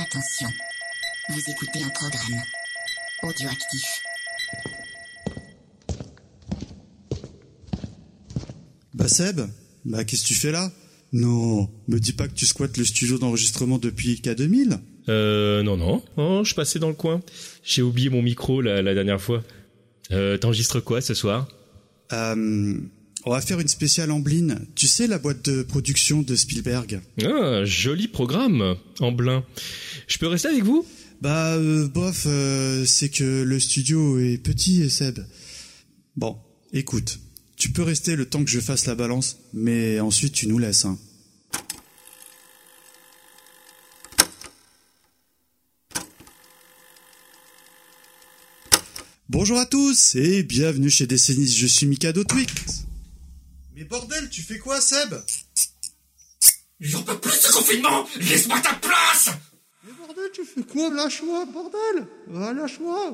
Attention, vous écoutez un programme audioactif. Bah Seb, bah qu'est-ce que tu fais là? Non, me dis pas que tu squattes le studio d'enregistrement depuis K2000 Euh, non, non, oh, je passais dans le coin. J'ai oublié mon micro la, la dernière fois. Euh, t'enregistres quoi ce soir? Euh, on va faire une spéciale Amblin. Tu sais la boîte de production de Spielberg Ah, joli programme, en blin. Je peux rester avec vous? Bah euh, bof, euh, c'est que le studio est petit, Seb. Bon, écoute, tu peux rester le temps que je fasse la balance, mais ensuite tu nous laisses. Hein. Bonjour à tous et bienvenue chez Décennies, je suis Mikado Twix. Mais bordel, tu fais quoi Seb? J'en peux plus ce confinement! Laisse-moi ta place! Mais bordel, tu fais quoi? Lâche-moi, bordel! Ah, Lâche-moi!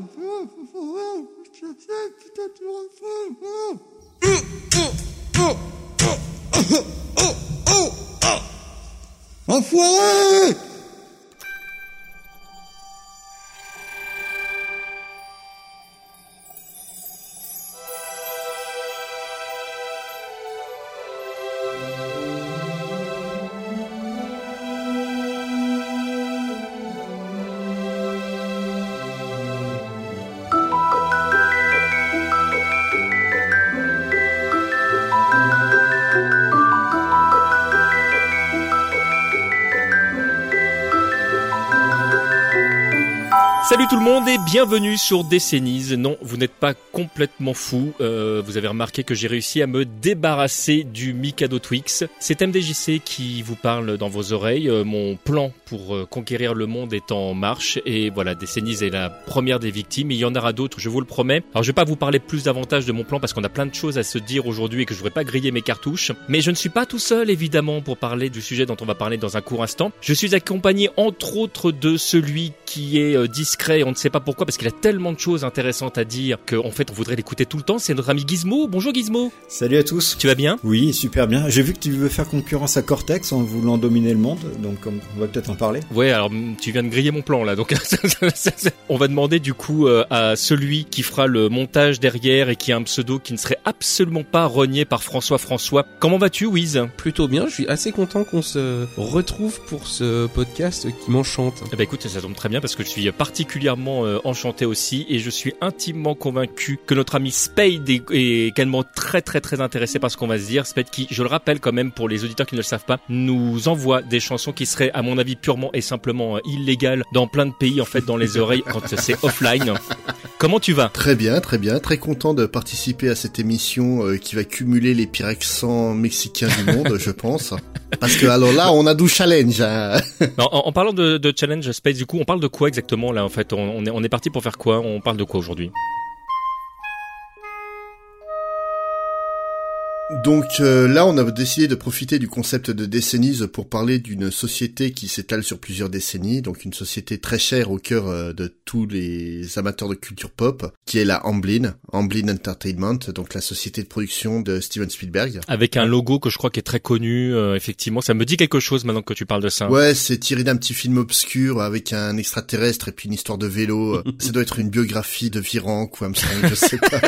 Enfoiré bienvenue sur Décennies. Non, vous n'êtes pas complètement fou. Euh, vous avez remarqué que j'ai réussi à me débarrasser du Mikado Twix. C'est MDJC qui vous parle dans vos oreilles. Euh, mon plan pour euh, conquérir le monde est en marche et voilà, Décennies est la première des victimes. Il y en aura d'autres, je vous le promets. Alors je vais pas vous parler plus davantage de mon plan parce qu'on a plein de choses à se dire aujourd'hui et que je voudrais pas griller mes cartouches. Mais je ne suis pas tout seul évidemment pour parler du sujet dont on va parler dans un court instant. Je suis accompagné entre autres de celui qui est euh, discret et on ne sait pas pourquoi parce qu'il a tellement de choses intéressantes à dire qu'en fait on voudrait l'écouter tout le temps. C'est notre ami Gizmo. Bonjour Gizmo. Salut à tous. Tu vas bien? Oui, super bien. J'ai vu que tu veux faire concurrence à Cortex en voulant dominer le monde, donc on va peut-être en parler. Ouais, alors mm, tu viens de griller mon plan là, donc on va demander du coup euh, à celui qui fera le montage derrière et qui a un pseudo qui ne serait absolument pas renié par François François. Comment vas-tu, Wiz? Plutôt bien. Je suis assez content qu'on se retrouve pour ce podcast qui m'enchante. Eh ben écoute, ça tombe très bien parce que je suis particulièrement euh, enchanté aussi et je suis intimement convaincu que notre ami Spade est, est également très très très intéressé par ce qu'on va se dire. Spade qui, je le rappelle quand même pour les auditeurs qui ne le savent pas, nous envoie des chansons qui seraient à mon avis purement et simplement euh, illégales dans plein de pays en fait dans les oreilles quand c'est offline. Comment tu vas? Très bien, très bien, très content de participer à cette émission euh, qui va cumuler les pires accents mexicains du monde, je pense. Parce que alors là, on a du challenge. hein. Non, en, en parlant de, de challenge Space, du coup, on parle de quoi exactement là En fait, on, on est, on est parti pour faire quoi? On parle de quoi aujourd'hui? Donc euh, là, on a décidé de profiter du concept de décennies pour parler d'une société qui s'étale sur plusieurs décennies, donc une société très chère au cœur euh, de tous les amateurs de culture pop, qui est la Amblin, Amblin Entertainment, donc la société de production de Steven Spielberg. Avec un logo que je crois qui est très connu, euh, effectivement, ça me dit quelque chose maintenant que tu parles de ça. Ouais, c'est tiré d'un petit film obscur avec un extraterrestre et puis une histoire de vélo. ça doit être une biographie de Virenque ou Armstrong, je sais pas.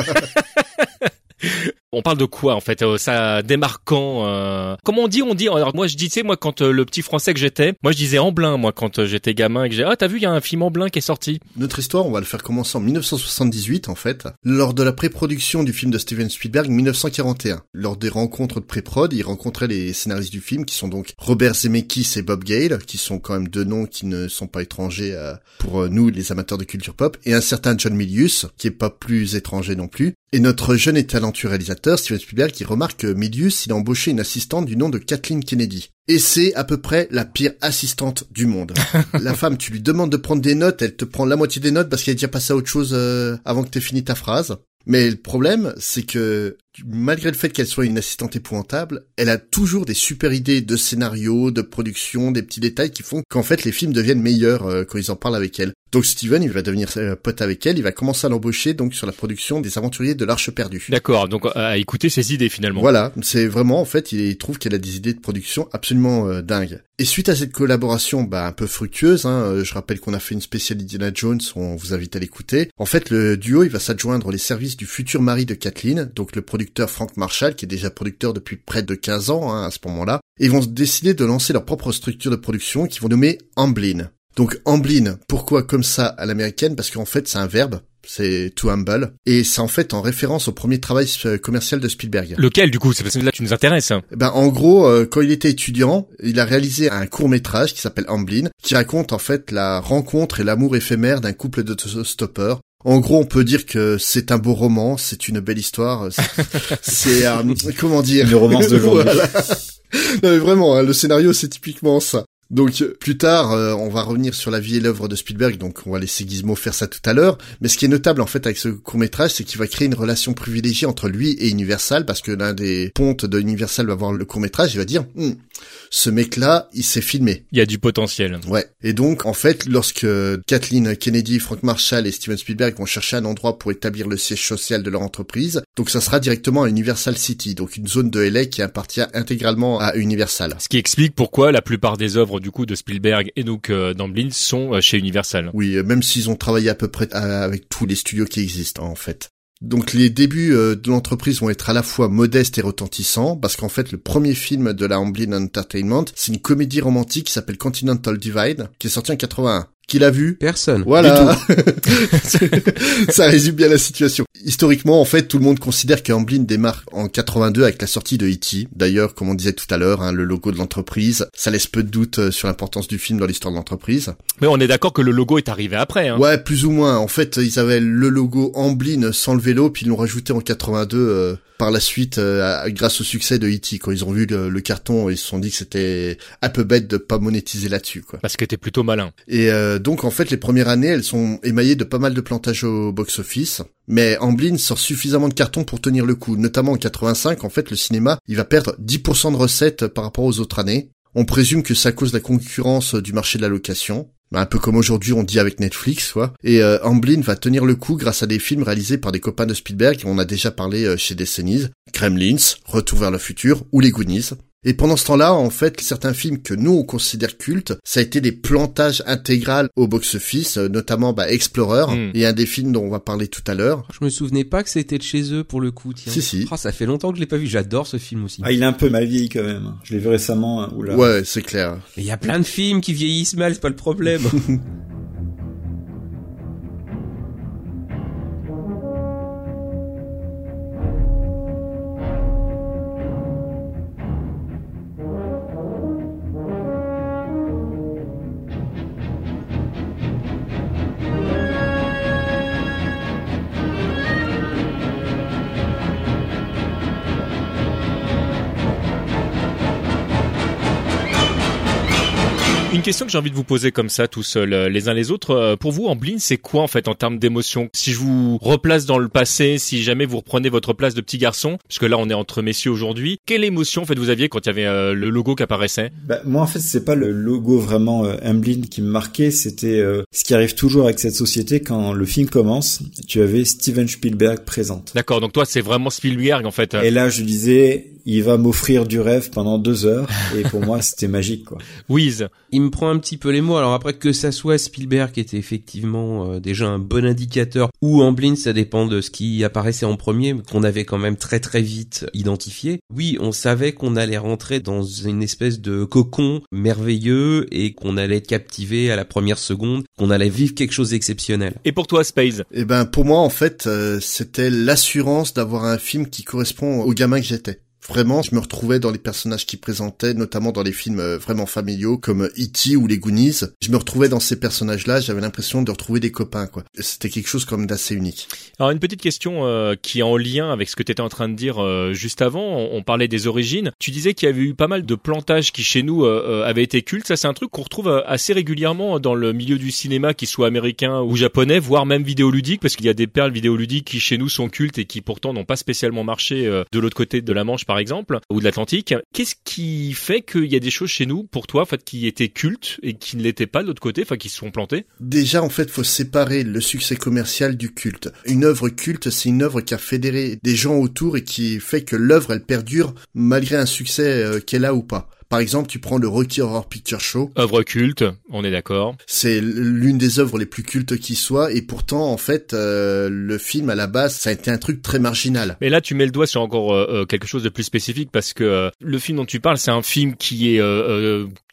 On parle de quoi en fait euh, Ça démarquant. Euh... Comment on dit On dit. Alors moi je dis, tu sais, moi quand euh, le petit français que j'étais, moi je disais Amblin, moi quand euh, j'étais gamin et que j'ai ah t'as vu il y a un film Amblin qui est sorti. Notre histoire, on va le faire commencer en 1978 en fait, lors de la pré-production du film de Steven Spielberg 1941. Lors des rencontres de pré-prod, il rencontrait les scénaristes du film qui sont donc Robert Zemeckis et Bob Gale, qui sont quand même deux noms qui ne sont pas étrangers pour nous les amateurs de culture pop, et un certain John Milius, qui est pas plus étranger non plus. Et notre jeune et talentueux réalisateur, Steven Spielberg, qui remarque que Milius, il a embauché une assistante du nom de Kathleen Kennedy. Et c'est à peu près la pire assistante du monde. la femme, tu lui demandes de prendre des notes, elle te prend la moitié des notes parce qu'elle est déjà passée à autre chose euh, avant que t'aies fini ta phrase. Mais le problème, c'est que malgré le fait qu'elle soit une assistante épouvantable, elle a toujours des super idées de scénario, de production, des petits détails qui font qu'en fait les films deviennent meilleurs euh, quand ils en parlent avec elle. Donc Steven, il va devenir euh, pote avec elle, il va commencer à l'embaucher donc sur la production des Aventuriers de l'Arche perdue. D'accord, donc à écouter ses idées finalement. Voilà, c'est vraiment en fait, il trouve qu'elle a des idées de production absolument euh, dingues. Et suite à cette collaboration, bah un peu fructueuse, hein, euh, je rappelle qu'on a fait une spéciale Indiana Jones, on vous invite à l'écouter. En fait, le duo, il va s'adjoindre les services du futur mari de Kathleen, donc le producteur Frank Marshall, qui est déjà producteur depuis près de 15 ans hein, à ce moment-là. Et ils vont décider de lancer leur propre structure de production, qu'ils vont nommer Amblin. Donc Amblin, pourquoi comme ça à l'américaine? Parce qu'en fait c'est un verbe, c'est To Humble, et c'est en fait en référence au premier travail euh, commercial de Spielberg. Lequel du coup? C'est parce que là tu nous intéresses. Hein. Ben en gros, euh, quand il était étudiant, il a réalisé un court métrage qui s'appelle Amblin, qui raconte en fait la rencontre et l'amour éphémère d'un couple de stoppers en gros, on peut dire que c'est un beau roman, c'est une belle histoire. C'est euh, comment dire? Une romance de journée. non mais vraiment, hein, le scénario c'est typiquement ça. Donc plus tard, euh, on va revenir sur la vie et l'œuvre de Spielberg, donc on va laisser Gizmo faire ça tout à l'heure. Mais ce qui est notable en fait avec ce court métrage, c'est qu'il va créer une relation privilégiée entre lui et Universal, parce que l'un des pontes de Universal va voir le court métrage, il va dire, hm, ce mec-là, il s'est filmé. Il y a du potentiel. Ouais. Et donc, en fait, lorsque Kathleen Kennedy, Frank Marshall et Steven Spielberg vont chercher un endroit pour établir le siège social de leur entreprise, donc ça sera directement à Universal City, donc une zone de LA qui appartient intégralement à Universal. Ce qui explique pourquoi la plupart des œuvres du coup de Spielberg et donc euh, d'Amblin sont euh, chez Universal. Oui, euh, même s'ils ont travaillé à peu près avec tous les studios qui existent en fait. Donc les débuts de l'entreprise vont être à la fois modestes et retentissants, parce qu'en fait le premier film de la Amblin Entertainment, c'est une comédie romantique qui s'appelle Continental Divide, qui est sorti en 81. Qui l'a vu Personne. Voilà. ça résume bien la situation. Historiquement, en fait, tout le monde considère que Amblin démarre en 82 avec la sortie de E.T. D'ailleurs, comme on disait tout à l'heure, hein, le logo de l'entreprise, ça laisse peu de doute euh, sur l'importance du film dans l'histoire de l'entreprise. Mais on est d'accord que le logo est arrivé après. Hein. Ouais, plus ou moins. En fait, ils avaient le logo Amblin sans le vélo, puis ils l'ont rajouté en 82 euh, par la suite euh, grâce au succès de E.T. Quand ils ont vu le, carton, ils se sont dit que c'était un peu bête de pas monétiser là-dessus. quoi. Parce que t'es plutôt malin. Et donc, en fait, les premières années, elles sont émaillées de pas mal de plantages au box-office. Mais Amblin sort suffisamment de cartons pour tenir le coup. Notamment en 85, en fait, le cinéma, il va perdre 10% de recettes par rapport aux autres années. On présume que ça cause la concurrence du marché de la location. Un peu comme aujourd'hui on dit avec Netflix, quoi. Et euh, Amblin va tenir le coup grâce à des films réalisés par des copains de Spielberg, on a déjà parlé euh, chez Décennies, Kremlins, Retour vers le futur ou Les Goonies. Et pendant ce temps-là, en fait, certains films que nous on considère cultes, ça a été des plantages intégral au box-office, euh, notamment bah, Explorer Hmm. et un des films dont on va parler tout à l'heure. Je me souvenais pas que c'était de chez eux pour le coup. Tiens. Si si. Ah, ça fait longtemps que je l'ai pas vu. J'adore ce film aussi. Ah, il est un peu mal vieilli quand même. Je l'ai vu récemment. hein, Oula. Ouais, c'est clair. Mais il y a plein de films qui vieillissent mal, c'est pas le problème. Une question que j'ai envie de vous poser comme ça, tous seuls, euh, les uns les autres. euh, Pour vous, Amblin, c'est quoi en fait en termes d'émotion Si je vous replace dans le passé, si jamais vous reprenez votre place de petit garçon, puisque là on est entre messieurs aujourd'hui, quelle émotion en fait vous aviez quand il y avait euh, le logo qui apparaissait Bah, moi, en fait, c'est pas le logo vraiment euh, Amblin qui me marquait, c'était euh, ce qui arrive toujours avec cette société quand le film commence. Tu avais Steven Spielberg présente. D'accord, donc toi c'est vraiment Spielberg en fait. Et là, je disais, il va m'offrir du rêve pendant deux heures, et pour moi, c'était magique, quoi. Wiz, Il me prend un petit peu les mots. Alors après que ça soit Spielberg qui était effectivement euh, déjà un bon indicateur ou Amblin, ça dépend de ce qui apparaissait en premier, qu'on avait quand même très très vite identifié. Oui, on savait qu'on allait rentrer dans une espèce de cocon merveilleux et qu'on allait être captivé à la première seconde, qu'on allait vivre quelque chose d'exceptionnel. et pour toi Space Eh ben pour moi en fait, euh, c'était l'assurance d'avoir un film qui correspond au gamin que j'étais. Vraiment, je me retrouvais dans les personnages qui présentaient, notamment dans les films euh, vraiment familiaux comme E.T. ou les Goonies. Je me retrouvais dans ces personnages-là, j'avais l'impression de retrouver des copains, quoi. C'était quelque chose comme d'assez unique. Alors une petite question euh, qui est en lien avec ce que tu étais en train de dire euh, juste avant. On, parlait des origines. Tu disais qu'il y avait eu pas mal de plantages qui chez nous euh, avaient été cultes. Ça c'est un truc qu'on retrouve assez régulièrement dans le milieu du cinéma, qu'il soit américain ou japonais, voire même vidéoludique, parce qu'il y a des perles vidéoludiques qui chez nous sont cultes et qui pourtant n'ont pas spécialement marché de l'autre côté de la Manche exemple, ou de l'Atlantique. Qu'est-ce qui fait qu'il y a des choses chez nous pour toi, en fait, qui étaient cultes et qui ne l'étaient pas de l'autre côté, enfin qui se sont plantées? Déjà en fait, faut séparer le succès commercial du culte. Une œuvre culte, c'est une œuvre qui a fédéré des gens autour et qui fait que l'œuvre elle perdure malgré un succès euh, qu'elle a ou pas. Par exemple, tu prends le Rocky Horror Picture Show. Œuvre culte, on est d'accord. C'est l'une des œuvres les plus cultes qui soit, et pourtant, en fait, euh, le film à la base, ça a été un truc très marginal. Mais là, tu mets le doigt sur encore euh, quelque chose de plus spécifique parce que euh, le film dont tu parles, c'est un film qui est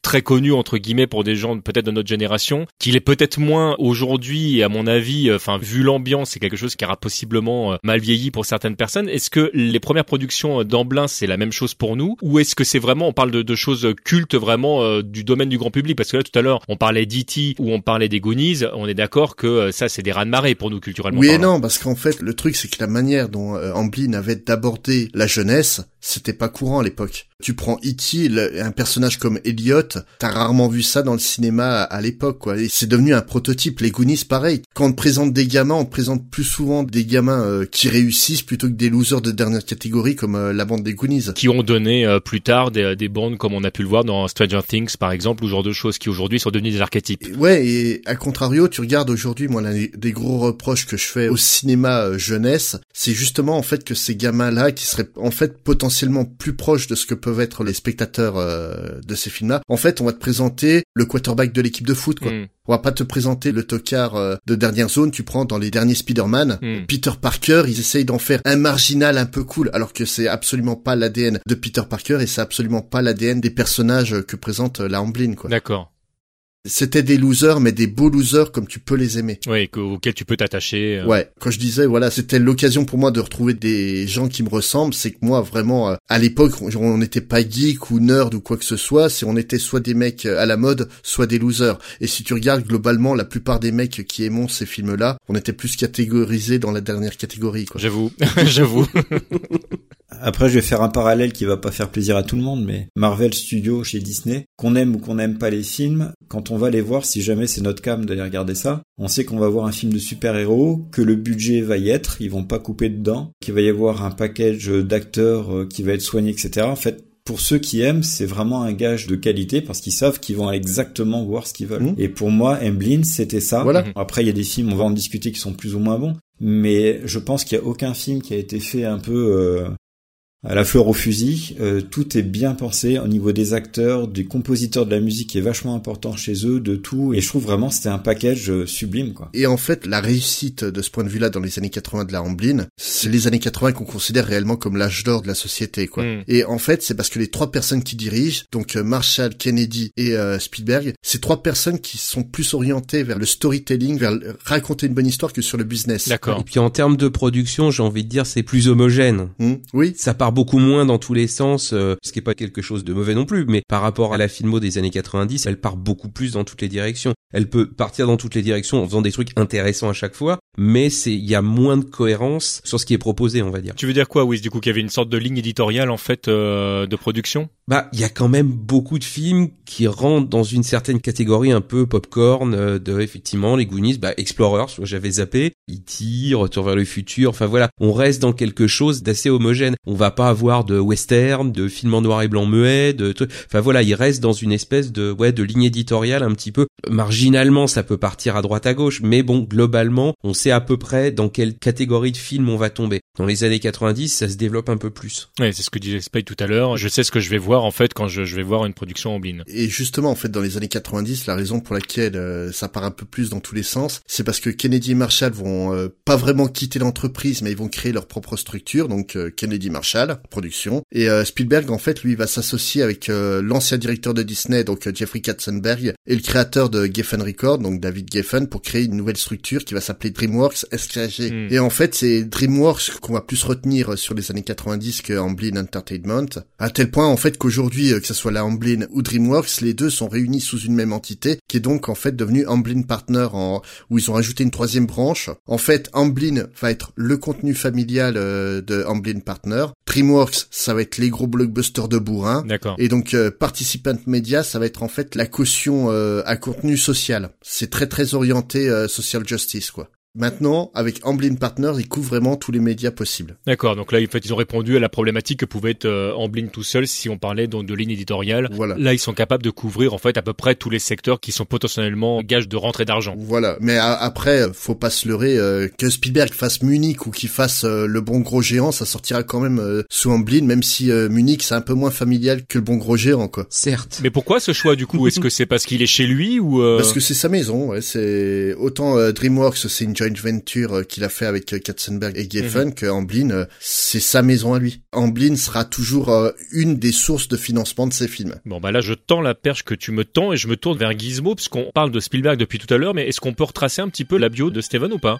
très connu entre guillemets pour des gens peut-être de notre génération, qu'il est peut-être moins aujourd'hui et à mon avis, euh, enfin vu l'ambiance, c'est quelque chose qui aura possiblement euh, mal vieilli pour certaines personnes. Est-ce que les premières productions euh, d'Amblin c'est la même chose pour nous? Ou est-ce que c'est vraiment on parle de, de choses cultes vraiment du domaine du grand public? Parce que là tout à l'heure on parlait d'E.T. ou on parlait des Goonies, on est d'accord que ça c'est des rats de marée pour nous culturellement. Oui et non parce qu'en fait le truc c'est que la manière dont Amblin avait d'aborder la jeunesse c'était pas courant à l'époque. Tu prends E.T., un personnage comme Elliot, t'as rarement vu ça dans le cinéma à, l'époque, quoi. Et c'est devenu un prototype. Les Goonies, pareil. Quand on te présente des gamins, on te présente plus souvent des gamins euh, qui réussissent plutôt que des losers de dernière catégorie comme euh, la bande des Goonies. Qui ont donné euh, plus tard des, des, bandes comme on a pu le voir dans Stranger Things, par exemple, ou genre de choses qui aujourd'hui sont devenues des archétypes. ouais, et à contrario, tu regardes aujourd'hui, moi, l'un des gros reproches que je fais au cinéma jeunesse, c'est justement en fait que ces gamins-là, qui seraient en fait potentiellement potentiellement plus proche de ce que peuvent être les spectateurs euh, de ces films-là. En fait, on va te présenter le quarterback de l'équipe de foot, quoi. Mm. On va pas te présenter le tocard euh, de dernière zone. Tu prends dans les derniers Spider-Man, mm. Peter Parker, ils essayent d'en faire un marginal un peu cool, alors que c'est absolument pas l'ADN de Peter Parker et c'est absolument pas l'ADN des personnages que présente la Amblin, quoi. D'accord. C'était des losers, mais des beaux losers comme tu peux les aimer. Oui, auxquels tu peux t'attacher. Euh. Ouais, quand je disais, voilà, c'était l'occasion pour moi de retrouver des gens qui me ressemblent. C'est que moi, vraiment, euh, à l'époque, on n'était pas geek ou nerd ou quoi que ce soit. C'est on était soit des mecs euh, à la mode, soit des losers. Et si tu regardes globalement, la plupart des mecs qui aimons ces films-là, on était plus catégorisés dans la dernière catégorie. J'avoue, j'avoue. Après, je vais faire un parallèle qui va pas faire plaisir à tout le monde, mais Marvel Studios chez Disney, qu'on aime ou qu'on n'aime pas les films, quand on va les voir, si jamais c'est notre cam d'aller regarder ça, on sait qu'on va voir un film de super-héros, que le budget va y être, ils vont pas couper dedans, qu'il va y avoir un package d'acteurs euh, qui va être soigné, etc. En fait, pour ceux qui aiment, c'est vraiment un gage de qualité parce qu'ils savent qu'ils vont exactement voir ce qu'ils veulent. Mmh. Et pour moi, Emblin, c'était ça. Voilà. Après, il y a des films, on va en discuter, qui sont plus ou moins bons. Mais je pense qu'il y a aucun film qui a été fait un peu euh, à la fleur au fusil. Euh, tout est bien pensé au niveau des acteurs, des compositeurs de la musique qui est vachement important chez eux, de tout. Et je trouve vraiment c'était un package euh, sublime, quoi. Et en fait, la réussite de ce point de vue-là dans les années 80 de la Amblin, c'est les années 80 qu'on considère réellement comme l'âge d'or de la société, quoi. Mm. Et en fait, c'est parce que les trois personnes qui dirigent, donc euh, Marshall, Kennedy et Spielberg, ces trois personnes qui sont plus orientées vers le storytelling, vers raconter une bonne histoire que sur le business. D'accord. Et puis en termes de production, j'ai envie de dire, c'est plus homogène. Mm. Oui. Ça part beaucoup moins dans tous les sens, euh, ce qui est pas quelque chose de mauvais non plus, mais par rapport à la filmo des années 90, elle part beaucoup plus dans toutes les directions. Elle peut partir dans toutes les directions en faisant des trucs intéressants à chaque fois, mais c'est il y a moins de cohérence sur ce qui est proposé, on va dire. Tu veux dire quoi, Wiz Du coup, qu'il y avait une sorte de ligne éditoriale en fait euh, de production? Bah, il y a quand même beaucoup de films qui rentrent dans une certaine catégorie un peu popcorn euh, de effectivement les Goonies, bah Explorers, j'avais zappé, E.T., Retour vers le futur, enfin voilà, on reste dans quelque chose d'assez homogène. On va pas avoir de western, de films en noir et blanc muet, de trucs. Enfin voilà, il reste dans une espèce de ouais de ligne éditoriale un petit peu marginalement, ça peut partir à droite à gauche, mais bon globalement, on sait à peu près dans quelle catégorie de film on va tomber. Dans les années 90, ça se développe un peu plus. Ouais, c'est ce que disait Spade tout à l'heure. Je sais ce que je vais voir en fait quand je, je vais voir une production en. Et justement, en fait, dans les années 90, la raison pour laquelle euh, ça part un peu plus dans tous les sens, c'est parce que Kennedy et Marshall vont euh, pas vraiment quitter l'entreprise, mais ils vont créer leur propre structure, donc euh, Kennedy Marshall Production. Et Spielberg, en fait, lui, va s'associer avec l'ancien directeur de Disney, donc Jeffrey Katzenberg, et le créateur de Geffen Records, donc David Geffen, pour créer une nouvelle structure qui va s'appeler DreamWorks SKG. Hmm. Et en fait, c'est DreamWorks qu'on va plus retenir sur les années 90 que Amblin Entertainment, à tel point en fait qu'aujourd'hui, que ce soit la Amblin ou DreamWorks, les deux sont réunis sous une même entité, qui est donc en fait devenue Amblin Partner, en, où ils ont rajouté une troisième branche. En fait, Amblin va être le contenu familial euh, de Amblin Partner. DreamWorks, ça va être les gros blockbusters de bourrin. D'accord. Et donc euh, Participant Media, ça va être en fait la caution euh, à contenu social. C'est très très orienté euh, social justice quoi. Maintenant, avec Amblin Partners, ils couvrent vraiment tous les médias possibles. D'accord, donc là, en fait, ils ont répondu à la problématique que pouvait être euh, Amblin tout seul si on parlait donc de ligne éditoriale. Voilà. Là, ils sont capables de couvrir en fait à peu près tous les secteurs qui sont potentiellement gages de rentrée d'argent. Voilà. Mais après, faut pas se leurrer euh, que Spielberg fasse Munich ou qu'il fasse euh, le bon gros géant, ça sortira quand même euh, sous Amblin, même si euh, Munich c'est un peu moins familial que le bon gros géant, quoi. Certes. Mais pourquoi ce choix du coup? Est-ce que c'est parce qu'il est chez lui ou euh, Parce que c'est sa maison, ouais. C'est autant euh, DreamWorks, c'est une joint venture euh, qu'il a fait avec euh, Katzenberg et Geffen que Amblin, euh, c'est sa maison à lui. Amblin sera toujours une des sources de financement de ses films. Bon bah là je tends la perche que tu me tends et je me tourne vers Gizmo parce qu'on parle de Spielberg depuis tout à l'heure mais est-ce qu'on peut retracer un petit peu la bio de Steven ou pas?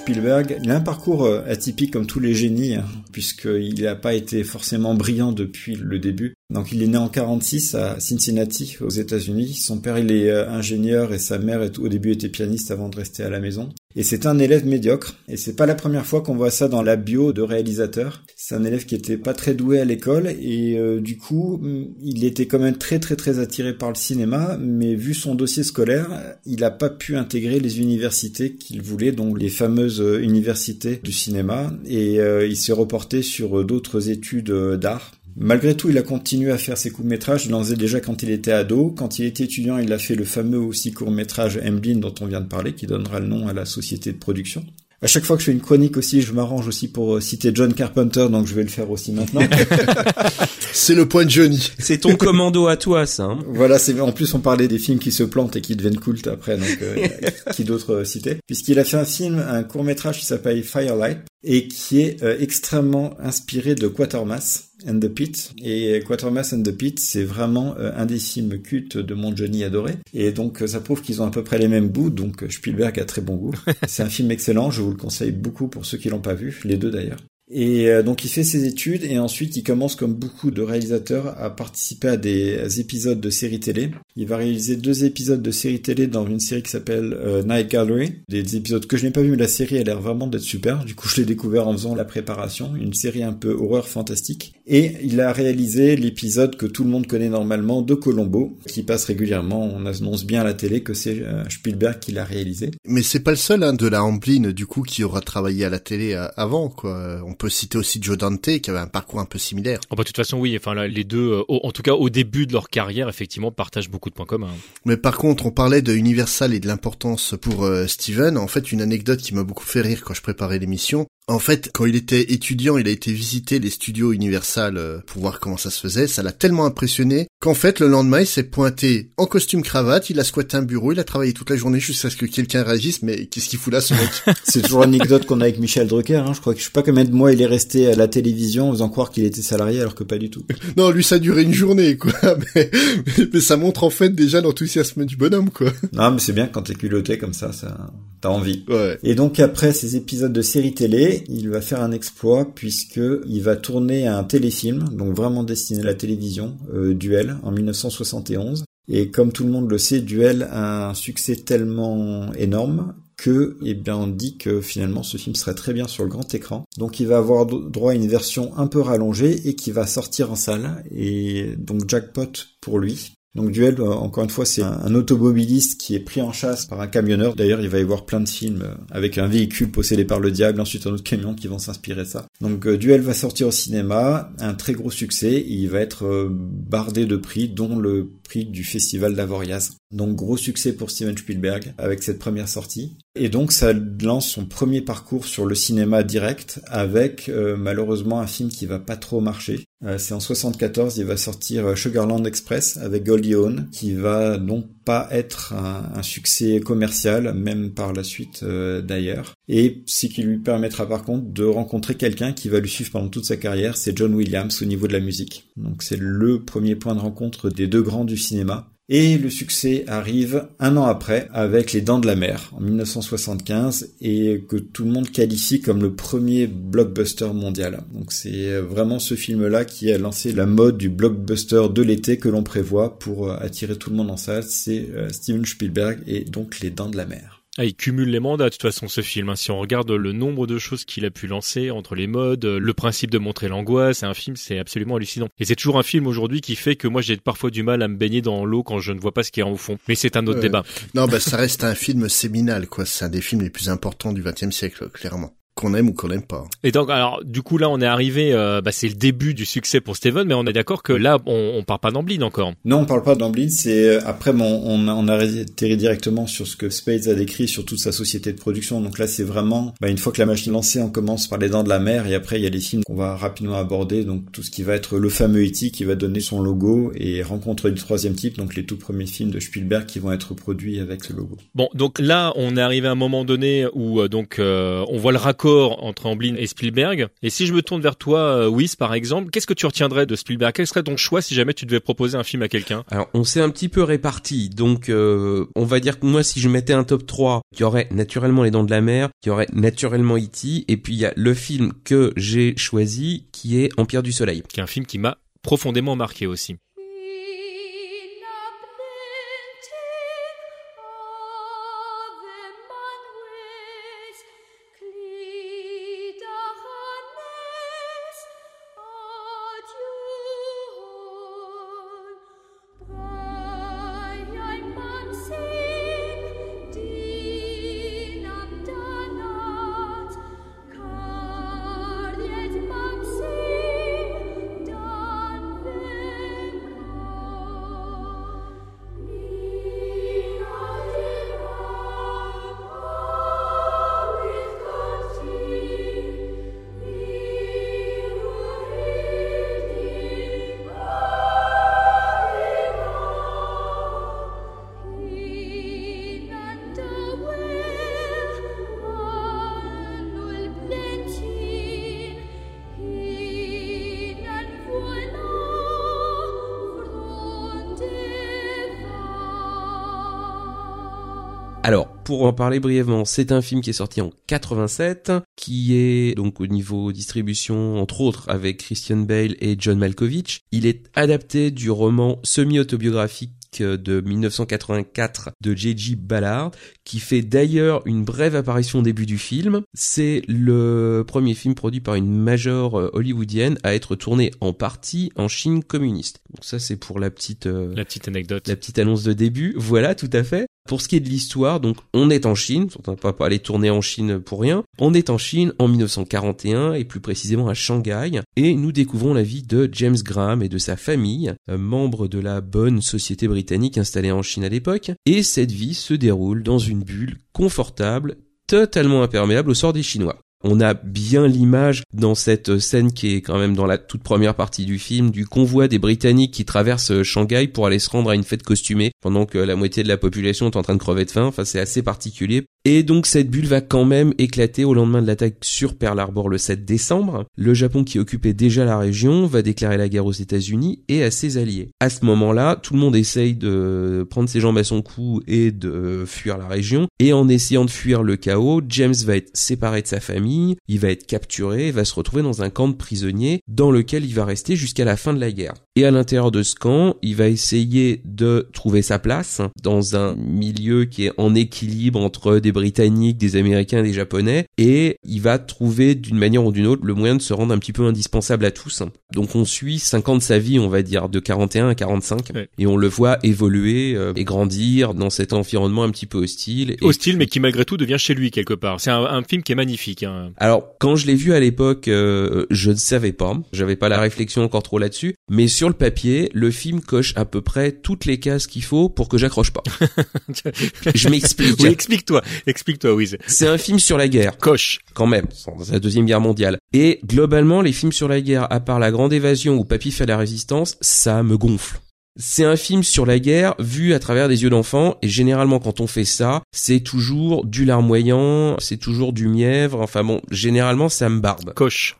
Spielberg, il a un parcours euh, atypique comme tous les génies, hein, puisqu'il n'a pas été forcément brillant depuis le début. Donc il est né en 46 à Cincinnati, aux États-Unis. Son père il est euh, ingénieur et sa mère au début était pianiste avant de rester à la maison. Et c'est un élève médiocre. Et c'est pas la première fois qu'on voit ça dans la bio de réalisateur. C'est un élève qui était pas très doué à l'école et euh, du coup il était quand même très très très attiré par le cinéma. Mais vu son dossier scolaire, il a pas pu intégrer les universités qu'il voulait, donc les fameuses euh, universités du cinéma. Et euh, il s'est reporté sur d'autres études d'art. Malgré tout, il a continué à faire ses courts-métrages. Il en faisait déjà quand il était ado. Quand il était étudiant, il a fait le fameux aussi court-métrage Emblin dont on vient de parler, qui donnera le nom à la société de production. À chaque fois que je fais une chronique aussi, je m'arrange aussi pour euh, citer John Carpenter, donc je vais le faire aussi maintenant. C'est le point de Johnny. C'est ton commando à toi, ça. hein. Voilà, c'est en plus on parlait des films qui se plantent et qui deviennent cultes après, donc euh, qui d'autres euh, citer Puisqu'il a fait un film, un court métrage qui s'appelle Firelight et qui est euh, extrêmement inspiré de Quatermass and the Pit. Et Quatermass and the Pit, c'est vraiment euh, un des films cultes de mon Johnny adoré. Et donc euh, ça prouve qu'ils ont à peu près les mêmes goûts. Donc Spielberg a très bon goût. c'est un film excellent. Je vous le conseille beaucoup pour ceux qui l'ont pas vu, les deux d'ailleurs. Et donc il fait ses études et ensuite il commence comme beaucoup de réalisateurs à participer à des épisodes de séries télé. Il va réaliser deux épisodes de séries télé dans une série qui s'appelle euh, Night Gallery. Des épisodes que je n'ai pas vu mais la série a l'air vraiment d'être super. Du coup je l'ai découvert en faisant la préparation. Une série un peu horreur fantastique. Et il a réalisé l'épisode que tout le monde connaît normalement de Colombo qui passe régulièrement. On annonce bien à la télé que c'est euh, Spielberg qui l'a réalisé. Mais c'est pas le seul hein, de la Amblin du coup qui aura travaillé à la télé euh, avant quoi. On peut citer aussi Joe Dante qui avait un parcours un peu similaire. Oh, bah, de toute façon oui, enfin là, les deux, euh, en tout cas au début de leur carrière effectivement partagent beaucoup Mais par contre, on parlait de Universal et de l'importance pour euh, Steven. En fait, une anecdote qui m'a beaucoup fait rire quand je préparais l'émission. En fait, quand il était étudiant, il a été visiter les studios Universal euh, pour voir comment ça se faisait. Ça l'a tellement impressionné qu'en fait, le lendemain, il s'est pointé en costume cravate, il a squatté un bureau, il a travaillé toute la journée jusqu'à ce que quelqu'un réagisse. Mais qu'est-ce qu'il fout là, ce mec? C'est toujours l'anecdote qu'on a avec Michel Drucker. Hein. Je crois que je sais pas combien de mois il est resté à la télévision en faisant croire qu'il était salarié alors que pas du tout. Non, lui, ça a duré une journée, quoi. Mais, mais ça montre en fait déjà l'enthousiasme du bonhomme, quoi. Non, mais c'est bien quand t'es culotté comme ça, ça t'as envie. Ouais. Et donc après ces épisodes de série télé, il va faire un exploit puisque il va tourner un téléfilm, donc vraiment destiné à la télévision, euh, Duel, en 1971. Et comme tout le monde le sait, Duel a un succès tellement énorme que, eh bien, on dit que finalement ce film serait très bien sur le grand écran. Donc il va avoir droit à une version un peu rallongée et qui va sortir en salle. Et donc jackpot pour lui. Donc Duel, euh, encore une fois, c'est un, automobiliste qui est pris en chasse par un camionneur. D'ailleurs, il va y avoir plein de films euh, avec un véhicule possédé par le diable, ensuite un autre camion qui vont s'inspirer de ça. Donc euh, Duel va sortir au cinéma, un très gros succès. Il va être bardé de prix, dont le prix du festival d'Avoriaz. Donc gros succès pour Steven Spielberg avec cette première sortie. Et donc ça lance son premier parcours sur le cinéma direct avec euh, malheureusement un film qui va pas trop marcher. Euh, c'est en 74, il va sortir euh, Sugarland Express avec Goldie Hawn qui va donc pas être un, succès commercial même par la suite d'ailleurs. Et ce qui lui permettra par contre de rencontrer quelqu'un qui va lui suivre pendant toute sa carrière, c'est John Williams au niveau de la musique. Donc c'est le premier point de rencontre des deux grands du cinéma. Et le succès arrive un an après avec Les Dents de la Mer en 1975 et que tout le monde qualifie comme le premier blockbuster mondial. Donc c'est vraiment ce film-là qui a lancé la mode du blockbuster de l'été que l'on prévoit pour attirer tout le monde en salle. C'est euh, Steven Spielberg et donc Les Dents de la Mer. Ah, il cumule les mandats de toute façon ce film. Hein. Si on regarde le nombre de choses qu'il a pu lancer entre les modes, le principe de montrer l'angoisse, c'est un film, c'est absolument hallucinant. Et c'est toujours un film aujourd'hui qui fait que moi j'ai parfois du mal à me baigner dans l'eau quand je ne vois pas ce qu'il y a au fond. Mais c'est un autre débat. Non, bah ça reste un film séminal, quoi. C'est un des films les plus importants du XXe siècle, clairement qu'on aime ou qu'on n'aime pas. Et donc, alors, du coup, là, on est arrivé, euh, bah, c'est le début du succès pour Steven, mais on est d'accord que là, on, on parle pas d'Amblin encore. Non, on parle pas d'Amblin, c'est, euh, après, on, on, on a atterri directement sur ce que Spades a décrit sur toute sa société de production. Donc là, c'est vraiment, bah, une fois que la machine est lancée, on commence par les dents de la mer, et après, il y a les films qu'on va rapidement aborder, donc tout ce qui va être le fameux E.T. qui va donner son logo, et Rencontre du troisième type, donc les tout premiers films de Spielberg qui vont être produits avec ce logo. Bon, donc là, on est arrivé à un moment donné où, euh, donc, on voit le raccord entre Amblin et Spielberg. Et si je me tourne vers toi, euh, Whis, par exemple, qu'est-ce que tu retiendrais de Spielberg? Quel serait ton choix si jamais tu devais proposer un film à quelqu'un? Alors, on s'est un petit peu réparti. Donc, euh, on va dire que moi, si je mettais un top 3, il y aurait naturellement Les Dents de la Mer, il y aurait naturellement E.T., et puis il y a le film que j'ai choisi, qui est Empire du Soleil. Qui est un film qui m'a profondément marqué aussi. Pour en parler brièvement, c'est un film qui est sorti en 87, qui est donc au niveau distribution entre autres avec Christian Bale et John Malkovich. Il est adapté du roman semi-autobiographique de 1984 de J.J. Ballard, qui fait d'ailleurs une brève apparition au début du film. C'est le premier film produit par une major euh, hollywoodienne à être tourné en partie en Chine communiste. Donc ça c'est pour la petite euh, la petite anecdote, la petite annonce de début. Voilà, tout à fait. Pour ce qui est de l'histoire, donc on est en Chine, on va pas aller tourner en Chine pour rien. On est en Chine en 1941 et plus précisément à Shanghai et nous découvrons la vie de James Graham et de sa famille, euh, membres de la bonne société britannique installée en Chine à l'époque. Et cette vie se déroule dans une bulle confortable, totalement imperméable au sort des Chinois. On a bien l'image dans cette scène qui est quand même dans la toute première partie du film du convoi des Britanniques qui traversent Shanghai pour aller se rendre à une fête costumée pendant que la moitié de la population est en train de crever de faim. Enfin, c'est assez particulier. Et donc cette bulle va quand même éclater au lendemain de l'attaque sur Pearl Harbor le 7 décembre. Le Japon qui occupait déjà la région va déclarer la guerre aux États-Unis et à ses alliés. À ce moment-là, tout le monde essaye de prendre ses jambes à son cou et de fuir la région. Et en essayant de fuir le chaos, James va être séparé de sa famille, il va être capturé et va se retrouver dans un camp de prisonniers dans lequel il va rester jusqu'à la fin de la guerre. Et à l'intérieur de ce camp, il va essayer de trouver sa place dans un milieu qui est en équilibre entre des Britanniques, des Américains, des Japonais, et il va trouver d'une manière ou d'une autre le moyen de se rendre un petit peu indispensable à tous. Donc on suit 5 ans de sa vie, on va dire, de 41 à 45, et on le voit évoluer euh, et grandir dans cet environnement un petit peu hostile. Hostile, mais qui malgré tout devient chez lui quelque part. C'est un, film qui est magnifique. Hein. Alors quand je l'ai vu à l'époque, euh, je ne savais pas, j'avais pas la réflexion encore trop là-dessus, mais sur le papier, le film coche à peu près toutes les cases qu'il faut pour que j'accroche pas. Je m'explique. Oui, explique-toi, explique-toi, Wiz. C'est un film sur la guerre, Coche. quand même, dans la deuxième guerre mondiale. Et globalement, les films sur la guerre, à part La Grande Évasion ou Papy fait la résistance, ça me gonfle. C'est un film sur la guerre vu à travers des yeux d'enfant et généralement quand on fait ça, c'est toujours du larmoyant, c'est toujours du mièvre, enfin bon, généralement ça me barbe. Coche.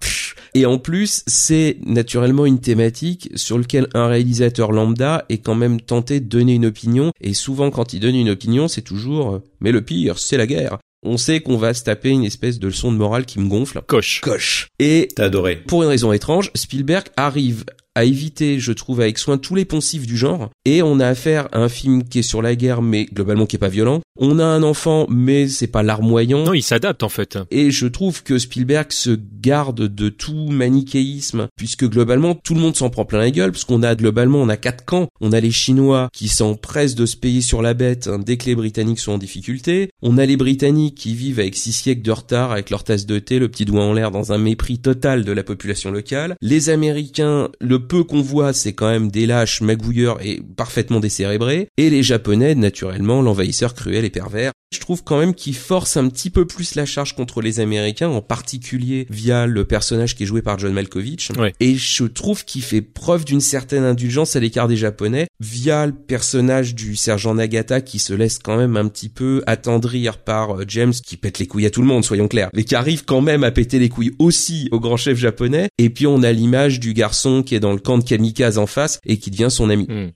Et en plus, c'est naturellement une thématique sur laquelle un réalisateur lambda est quand même tenté de donner une opinion. Et souvent, quand il donne une opinion, c'est toujours euh, mais le pire, c'est la guerre. On sait qu'on va se taper une espèce de leçon de morale qui me gonfle. Coche. Coche. Et T'as adoré. pour une raison étrange, Spielberg arrive à éviter, je trouve, avec soin tous les poncifs du genre. Et on a affaire à un film qui est sur la guerre, mais globalement qui est pas violent. On a un enfant, mais c'est pas larmoyant. Non, il s'adapte en fait. Et je trouve que Spielberg se garde de tout manichéisme, puisque globalement tout le monde s'en prend plein la gueule, parce qu'on a globalement on a quatre camps. On a les Chinois qui s'empressent de se payer sur la bête hein, dès que les Britanniques sont en difficulté. On a les Britanniques qui vivent avec six siècles de retard, avec leur tasse de thé, le petit doigt en l'air, dans un mépris total de la population locale. Les Américains, le peu qu'on voit, c'est quand même des lâches magouilleurs et parfaitement décérébrés. Et les Japonais, naturellement, l'envahisseur cruel et pervers. Je trouve quand même qu'il force un petit peu plus la charge contre les Américains, en particulier via le personnage qui est joué par John Malkovich. Ouais. Et je trouve qu'il fait preuve d'une certaine indulgence à l'écart des Japonais via le personnage du sergent Nagata qui se laisse quand même un petit peu attendrir par euh, James qui pète les couilles à tout le monde, soyons clairs, mais qui arrive quand même à péter les couilles aussi au grand chef japonais. Et puis on a l'image du garçon qui est dans le camp de kamikaze en face et qui devient son ami. Hmm.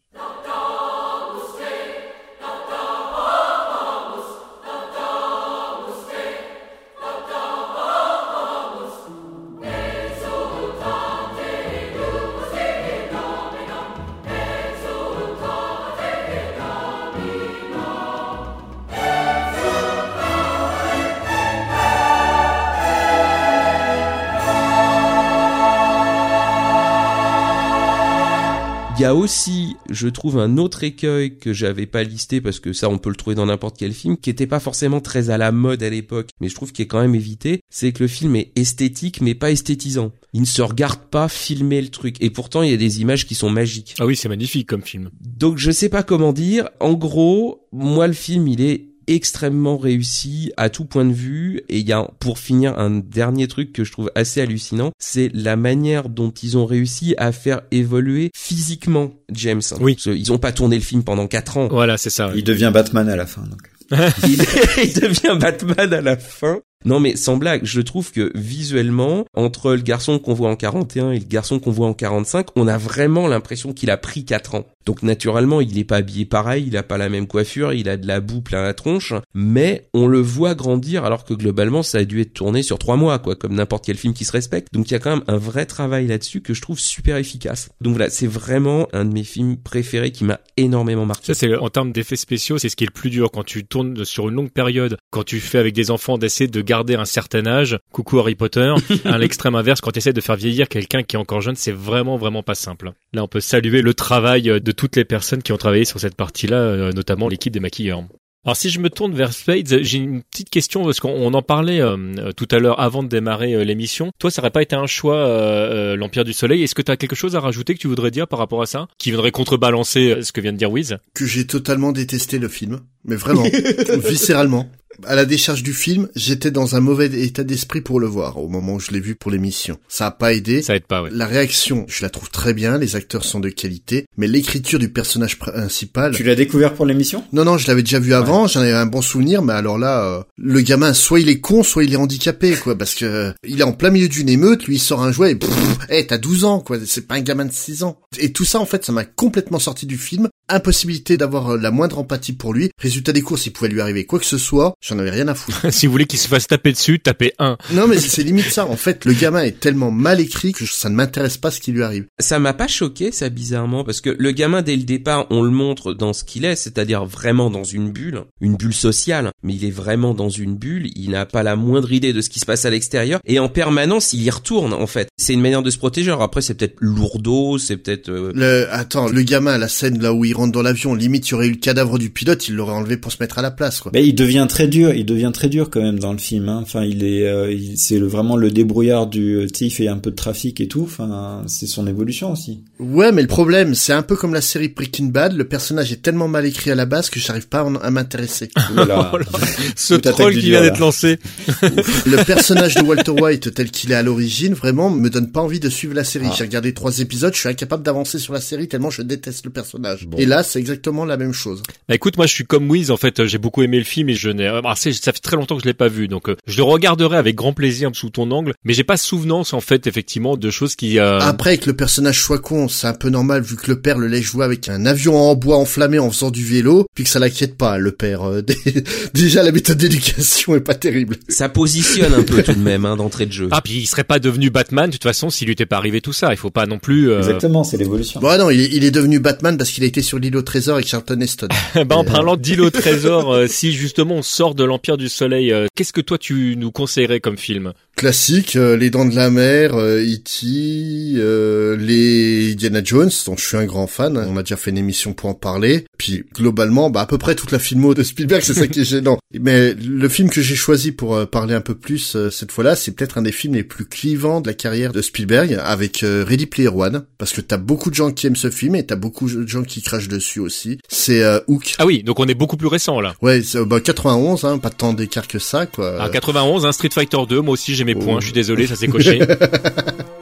Il y a aussi, je trouve, un autre écueil que j'avais pas listé parce que ça, on peut le trouver dans n'importe quel film, qui était pas forcément très à la mode à l'époque, mais je trouve qu'il est quand même évité. C'est que le film est esthétique, mais pas esthétisant. Il ne se regarde pas filmer le truc. Et pourtant, il y a des images qui sont magiques. Ah oui, c'est magnifique comme film. Donc, je sais pas comment dire. En gros, moi, le film, il est extrêmement réussi à tout point de vue et il y a pour finir un dernier truc que je trouve assez hallucinant c'est la manière dont ils ont réussi à faire évoluer physiquement James Oui. Parce qu'ils ont pas tourné le film pendant quatre ans Voilà, c'est ça. Il devient Batman à la fin. Donc. il, il devient Batman à la fin. Non mais sans blague, je trouve que visuellement, entre le garçon qu'on voit en 41 et le garçon qu'on voit en 45, on a vraiment l'impression qu'il a pris 4 ans. Donc naturellement, il est pas habillé pareil, il a pas la même coiffure, il a de la boue plein la tronche, mais on le voit grandir alors que globalement, ça a dû être tourné sur 3 mois, quoi, comme n'importe quel film qui se respecte. Donc il y a quand même un vrai travail là-dessus que je trouve super efficace. Donc voilà, c'est vraiment un de mes films préférés qui m'a énormément marqué. Ça, c'est en termes d'effets spéciaux, c'est ce qui est le plus dur quand tu tournes sur une longue période, quand tu fais avec des enfants d'essayer de garder un certain âge. Coucou Harry Potter. à l'extrême inverse, quand tu essaies de faire vieillir quelqu'un qui est encore jeune, c'est vraiment vraiment pas simple. Là, on peut saluer le travail de toutes les personnes qui ont travaillé sur cette partie-là, euh, notamment l'équipe des maquilleurs. Alors si je me tourne vers Spades, j'ai une petite question parce qu'on on en parlait euh, tout à l'heure avant de démarrer euh, l'émission. Toi, ça aurait pas été un choix euh, euh, l'Empire du Soleil? Est-ce que tu as quelque chose à rajouter que tu voudrais dire par rapport à ça, qui viendrait contrebalancer euh, ce que vient de dire Wiz? Que j'ai totalement détesté le film. Mais vraiment. viscéralement. À la décharge du film, j'étais dans un mauvais état d'esprit pour le voir au moment où je l'ai vu pour l'émission. Ça a pas aidé. Ça aide pas, ouais. La réaction, je la trouve très bien, les acteurs sont de qualité, mais l'écriture du personnage principal... Tu l'as découvert pour l'émission? Non, non, je l'avais déjà vu avant, j'en avais un bon souvenir, mais alors là, euh, le gamin, soit il est con, soit il est handicapé, quoi, parce que euh, il est en plein milieu d'une émeute, lui il sort un jouet, et pff, hey, t'as 12 ans, quoi, c'est pas un gamin de 6 ans. Et tout ça, en fait, ça m'a complètement sorti du film, impossibilité d'avoir euh, la moindre empathie pour lui, résultat des courses, il pouvait lui arriver quoi que ce soit, j'en avais rien à foutre. si vous voulez qu'il se fasse taper dessus, tapez 1. non, mais c'est limite ça, en fait, le gamin est tellement mal écrit que ça ne m'intéresse pas ce qui lui arrive. Ça m'a pas choqué, ça bizarrement, parce que le gamin dès le départ, on le montre dans ce qu'il est, c'est-à-dire vraiment dans une bulle, une bulle sociale, mais il est vraiment dans une bulle, il n'a pas la moindre idée de ce qui se passe à l'extérieur, et en permanence, il y retourne, en fait. C'est une manière de se protéger, alors après, c'est peut-être lourdeau, c'est peut-être... euh, Le, attends, le gamin, la scène là où il il rentre dans l'avion, limite il y aurait eu le cadavre du pilote, il l'aurait enlevé pour se mettre à la place, quoi. Mais il devient très dur, il devient très dur quand même dans le film. Hein. Enfin, il est, euh, il- c'est le- vraiment le débrouillard du, euh, tu sais, il fait un peu de trafic et tout. Enfin, c'est son évolution aussi. Ouais, mais le problème, c'est un peu comme la série Breaking Bad, le personnage est tellement mal écrit à la base que j'arrive pas à m'intéresser. Voilà. Oh ce troll qui vient dur, d'être lancé. le personnage de Walter White tel qu'il est à l'origine, vraiment, me donne pas envie de suivre la série. Ah. J'ai regardé trois épisodes, je suis incapable d'avancer sur la série tellement je déteste le personnage. Bon. Et là, c'est exactement la même chose. Bah écoute, moi je suis comme Wiz, en fait, j'ai beaucoup aimé le film et je n'ai, ah, c'est- ça fait très longtemps que je l'ai pas vu, donc euh, je le regarderai avec grand plaisir sous ton angle, mais j'ai pas souvenance en fait effectivement de choses qui. euh, Après, que le personnage soit con, c'est un peu normal vu que le père le laisse jouer avec un avion en bois enflammé en faisant du vélo, puis que ça l'inquiète pas, le père. Euh, Déjà, la méthode d'éducation est pas terrible. Ça positionne un peu tout de même hein, d'entrée de jeu. Ah puis il serait pas devenu Batman de toute façon s'il lui était pas arrivé tout ça. Il faut pas non plus. euh, Exactement, c'est l'évolution. Bon, ah non, il est, il est devenu Batman parce qu'il a été sur l'île au trésor avec Charlton Heston. bah, en parlant d'île au trésor, euh, si justement on sort de l'Empire du Soleil, euh, qu'est-ce que toi tu nous conseillerais comme film? Classique, euh, Les Dents de la Mer, euh, E.T., euh, les Indiana Jones, dont je suis un grand fan. On a déjà fait une émission pour en parler. Puis globalement, bah à peu près toute la filmo de Spielberg, c'est ça qui est gênant. Mais le film que j'ai choisi pour euh, parler un peu plus euh, cette fois-là, c'est peut-être un des films les plus clivants de la carrière de Spielberg, avec euh, Ready Player One, parce que t'as beaucoup de gens qui aiment ce film et t'as beaucoup de gens qui crachent dessus aussi. C'est euh, Hook. Ah oui, donc on est beaucoup plus récent là. Ouais, c'est, euh, bah 91, hein, pas tant d'écart que ça, quoi. Ah, 91, un Street Fighter 2, moi aussi j'ai mes Oh. points, je suis désolé, ça s'est coché.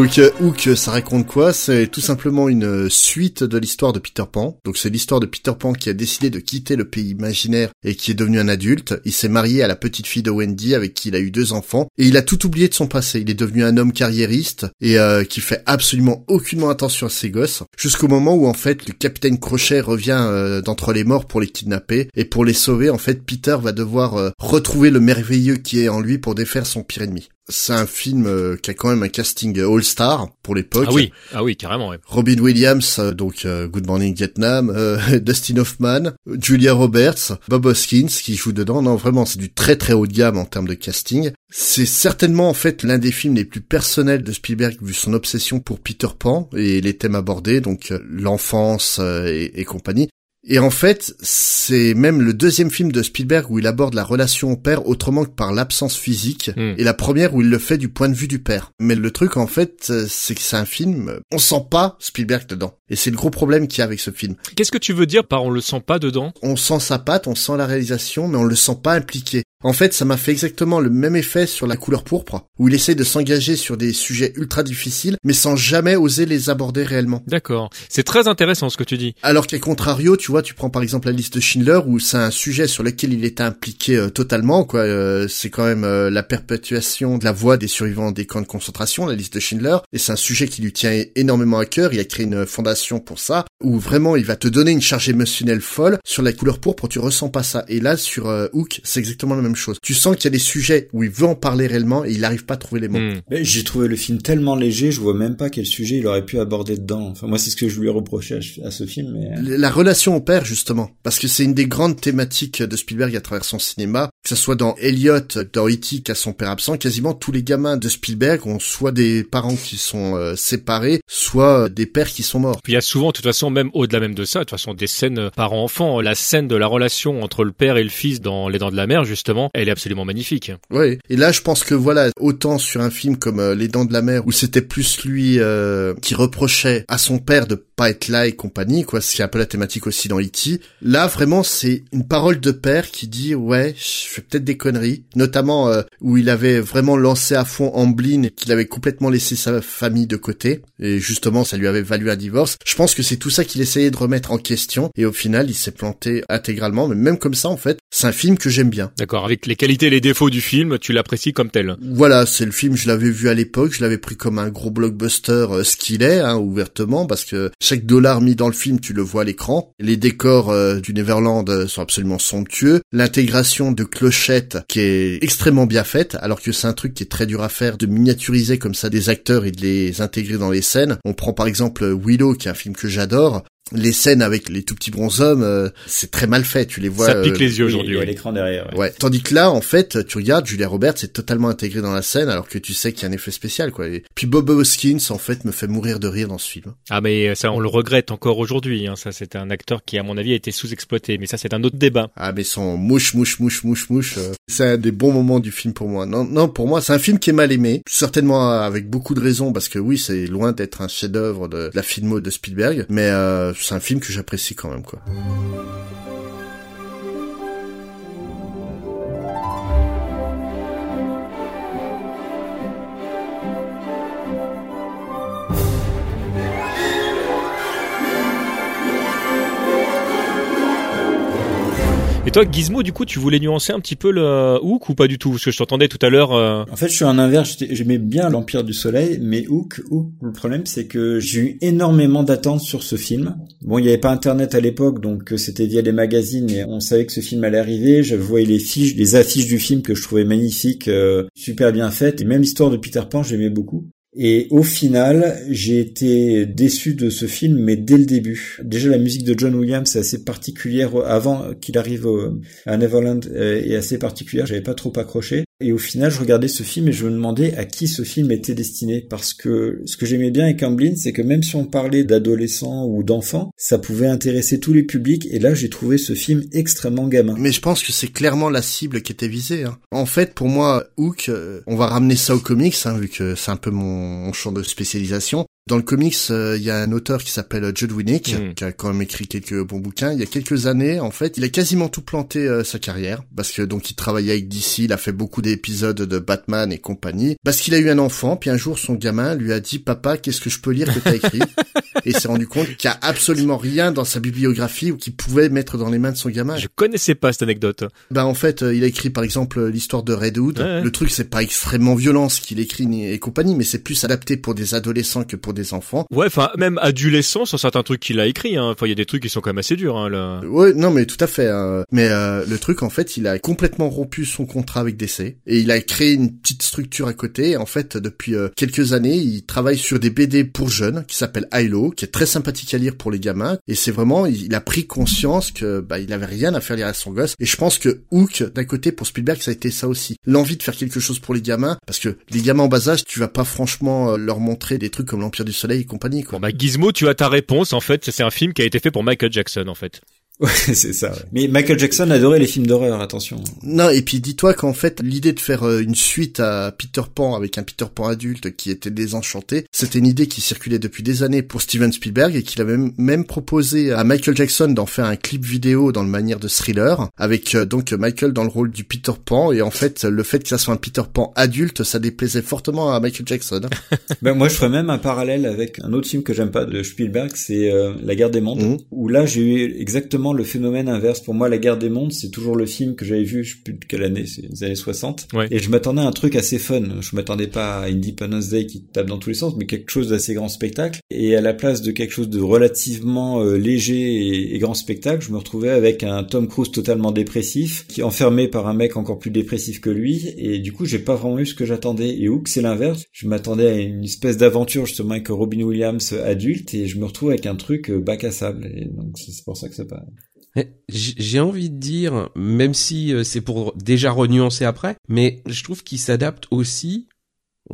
Donc euh, Hook, ça raconte quoi? C'est tout simplement une euh, suite de l'histoire de Peter Pan. Donc c'est l'histoire de Peter Pan qui a décidé de quitter le pays imaginaire et qui est devenu un adulte. Il s'est marié à la petite fille de Wendy avec qui il a eu deux enfants et il a tout oublié de son passé. Il est devenu un homme carriériste et euh, qui fait absolument aucunement attention à ses gosses jusqu'au moment où en fait le capitaine Crochet revient euh, d'entre les morts pour les kidnapper et pour les sauver en fait Peter va devoir euh, retrouver le merveilleux qui est en lui pour défaire son pire ennemi. C'est un film euh, qui a quand même un casting all-star pour l'époque. ah oui, ah oui, carrément. ouais. Robin Williams, euh, donc euh, Good Morning Vietnam, euh, Dustin Hoffman, Julia Roberts, Bob Hoskins qui joue dedans. Non, vraiment, c'est du très très haut de gamme en termes de casting. C'est certainement en fait l'un des films les plus personnels de Spielberg vu son obsession pour Peter Pan et les thèmes abordés, donc euh, l'enfance euh, et, et compagnie. Et en fait, c'est même le deuxième film de Spielberg où il aborde la relation au père autrement que par l'absence physique, Hmm. et la première où il le fait du point de vue du père. Mais le truc en fait, euh, c'est que c'est un film, on sent pas Spielberg dedans. Et c'est le gros problème qu'il y a avec ce film. Qu'est-ce que tu veux dire par on le sent pas dedans? On sent sa patte, on sent la réalisation, mais on le sent pas impliqué. En fait, ça m'a fait exactement le même effet sur la couleur pourpre, où il essaie de s'engager sur des sujets ultra difficiles, mais sans jamais oser les aborder réellement. D'accord. C'est très intéressant ce que tu dis. Alors qu'à contrario, tu vois, tu prends par exemple la liste de Schindler où c'est un sujet sur lequel il était impliqué euh, totalement, quoi. Euh, c'est quand même euh, la perpétuation de la voix des survivants des camps de concentration, la liste de Schindler, et c'est un sujet qui lui tient énormément à cœur. Il a créé une fondation pour ça, où vraiment il va te donner une charge émotionnelle folle sur la couleur pourpre, tu ressens pas ça. Et là, sur Hook, c'est exactement la même chose. Tu sens qu'il y a des sujets où il veut en parler réellement et il n'arrive pas à trouver les mots. Hmm. J'ai trouvé le film tellement léger, je vois même pas quel sujet il aurait pu aborder dedans. Enfin, moi, c'est ce que je lui ai reproché à, à ce film, mais... La relation au père, justement. Parce que c'est une des grandes thématiques de Spielberg à travers son cinéma. Que ce soit dans Elliot, dans E.T., qui a son père absent, quasiment tous les gamins de Spielberg ont soit des parents qui sont euh, séparés, soit des pères qui sont morts. Puis il y a souvent, de toute façon, même au-delà même de ça, de toute façon, des scènes euh, parents-enfants. La scène de la relation entre le père et le fils dans Les Dents de la Mer, justement, elle est absolument magnifique. Ouais. Et là, je pense que voilà, autant sur un film comme euh, Les Dents de la Mer, où c'était plus lui euh, qui reprochait à son père de pas être là et compagnie, quoi, ce qui est un peu la thématique aussi dans E.T. Là, vraiment, c'est une parole de père qui dit, ouais, je- fais peut-être des conneries, notamment euh, où il avait vraiment lancé à fond Amblin et qu'il avait complètement laissé sa famille de côté et justement ça lui avait valu un divorce. Je pense que c'est tout ça qu'il essayait de remettre en question et au final il s'est planté intégralement mais même comme ça en fait, c'est un film que j'aime bien. D'accord, avec les qualités et les défauts du film, tu l'apprécies comme tel. Voilà, c'est le film, je l'avais vu à l'époque, je l'avais pris comme un gros blockbuster euh, ce qu'il est hein, ouvertement parce que chaque dollar mis dans le film, tu le vois à l'écran. Les décors euh, du Neverland sont absolument somptueux. L'intégration de clochettes qui est extrêmement bien faite, alors que c'est un truc qui est très dur à faire, de miniaturiser comme ça des acteurs et de les intégrer dans les scènes. On prend par exemple Willow, qui est un film que j'adore les scènes avec les tout petits bonshommes, euh, c'est très mal fait. Tu les vois. Ça pique euh, les yeux aujourd'hui. ouais. l'écran derrière. ouais. Ouais. Tandis que là, en fait, tu regardes, Julia Roberts est totalement intégrée dans la scène, alors que tu sais qu'il y a un effet spécial, quoi. Et puis Bob Hoskins, en fait, me fait mourir de rire dans ce film. Ah mais ça on le regrette encore aujourd'hui. Hein. Ça c'est un acteur qui à mon avis a été sous-exploité. Mais ça c'est un autre débat. Ah, mais son mouche, mouche, mouche, mouche, mouche, euh, c'est un des bons moments du film pour moi. Non, non, pour moi, c'est un film qui est mal aimé, certainement avec beaucoup de raisons, parce que oui, c'est loin d'être un chef-d'œuvre de, de la filmo de Spielberg, mais euh, c'est un film que j'apprécie quand même, quoi. Et toi Gizmo du coup tu voulais nuancer un petit peu le Hook ou pas du tout? Parce que je t'entendais tout à l'heure. euh, En fait, je suis un inverse. J'aimais bien l'Empire du Soleil, mais Hook, Hook, le problème, c'est que j'ai eu énormément d'attentes sur ce film. Bon, il n'y avait pas Internet à l'époque, donc euh, c'était via les magazines, et on savait que ce film allait arriver. Je voyais les fiches, les affiches du film que je trouvais magnifiques, euh, super bien faites, et même l'histoire de Peter Pan, j'aimais beaucoup. Et au final, j'ai été déçu de ce film, mais dès le début. Déjà, la musique de John Williams est assez particulière avant qu'il arrive à Neverland, euh, est assez particulière. J'avais pas trop accroché. Et au final, je regardais ce film et je me demandais à qui ce film était destiné. Parce que ce que j'aimais bien avec Amblin, c'est que même si on parlait d'adolescents ou d'enfants, ça pouvait intéresser tous les publics. Et là, j'ai trouvé ce film extrêmement gamin. Mais je pense que c'est clairement la cible qui était visée. hein. En fait, pour moi, Hook, euh, on va ramener ça aux comics, hein, vu que c'est un peu mon, mon champ de spécialisation. Dans le comics, euh, il y a un auteur qui s'appelle Judd Winnick, Mm. qui a quand même écrit quelques bons bouquins. Il y a quelques années, en fait, il a quasiment tout planté euh, sa carrière, parce que donc il travaillait avec DC, il a fait beaucoup d'épisodes de Batman et compagnie, parce qu'il a eu un enfant, puis un jour son gamin lui a dit, papa, qu'est-ce que je peux lire que t'as écrit? Et s'est rendu compte qu'il y a absolument rien dans sa bibliographie ou qu'il pouvait mettre dans les mains de son gamin. Je connaissais pas cette anecdote. Bah en fait, euh, il a écrit par exemple euh, l'histoire de Red Hood. Ouais, ouais. Le truc c'est pas extrêmement violent ce qu'il écrit ni- et compagnie, mais c'est plus adapté pour des adolescents que pour des enfants. Ouais, enfin même adolescent sur certains trucs qu'il a écrit. Hein. Enfin il y a des trucs qui sont quand même assez durs. Hein, là. Ouais, non mais tout à fait. hein. Mais euh, le truc en fait, il a complètement rompu son contrat avec DC et il a créé une petite structure à côté. En fait, depuis euh, quelques années, il travaille sur des BD pour jeunes qui s'appelle Qui est très sympathique à lire pour les gamins. Et c'est vraiment, il il a pris conscience que bah il avait rien à faire lire à son gosse. Et je pense que Hook, d'un côté pour Spielberg, ça a été ça aussi, l'envie de faire quelque chose pour les gamins, parce que les gamins en bas âge, tu vas pas franchement euh, leur montrer des trucs comme l'Empire du Soleil et compagnie quoi. Bon bah Gizmo, tu as ta réponse. En fait, c'est un film qui a été fait pour Michael Jackson en fait. Ouais, c'est ça. ouais. Mais Michael Jackson adorait les films d'horreur, attention. Non, et puis dis-toi qu'en fait, l'idée de faire euh, une suite à Peter Pan avec un Peter Pan adulte qui était désenchanté, c'était une idée qui circulait depuis des années pour Steven Spielberg et qu'il avait même, même proposé à Michael Jackson d'en faire un clip vidéo dans le manière de thriller, avec euh, donc Michael dans le rôle du Peter Pan, et en fait, le fait que ça soit un Peter Pan adulte, ça déplaisait fortement à Michael Jackson. Ben, moi, je ferais même un parallèle avec un autre film que j'aime pas de Spielberg, c'est euh, La Guerre des Mondes, Mhm. où là, j'ai eu exactement le phénomène inverse. Pour moi, La Guerre des Mondes, c'est toujours le film que j'avais vu, je sais plus de quelle année, c'est les années 60. Ouais. Et je m'attendais à un truc assez fun. Je m'attendais pas à Independence Day qui tape dans tous les sens, mais quelque chose d'assez grand spectacle. Et à la place de quelque chose de relativement euh, léger et, et grand spectacle, je me retrouvais avec un Tom Cruise totalement dépressif, qui est enfermé par un mec encore plus dépressif que lui. Et du coup, j'ai pas vraiment eu ce que j'attendais. Et Hook, c'est l'inverse. Je m'attendais à une espèce d'aventure justement avec Robin Williams adulte, et je me retrouve avec un truc euh, bac à sable. Et donc c'est c'est pour ça que ça pas. Eh, J'ai envie de dire, même si euh, c'est pour déjà renuancer après, mais je trouve qu'il s'adapte aussi.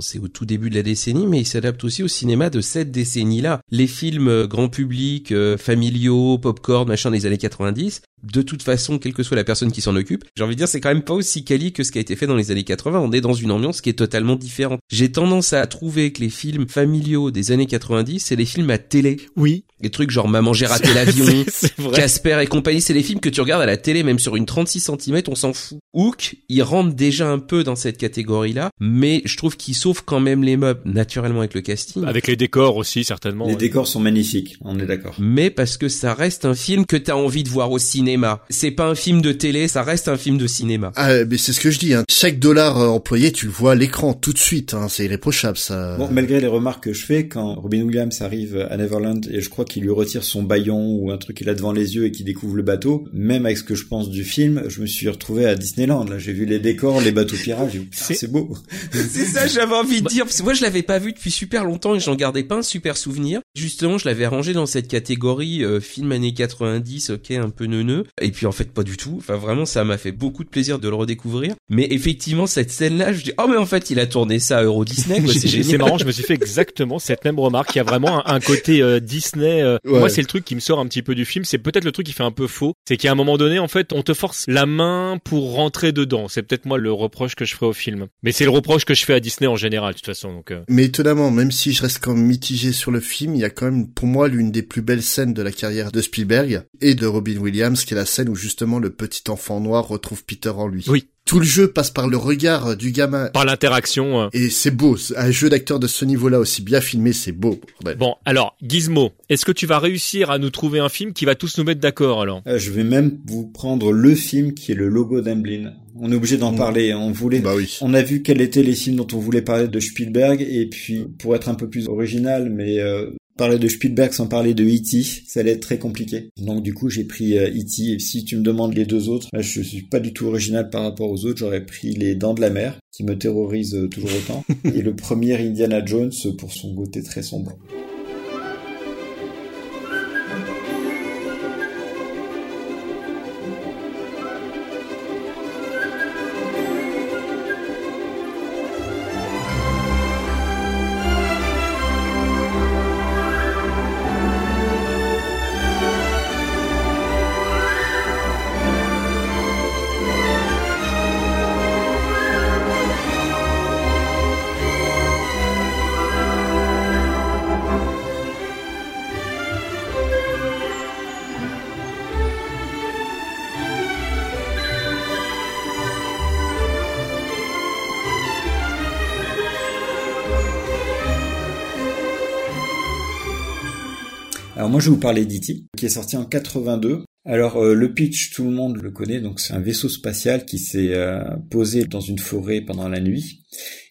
C'est au tout début de la décennie, mais il s'adapte aussi au cinéma de cette décennie-là. Les films euh, grand public, euh, familiaux, popcorn, machin des années 90, de toute façon, quelle que soit la personne qui s'en occupe, j'ai envie de dire, c'est quand même pas aussi quali que ce qui a été fait dans les années 80. On est dans une ambiance qui est totalement différente. J'ai tendance à trouver que les films familiaux des années 90, c'est les films à télé. Oui. Des trucs genre Maman j'ai raté l'avion, C'est- c'est vrai. Casper et compagnie, c'est les films que tu regardes à la télé, même sur une 36 cm, on s'en fout. Hook, il rentre déjà un peu dans cette catégorie-là, mais je trouve qu'il sauve quand même les meubles, naturellement avec le casting. Avec les décors aussi, certainement. Les ouais. décors sont magnifiques, on est d'accord. mais parce que ça reste un film que t'as envie de voir au cinéma. C'est pas un film de télé, ça reste un film de cinéma. Ah, mais c'est ce que je dis. Hein. Chaque dollar euh, employé, tu le vois à l'écran tout de suite. Hein. C'est irréprochable, ça. Bon, malgré les remarques que je fais, quand Robin Williams arrive à Neverland et je crois qu'il lui retire son baillon ou un truc qu'il a devant les yeux et qu'il découvre le bateau, même avec ce que je pense du film, je me suis retrouvé à Disneyland. Là, j'ai vu les décors, les bateaux pirates, Putain, C'est- c'est beau. C'est ça, j'avais envie de dire, parce que moi je l'avais pas vu depuis super longtemps et j'en gardais pas un super souvenir. Justement, je l'avais rangé dans cette catégorie euh, film années 90, ok, un peu neuneux. Et puis en fait pas du tout. Enfin vraiment, ça m'a fait beaucoup de plaisir de le redécouvrir. Mais effectivement, cette scène-là, je dis, oh mais en fait, il a tourné ça à Euro Disney, c'est marrant, je me suis fait exactement cette même remarque. Il y a vraiment un, un côté euh, Disney. euh, Ouais. Moi, c'est le truc qui me sort un petit peu du film. C'est peut-être le truc qui fait un peu faux. C'est qu'à un moment donné, en fait, on te force la main pour rentrer dedans. C'est peut-être moi le reproche que je ferai au film. Mais c'est le reproche que je fais à Disney en général, de toute façon. Donc, euh, Mais étonnamment, même si je reste quand même mitigé sur le film, il y a quand même pour moi l'une des plus belles scènes de la carrière de Spielberg et de Robin Williams, qui est la scène où justement le petit enfant noir retrouve Peter en lui. Oui. Tout le jeu passe par le regard du gamin. par l'interaction. euh. Et c'est beau, un jeu d'acteur de ce niveau-là aussi bien filmé, c'est beau. bordel. Bon, alors, Gizmo, est-ce que tu vas réussir à nous trouver un film qui va tous nous mettre d'accord alors? Euh, je vais même vous prendre le film qui est le logo d'Amblin. On est obligé d'en Mm. parler. On voulait, Bah oui. on a vu quels étaient les films dont on voulait parler de Spielberg et puis pour être un peu plus original, mais euh, parler de Spielberg sans parler de E.T., ça allait être très compliqué. Donc du coup j'ai pris euh, E.T. et si tu me demandes les deux autres, là, je suis pas du tout original par rapport aux autres. J'aurais pris les Dents de la Mer qui me terrorisent euh, toujours autant et le premier Indiana Jones pour son côté très sombre. Alors moi je vais vous parler d'E.T. qui est sorti en 82. Alors euh, le pitch tout le monde le connaît donc c'est un vaisseau spatial qui s'est euh, posé dans une forêt pendant la nuit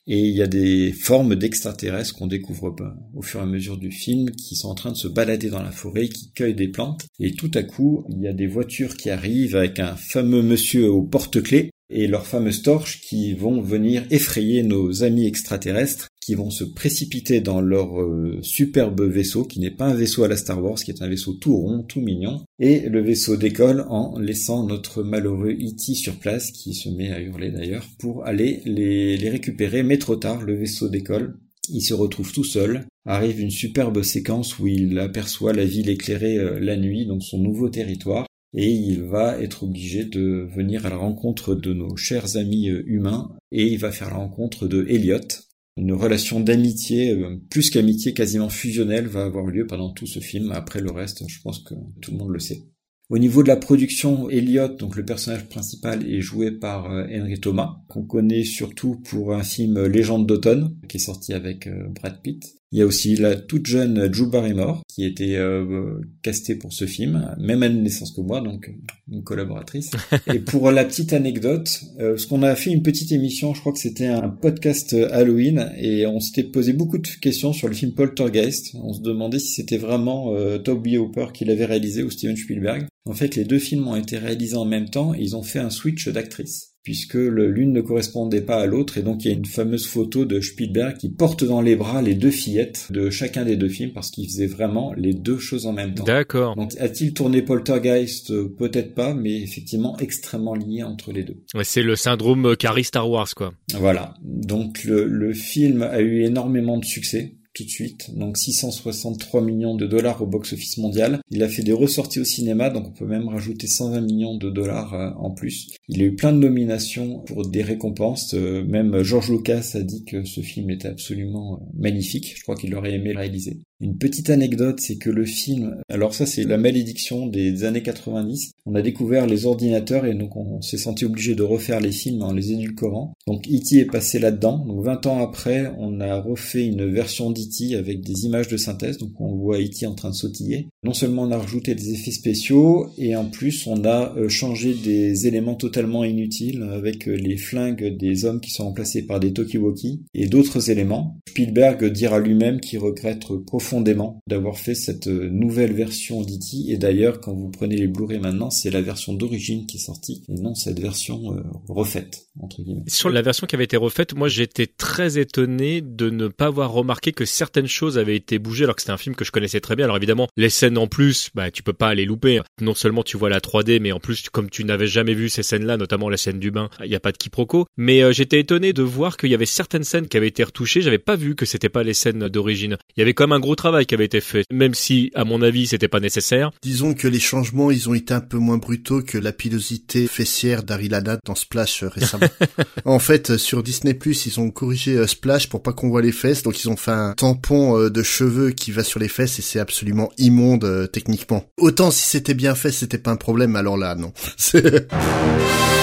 et il y a des formes d'extraterrestres qu'on découvre pas au fur et à mesure du film qui sont en train de se balader dans la forêt qui cueillent des plantes et tout à coup il y a des voitures qui arrivent avec un fameux monsieur au porte-clés et leurs fameuses torches qui vont venir effrayer nos amis extraterrestres qui vont se précipiter dans leur euh, superbe vaisseau qui n'est pas un vaisseau à la Star Wars qui est un vaisseau tout rond, tout mignon et le vaisseau décolle en laissant notre malheureux E.T. sur place qui se met à hurler d'ailleurs pour aller les, récupérer mais trop tard le vaisseau décolle il se retrouve tout seul. Arrive une superbe séquence où il aperçoit la ville éclairée euh, la nuit, donc son nouveau territoire et il va être obligé de venir à la rencontre de nos chers amis euh, humains et il va faire la rencontre de Elliot. Une relation d'amitié, euh, plus qu'amitié, quasiment fusionnelle, va avoir lieu pendant tout ce film. Après le reste, je pense que tout le monde le sait. Au niveau de la production, Elliot, donc le personnage principal, est joué par euh, Henry Thomas, qu'on connaît surtout pour un film euh, Légende d'automne, qui est sorti avec Brad Pitt. Il y a aussi la toute jeune Drew Barrymore, qui était euh, castée pour ce film, même de naissance que moi, donc une collaboratrice. Et pour la petite anecdote, euh, parce qu'on a fait une petite émission, je crois que c'était un podcast Halloween, et on s'était posé beaucoup de questions sur le film Poltergeist. On se demandait si c'était vraiment euh, Toby Hooper qui l'avait réalisé ou Steven Spielberg. En fait, les deux films ont été réalisés en même temps, et ils ont fait un switch d'actrice puisque l'une ne correspondait pas à l'autre, et donc il y a une fameuse photo de Spielberg qui porte dans les bras les deux fillettes de chacun des deux films, parce qu'il faisait vraiment les deux choses en même temps. D'accord. Donc a-t-il tourné Poltergeist? Euh, Peut-être pas, mais effectivement extrêmement lié entre les deux. Ouais, c'est le syndrome Carrie Star Wars, quoi. Voilà. Donc le, le film a eu énormément de succès tout de suite, donc 663 millions de dollars au box-office mondial. Il a fait des ressorties au cinéma, donc on peut même rajouter 120 millions de dollars euh, en plus. Il a eu plein de nominations pour des récompenses. Euh, même George Lucas a dit que ce film était absolument euh, magnifique. Je crois qu'il aurait aimé le réaliser. Une petite anecdote, c'est que le film, alors ça c'est la malédiction des années 90, on a découvert les ordinateurs et donc on s'est senti obligé de refaire les films en les édulcorant. Donc E.T. est passé là-dedans. Donc 20 ans après, on a refait une version. Avec des images de synthèse, donc on voit E.T. en train de sautiller. Non seulement on a rajouté des effets spéciaux et en plus on a euh, changé des éléments totalement inutiles avec euh, les flingues des hommes qui sont remplacés par des Tokiwoki et d'autres éléments. Spielberg dira lui-même qu'il regrette profondément profondément d'avoir fait cette euh, nouvelle version d'E.T. Et d'ailleurs, quand vous prenez les Blu-ray maintenant, c'est la version d'origine qui est sortie et non cette version euh, refaite, entre guillemets. Sur la version qui avait été refaite, moi j'étais très étonné de ne pas avoir remarqué que certaines choses avaient été bougées alors que c'était un film que je connaissais très bien. Alors évidemment, les scènes en plus, bah tu peux pas les louper. Non seulement tu vois la 3D, mais en plus comme tu n'avais jamais vu ces scènes-là, notamment la scène du bain, il n'y a pas de quiproquo. Mais euh, j'étais étonné de voir qu'il y avait certaines scènes qui avaient été retouchées. J'avais pas vu que c'était pas les scènes d'origine. Il y avait comme un gros travail qui avait été fait, même si, à mon avis, c'était pas nécessaire. Disons que les changements, ils ont été un peu moins brutaux que la pilosité fessière d'Harry Lana dans Splash euh, récemment. en fait, euh, sur Disney+, ils ont corrigé Splash pour pas qu'on voit les fesses, donc ils ont fait un tampon de cheveux qui va sur les fesses et c'est absolument immonde techniquement. Autant si c'était bien fait, c'était pas un problème, alors là, non.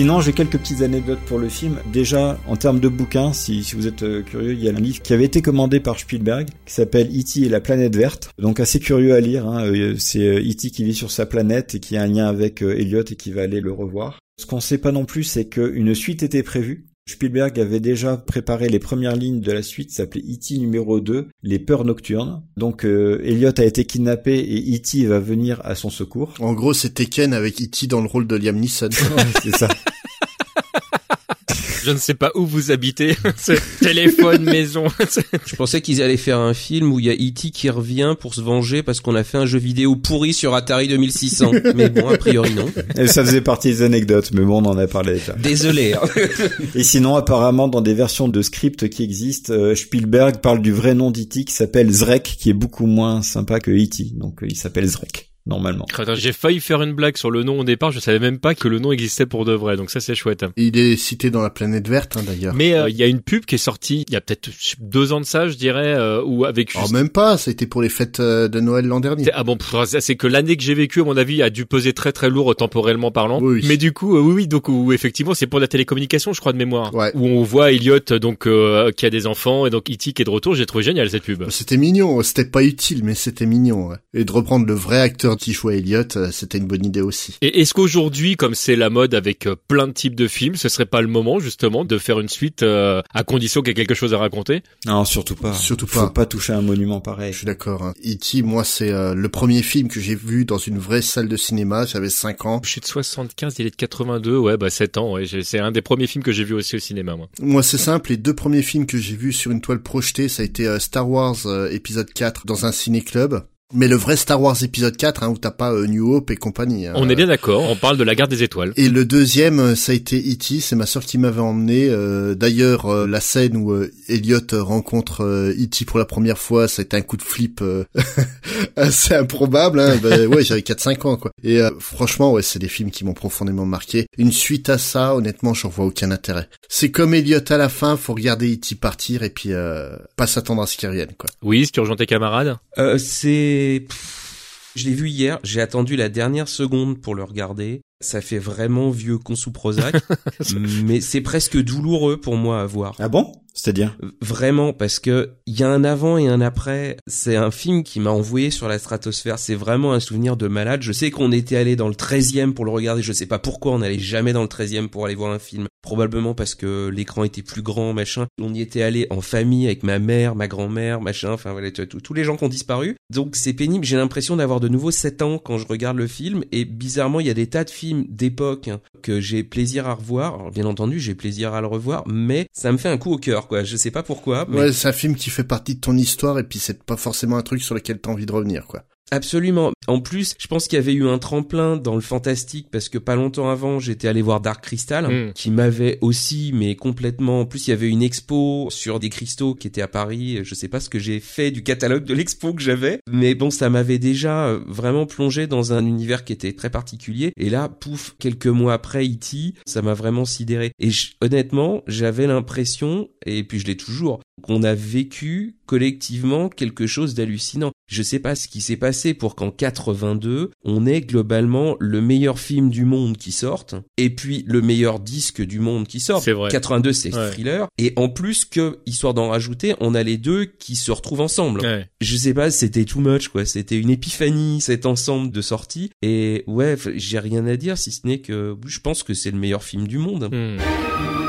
Sinon, j'ai quelques petites anecdotes pour le film. Déjà, en termes de bouquins, si, si vous êtes euh, curieux, il y a un livre qui avait été commandé par Spielberg, qui s'appelle E.T. et la planète verte. Donc assez curieux à lire. Hein. Euh, c'est E.T. qui vit sur sa planète et qui a un lien avec euh, Elliot et qui va aller le revoir. Ce qu'on sait pas non plus, c'est qu'une suite était prévue. Spielberg avait déjà préparé les premières lignes de la suite, s'appelait E.T. numéro 2, Les peurs nocturnes. Donc euh, Elliot a été kidnappé et E.T. va venir à son secours. En gros, c'était Ken avec E.T. dans le rôle de Liam Neeson. c'est ça. Je ne sais pas où vous habitez. téléphone, maison. Je pensais qu'ils allaient faire un film où il y a E.T. qui revient pour se venger parce qu'on a fait un jeu vidéo pourri sur Atari 2600. mais bon, a priori non. Et ça faisait partie des anecdotes, mais bon, on en a parlé déjà. Désolé. Hein. Et sinon, apparemment, dans des versions de script qui existent, euh, Spielberg parle du vrai nom d'E.T. qui s'appelle Zrek, qui est beaucoup moins sympa que E.T. Donc, euh, il s'appelle Zrek normalement. J'ai failli faire une blague sur le nom au départ, je savais même pas que le nom existait pour de vrai, donc ça c'est chouette. Il est cité dans la planète verte hein, d'ailleurs. Mais euh, il y a une pub qui est sortie il y a peut-être deux ans de ça, je dirais, euh, ou avec. Juste... Oh même pas, c'était pour les fêtes euh, de Noël l'an dernier. Ah bon, c'est que l'année que j'ai vécue, à mon avis, a dû peser très très lourd temporellement parlant. Oui, Mais du coup, oui, oui, donc où, effectivement, c'est pour la télécommunication, je crois de mémoire, ouais. où on voit Elliot donc qui a des enfants et donc E.T. qui est de retour. J'ai trouvé génial cette pub. C'était mignon, c'était pas utile, mais c'était mignon. Ouais. Et de reprendre le vrai acteur qui jouait Elliot euh, c'était une bonne idée aussi. Et est-ce qu'aujourd'hui, comme c'est la mode avec euh, plein de types de films, ce serait pas le moment justement de faire une suite euh, à condition qu'il y ait quelque chose à raconter? Non, surtout pas. Surtout pas. Faut pas toucher un monument pareil. Je suis d'accord. Hein. E.T., moi, c'est le premier film que j'ai vu dans une vraie salle de cinéma. J'avais 5 ans. Je suis de 75, il est de 82, ouais, bah 7 ans. Ouais. C'est un des premiers films que j'ai vu aussi au cinéma, moi. Moi, c'est simple. Les deux premiers films que j'ai vus sur une toile projetée, ça a été Star Wars épisode 4 dans un ciné-club. Mais le vrai Star Wars épisode 4, hein, où t'as pas euh, New Hope et compagnie. Hein. On est bien d'accord, on parle de la garde des étoiles. Et le deuxième, euh, ça a été E.T., c'est ma sœur qui m'avait emmené. Euh, D'ailleurs, la scène où Elliot rencontre E.T. pour la première fois, ça a été un coup de flip assez improbable. Hein. ben, ouais, j'avais 4-5 ans, quoi. Et franchement, ouais, c'est des films qui m'ont profondément marqué. Une suite à ça, honnêtement, j'en vois aucun intérêt. C'est comme Elliot à la fin, faut regarder E.T. partir et puis pas s'attendre à ce qu'il revienne, quoi. Oui, si tu rejoins tes camarades C'est je l'ai vu hier, j'ai attendu la dernière seconde pour le regarder. Ça fait vraiment vieux con sous Prozac, mais c'est presque douloureux pour moi à voir. Ah bon? C'est-à-dire Vraiment, parce que il y a un avant et un après. C'est un film qui m'a envoyé sur la stratosphère. C'est vraiment un souvenir de malade. Je sais qu'on était allé dans le 13e pour le regarder. Je sais pas pourquoi on n'allait jamais dans le 13e pour aller voir un film. Probablement parce que l'écran était plus grand, machin. On y était allé en famille avec ma mère, ma grand-mère, machin. Enfin voilà, tous les gens qui ont disparu. Donc c'est pénible. J'ai l'impression d'avoir de nouveau 7 ans quand je regarde le film. Et bizarrement, il y a des tas de films d'époque que j'ai plaisir à revoir. Alors, bien entendu, j'ai plaisir à le revoir, mais ça me fait un coup au cœur, Je sais pas pourquoi. Ouais, c'est un film qui fait partie de ton histoire et puis c'est pas forcément un truc sur lequel t'as envie de revenir, quoi. Absolument. En plus, je pense qu'il y avait eu un tremplin dans le fantastique parce que pas longtemps avant, j'étais allé voir Dark Crystal, Mm. qui m'avait aussi, mais complètement. En plus, il y avait une expo sur des cristaux qui était à Paris. Je sais pas ce que j'ai fait du catalogue de l'expo que j'avais, mais bon, ça m'avait déjà euh, vraiment plongé dans un univers qui était très particulier. Et là, pouf, quelques mois après E.T., ça m'a vraiment sidéré. Et je- honnêtement, j'avais l'impression, et puis je l'ai toujours, qu'on a vécu collectivement quelque chose d'hallucinant. Je sais pas ce qui s'est passé pour qu'en 82, on ait globalement le meilleur film du monde qui sorte, et puis le meilleur disque du monde qui sort. C'est vrai. 82, c'est Ouais. Thriller. Et en plus que, histoire d'en rajouter, on a les deux qui se retrouvent ensemble. Ouais. Je sais pas, c'était too much, quoi. C'était une épiphanie, cet ensemble de sorties. Et ouais, j'ai rien à dire, si ce n'est que je pense que c'est le meilleur film du monde. Hmm.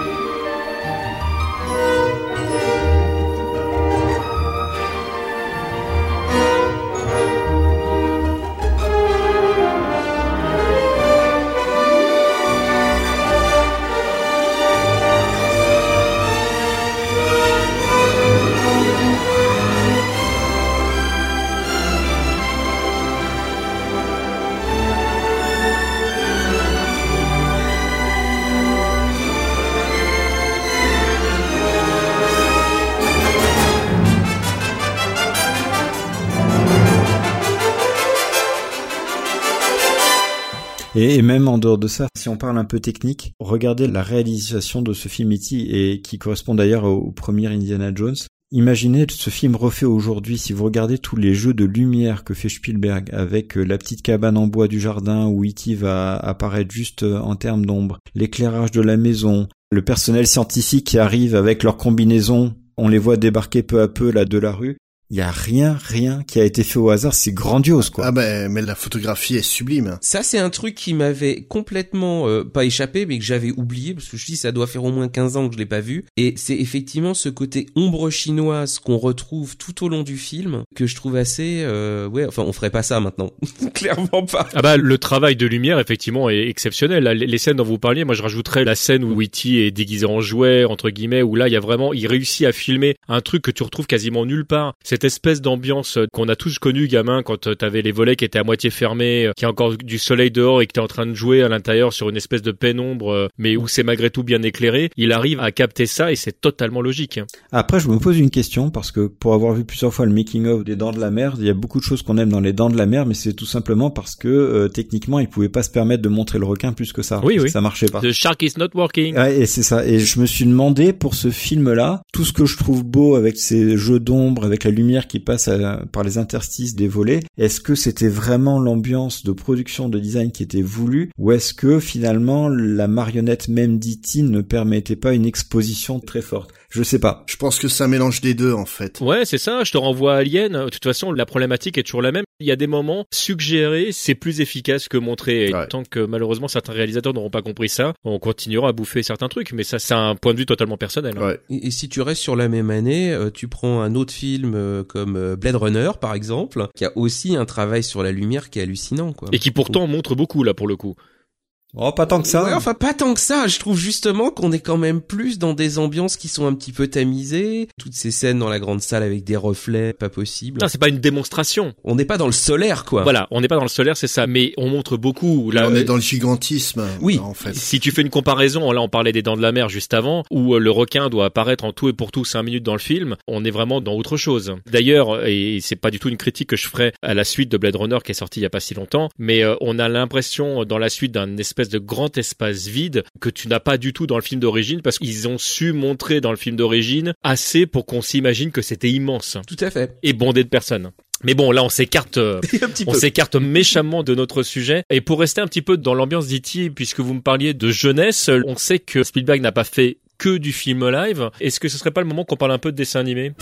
Et, même en dehors de ça, si on parle un peu technique, regardez la réalisation de ce film E.T. et qui correspond d'ailleurs au, au premier Indiana Jones. Imaginez ce film refait aujourd'hui, si vous regardez tous les jeux de lumière que fait Spielberg avec euh, la petite cabane en bois du jardin où E.T. va apparaître juste euh, en termes d'ombre, l'éclairage de la maison, le personnel scientifique qui arrive avec leur combinaison, on les voit débarquer peu à peu là de la rue. Il y a rien, rien qui a été fait au hasard, c'est grandiose quoi. Ah ben, mais la photographie est sublime. Ça, c'est un truc qui m'avait complètement euh, pas échappé, mais que j'avais oublié, parce que je dis ça doit faire au moins 15 ans que je l'ai pas vu. Et c'est effectivement ce côté ombre chinoise qu'on retrouve tout au long du film, que je trouve assez... euh, ouais, enfin, on ferait pas ça maintenant. Clairement pas. Ah bah le travail de lumière effectivement est exceptionnel. Là, les, les scènes dont vous parliez, moi je rajouterais la scène où Witty est déguisé en jouet entre guillemets, où là il y a vraiment, il réussit à filmer un truc que tu retrouves quasiment nulle part. Cette espèce d'ambiance euh, qu'on a tous connu gamin quand euh, t'avais les volets qui étaient à moitié fermés, euh, qu'il y a encore du soleil dehors et que t'es en train de jouer à l'intérieur sur une espèce de pénombre, mais où c'est malgré tout bien éclairé. Il arrive à capter ça et c'est totalement logique. hein. Après, je me pose une question parce que pour avoir vu plusieurs fois le making of des Dents de la Mer, il y a beaucoup de choses qu'on aime dans les Dents de la Mer, mais c'est tout simplement parce que euh, techniquement, ils pouvaient pas se permettre de montrer le requin plus que ça. Oui, oui. Ça marchait pas. The shark is not working. Ouais, et c'est ça. Et je me suis demandé pour ce film-là, tout ce que je trouve beau avec ces jeux d'ombre, avec la lumière qui passe à- par les interstices des volets, est-ce que c'était vraiment l'ambiance de production, de design qui était voulue, ou est-ce que finalement la marionnette même d'E.T. ne permettait pas une exposition très forte? Je sais pas. Je pense que c'est un mélange des deux, en fait. Ouais, c'est ça, je te renvoie à Alien. De toute façon, la problématique est toujours la même. Il y a des moments suggérés, c'est plus efficace que. Et Ouais. tant que malheureusement certains réalisateurs n'auront pas compris ça, on continuera à bouffer certains trucs. Mais ça, c'est un point de vue totalement personnel. hein. Ouais. Et, et si tu restes sur la même année, euh, tu prends un autre film euh, comme euh, Blade Runner, par exemple, qui a aussi un travail sur la lumière qui est hallucinant, quoi. Et qui pourtant montre beaucoup là pour le coup. Oh, pas tant que ça. Ouais, enfin pas tant que ça. Je trouve justement qu'on est quand même plus dans des ambiances qui sont un petit peu tamisées. Toutes ces scènes dans la grande salle avec des reflets, pas possible. Non, c'est pas une démonstration. On n'est pas dans le solaire, quoi. Voilà, on n'est pas dans le solaire, c'est ça. Mais on montre beaucoup. Là, on est dans le gigantisme, Oui. en fait. Si tu fais une comparaison, là on parlait des dents de la mer juste avant, où euh, le requin doit apparaître en tout et pour tout 5 minutes dans le film, on est vraiment dans autre chose. D'ailleurs, et c'est pas du tout une critique que je ferais à la suite de Blade Runner qui est sorti il y a pas si longtemps, mais euh, on a l'impression dans la suite d'un espèce espèce de grand espace vide que tu n'as pas du tout dans le film d'origine parce qu'ils ont su montrer dans le film d'origine assez pour qu'on s'imagine que c'était immense Tout à fait. et bondé de personnes. Mais bon, là, on s'écarte, on s'écarte méchamment de notre sujet. Et pour rester un petit peu dans l'ambiance d'E.T., puisque vous me parliez de jeunesse, on sait que Spielberg n'a pas fait que du film live. Est-ce que ce serait pas le moment qu'on parle un peu de dessin animé?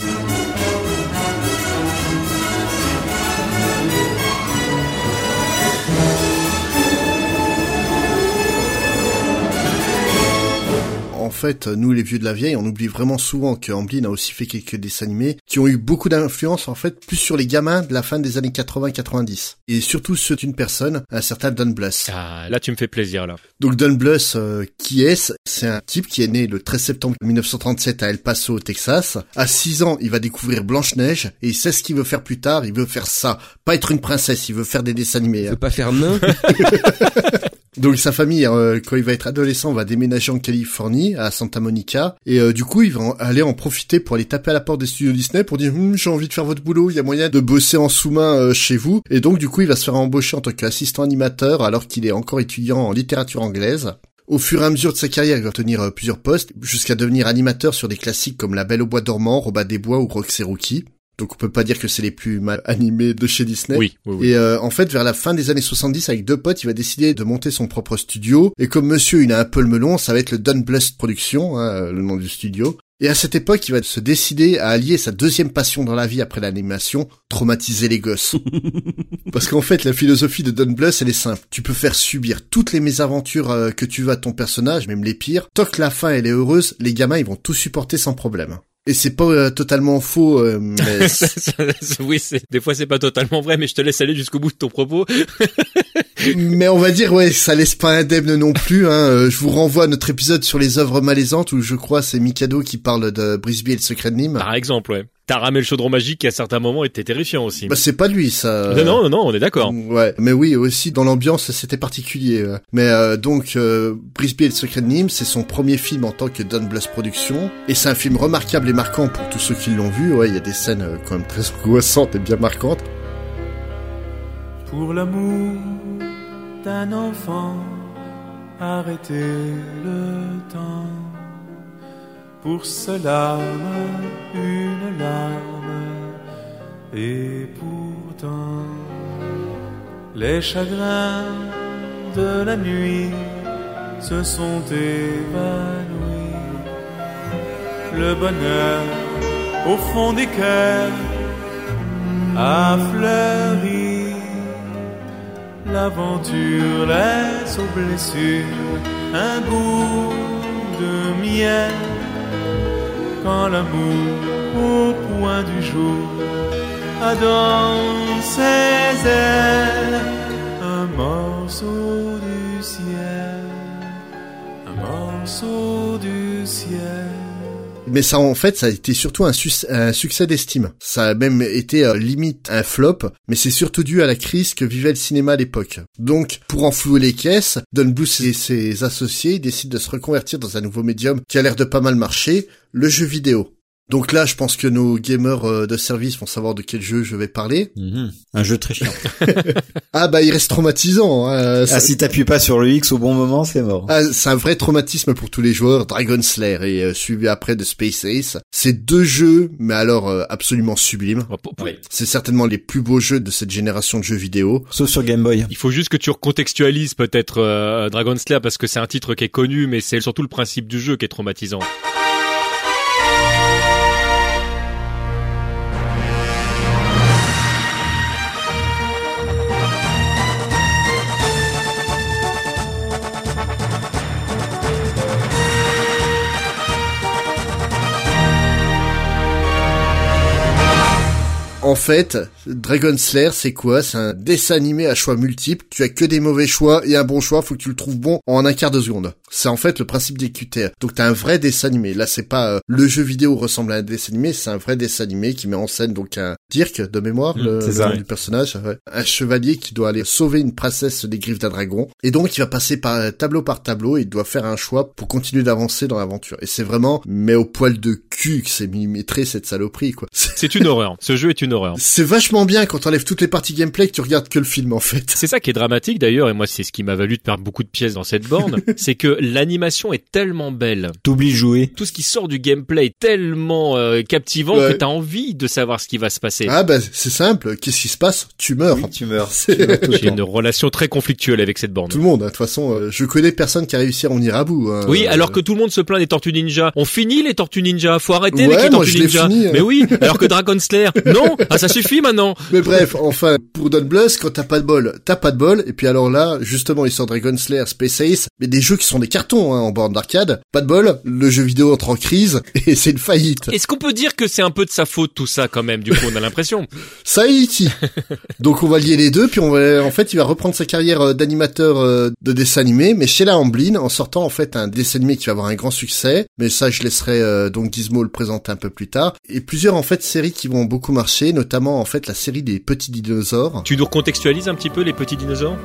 Fait, nous les vieux de la vieille, on oublie vraiment souvent que Amblin a aussi fait quelques dessins animés qui ont eu beaucoup d'influence en fait plus sur les gamins de la fin des années 80-90 et surtout ceux d'une personne, un certain Don Bluth. Ah, là, tu me fais plaisir, là. Donc Don Bluth, euh, qui est-ce? C'est un type qui est né le 13 septembre 1937 à El Paso, au Texas. À 6 ans, il va découvrir Blanche-Neige et il sait ce qu'il veut faire plus tard. Il veut faire ça, pas être une princesse. Il veut faire des dessins animés. Hein. peux pas faire nain. Donc sa famille, euh, quand il va être adolescent, va déménager en Californie, à Santa Monica, et euh, du coup, il va aller en profiter pour aller taper à la porte des studios Disney pour dire Hum, j'ai envie de faire votre boulot, il y a moyen de bosser en sous-main euh, chez vous. Et donc du coup, il va se faire embaucher en tant qu'assistant animateur alors qu'il est encore étudiant en littérature anglaise. Au fur et à mesure de sa carrière, il va tenir plusieurs postes, jusqu'à devenir animateur sur des classiques comme La Belle au Bois dormant, Robin des Bois ou Rox et Rookie. Donc on peut pas dire que c'est les plus mal animés de chez Disney. Oui, oui, oui. Et euh, en fait, vers la fin des années 70, avec deux potes, il va décider de monter son propre studio. Et comme monsieur, il a un peu le melon, ça va être le Don Bluth Productions, hein, le nom du studio. Et à cette époque, il va se décider à allier sa deuxième passion dans la vie après l'animation, traumatiser les gosses. Parce qu'en fait, la philosophie de Don Bluth, elle est simple. Tu peux faire subir toutes les mésaventures euh, que tu veux à ton personnage, même les pires. Tant que la fin, elle est heureuse, les gamins, ils vont tout supporter sans problème. Et c'est pas euh, totalement faux, euh, mais oui, des fois c'est pas totalement vrai, mais je te laisse aller jusqu'au bout de ton propos. Mais on va dire, ouais, ça laisse pas indemne non plus. Hein. Euh, Je vous renvoie à notre épisode sur les œuvres malaisantes où je crois c'est Mikado qui parle de Brisby et le secret de Nîmes. Par exemple, ouais. T'as ramé le chaudron magique qui à certains moments était terrifiant aussi. Bah c'est pas lui ça. non, non, non, non, on est d'accord. Ouais, mais oui aussi dans l'ambiance c'était particulier. ouais. Mais euh, donc euh, Brisby et le secret de Nîmes, c'est son premier film en tant que Don Bluth Productions et c'est un film remarquable et marquant pour tous ceux qui l'ont vu. Ouais, il y a des scènes euh, quand même très angoissantes et bien marquantes. Pour l'amour d'un enfant, arrêtez le temps. Pour cela, une larme, et pourtant, les chagrins de la nuit se sont évanouis. Le bonheur au fond des cœurs a fleuri. L'aventure laisse aux blessures un goût de miel. Quand l'amour au point du jour a dans ses ailes un morceau du ciel, un morceau du ciel. Mais ça, en fait, ça a été surtout un, succès d'estime. Ça a même été euh, limite un flop, mais c'est surtout dû à la crise que vivait le cinéma à l'époque. Donc, pour enflouer les caisses, Don Bluth et ses associés décident de se reconvertir dans un nouveau médium qui a l'air de pas mal marcher, le jeu vidéo. Donc là, je pense que nos gamers euh, de service vont savoir de quel jeu je vais parler. Mhm. Un jeu très chiant. Ah bah, il reste traumatisant. hein. Ça- ah, si t'appuies pas sur le X au bon moment, c'est mort. Ah, c'est un vrai traumatisme pour tous les joueurs. Dragon Slayer et euh, suivi après de Space Ace. C'est deux jeux, mais alors euh, absolument sublimes. Pour- C'est certainement les plus beaux jeux de cette génération de jeux vidéo. Sauf sur Game Boy. Il faut juste que tu recontextualises peut-être euh, Dragon Slayer parce que c'est un titre qui est connu, mais c'est surtout le principe du jeu qui est traumatisant. En fait, Dragon Slayer, c'est quoi? C'est un dessin animé à choix multiples. Tu as que des mauvais choix et un bon choix, faut que tu le trouves bon en un quart de seconde. C'est en fait le principe des QTR. Donc t'as un vrai dessin animé. Là, c'est pas euh, le jeu vidéo ressemble à un dessin animé, c'est un vrai dessin animé qui met en scène donc un Dirk de mémoire, Mmh, le, le nom du personnage, ouais. un chevalier qui doit aller sauver une princesse des griffes d'un dragon. Et donc il va passer par euh, tableau par tableau et il doit faire un choix pour continuer d'avancer dans l'aventure. Et c'est vraiment, mais au poil de cul que c'est millimétré cette saloperie quoi. C'est une horreur. Ce jeu est une horreur. D'horreur. C'est vachement bien quand t'enlèves toutes les parties gameplay que tu regardes que le film en fait. C'est ça qui est dramatique d'ailleurs, et moi c'est ce qui m'a valu de perdre beaucoup de pièces dans cette borne, c'est que l'animation est tellement belle, T'oublies de jouer. tout ce qui sort du gameplay est tellement euh, captivant Ouais. que t'as envie de savoir ce qui va se passer. Ah bah c'est simple, qu'est-ce qui se passe? Tu meurs. Oui, tu meurs. J'ai une relation très conflictuelle avec cette borne. Tout le monde, hein. de toute façon, euh, je connais personne qui a réussi à en venir à bout. hein. Oui, Euh, alors que tout le monde se plaint des Tortues Ninja. On finit les Tortues Ninja. Faut arrêter Ouais, avec les moi, Tortues Ninja. fini, hein. Mais oui, alors que Dragon Slayer, non, ah ça suffit maintenant. Mais bref, enfin, pour Don Bluth, quand t'as pas de bol, t'as pas de bol. Et puis alors là, justement, ils sortent Dragon Slayer, Space Ace, mais des jeux qui sont des cartons hein, en borne d'arcade. Pas de bol, le jeu vidéo entre en crise et c'est une faillite. Est-ce qu'on peut dire que c'est un peu de sa faute tout ça quand même Du coup, on a l'impression. Ça y est. Donc on va lier les deux, puis on va, en fait, il va reprendre sa carrière euh, d'animateur euh, de dessin animé, mais chez la Amblin, en sortant en fait un dessin animé qui va avoir un grand succès. Mais ça, je laisserai euh, donc Gizmo le présenter un peu plus tard. Et plusieurs en fait séries qui vont beaucoup marcher, notamment en fait la série des petits dinosaures. Tu nous recontextualises un petit peu les petits dinosaures?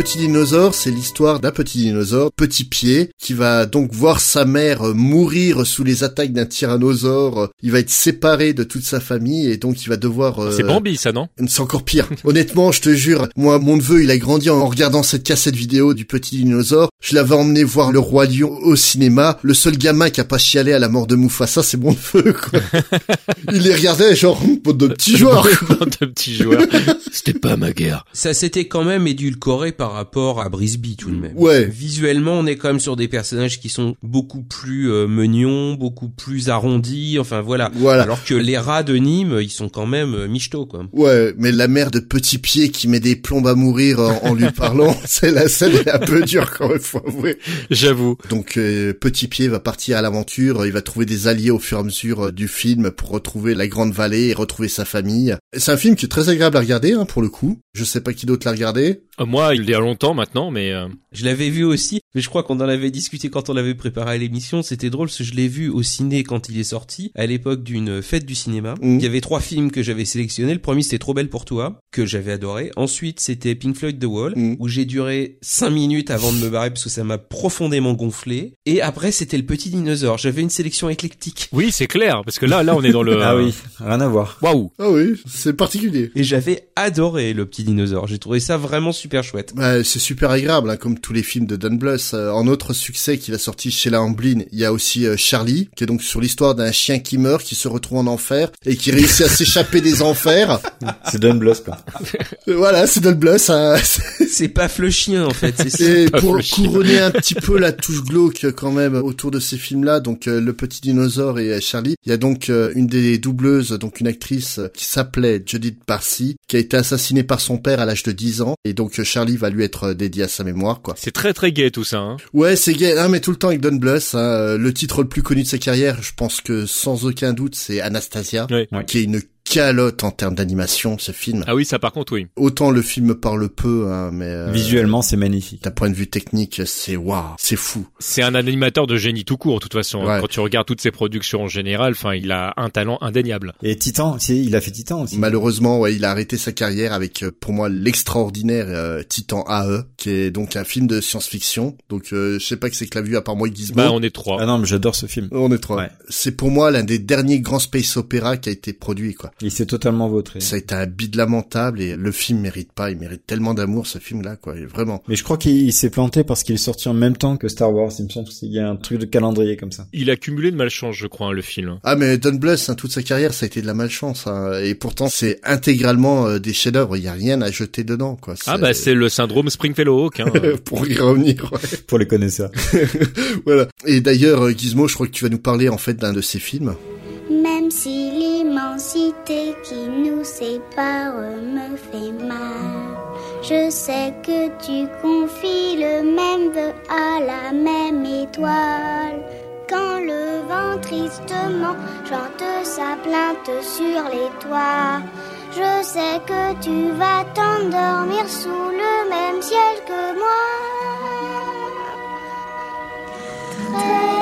Petit dinosaure, c'est l'histoire d'un petit dinosaure, petit pied, qui va donc voir sa mère euh, mourir sous les attaques d'un tyrannosaure. Il va être séparé de toute sa famille et donc il va devoir... euh, C'est Bambi ça, non? C'est encore pire. Honnêtement, je te jure, moi, mon neveu, il a grandi en regardant cette cassette vidéo du petit dinosaure. Je l'avais emmené voir le roi lion au cinéma. Le seul gamin qui a pas chialé à la mort de Mufasa, c'est mon neveu, quoi. il les regardait genre, pour de petits joueurs. de petits joueurs. C'était pas ma guerre. Ça s'était quand même édulcoré par rapport à Brisby tout de même. Ouais. Visuellement, on est quand même sur des personnages qui sont beaucoup plus euh, mignons, beaucoup plus arrondis, enfin voilà. Voilà. Alors que les rats de Nîmes, ils sont quand même euh, michto quoi. Ouais, mais la mère de petit pied qui met des plombes à mourir en, en lui parlant, c'est la scène est un peu dure quand même, faut avouer. J'avoue. Donc euh, petit pied va partir à l'aventure, il va trouver des alliés au fur et à mesure euh, du film pour retrouver la grande vallée et retrouver sa famille. C'est un film qui est très agréable à regarder hein, pour le coup. Je sais pas qui d'autre l'a regardé. Euh, Moi, il y a longtemps maintenant, mais euh, Je l'avais vu aussi, mais je crois qu'on en avait discuté quand on l'avait préparé à l'émission. C'était drôle parce que je l'ai vu au ciné quand il est sorti, à l'époque d'une fête du cinéma. Mhm. Il y avait trois films que j'avais sélectionnés. Le premier c'était Trop belle pour toi, que j'avais adoré. Ensuite c'était Pink Floyd The Wall, Mhm. où j'ai duré cinq minutes avant de me barrer parce que ça m'a profondément gonflé. Et après c'était Le Petit Dinosaure. J'avais une sélection éclectique. oui, c'est clair, parce que là, là, on est dans le. Ah oui, rien à voir. Waouh. Ah oui, c'est particulier. Et j'avais adoré Le Petit Dinosaure. J'ai trouvé ça vraiment super chouette. Bah, c'est super agréable, hein, comme tous les films de Don Bluth. Euh, en autre succès qu'il a sorti chez la Amblin, il y a aussi euh, Charlie, qui est donc sur l'histoire d'un chien qui meurt, qui se retrouve en enfer et qui réussit à s'échapper des enfers. C'est Don Bluth, quoi. Euh, voilà, c'est Don Bluth. hein. C'est paf le chien en fait. C'est ça. Et pour couronner un petit peu la touche glauque quand même autour de ces films-là, donc euh, le petit dinosaure et euh, Charlie, il y a donc euh, une des doubleuses, donc une actrice qui s'appelait Judith Parsi, qui a été assassinée par son père à l'âge de 10 ans, et donc euh, Charlie va lui être dédié à sa mémoire, quoi. C'est très très gai tout ça. Hein. Ouais, c'est gay, hein, mais tout le temps avec Don Bluth, hein, le titre le plus connu de sa carrière, je pense que sans aucun doute, c'est Anastasia, qui est une calotte en termes d'animation, ce film. Ah oui, ça par contre, oui. Autant le film me parle peu, hein, mais euh, Visuellement, c'est magnifique. d'un point de vue technique, c'est waouh, c'est fou. C'est un animateur de génie tout court, de toute façon. Ouais. Quand tu regardes toutes ses productions en général, enfin, il a un talent indéniable. Et Titan, si, il a fait Titan aussi. Malheureusement, ouais, il a arrêté sa carrière avec, euh, pour moi, l'extraordinaire euh, Titan AE, qui est donc un film de science-fiction. Donc, euh, je sais pas que c'est que l'a vu à part moi et Gizmo. Bah, on est trois. Ah non, mais j'adore ce film. On est trois. Ouais. C'est pour moi l'un des derniers grands space opéra qui a été produit, quoi. Il s'est totalement vautré. Ça a été un bide lamentable et le film mérite pas. Il mérite tellement d'amour ce film-là, quoi. Vraiment. Mais je crois qu'il il s'est planté parce qu'il est sorti en même temps que Star Wars. Il me semble qu'il y a un truc de calendrier comme ça. Il a cumulé de malchance, je crois, hein, le film. Ah mais Don Bluth, hein, toute sa carrière, ça a été de la malchance. hein. Et pourtant, c'est intégralement euh, des chefs-d'œuvre. Il y a rien à jeter dedans, quoi. Ah bah c'est le syndrome Springfellow Hawk. Hein. pour y revenir. ouais. Pour les connaisseurs. voilà. Et d'ailleurs, euh, Gizmo, je crois que tu vas nous parler en fait d'un de ces films. Même si l'immensité qui nous sépare me fait mal, je sais que tu confies le même vœu à la même étoile. Quand le vent tristement chante sa plainte sur les toits, je sais que tu vas t'endormir sous le même ciel que moi. Très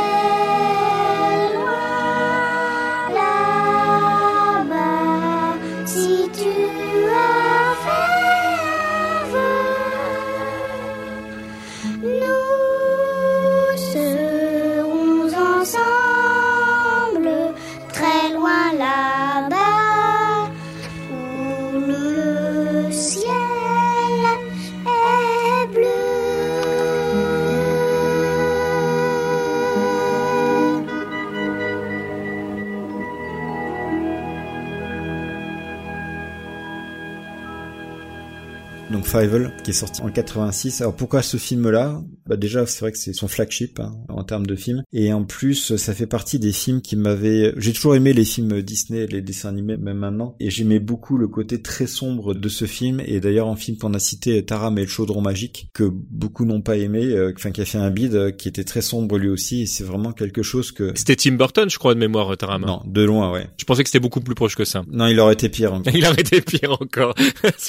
Donc Fievel, qui est sorti en 86. Alors pourquoi ce film-là? Bah déjà, c'est vrai que c'est son flagship hein, en termes de film. Et en plus, ça fait partie des films qui m'avaient... J'ai toujours aimé les films Disney, les dessins animés, même maintenant. Et j'aimais beaucoup le côté très sombre de ce film. Et d'ailleurs, un film qu'on a cité, Taram et le chaudron magique, que beaucoup n'ont pas aimé, euh, enfin qui a fait un bide, euh, qui était très sombre lui aussi. Et c'est vraiment quelque chose que... C'était Tim Burton, je crois, de mémoire, Taram. Non, de loin, ouais. Je pensais que c'était beaucoup plus proche que ça. Non, il aurait été pire. encore. Il aurait été pire encore.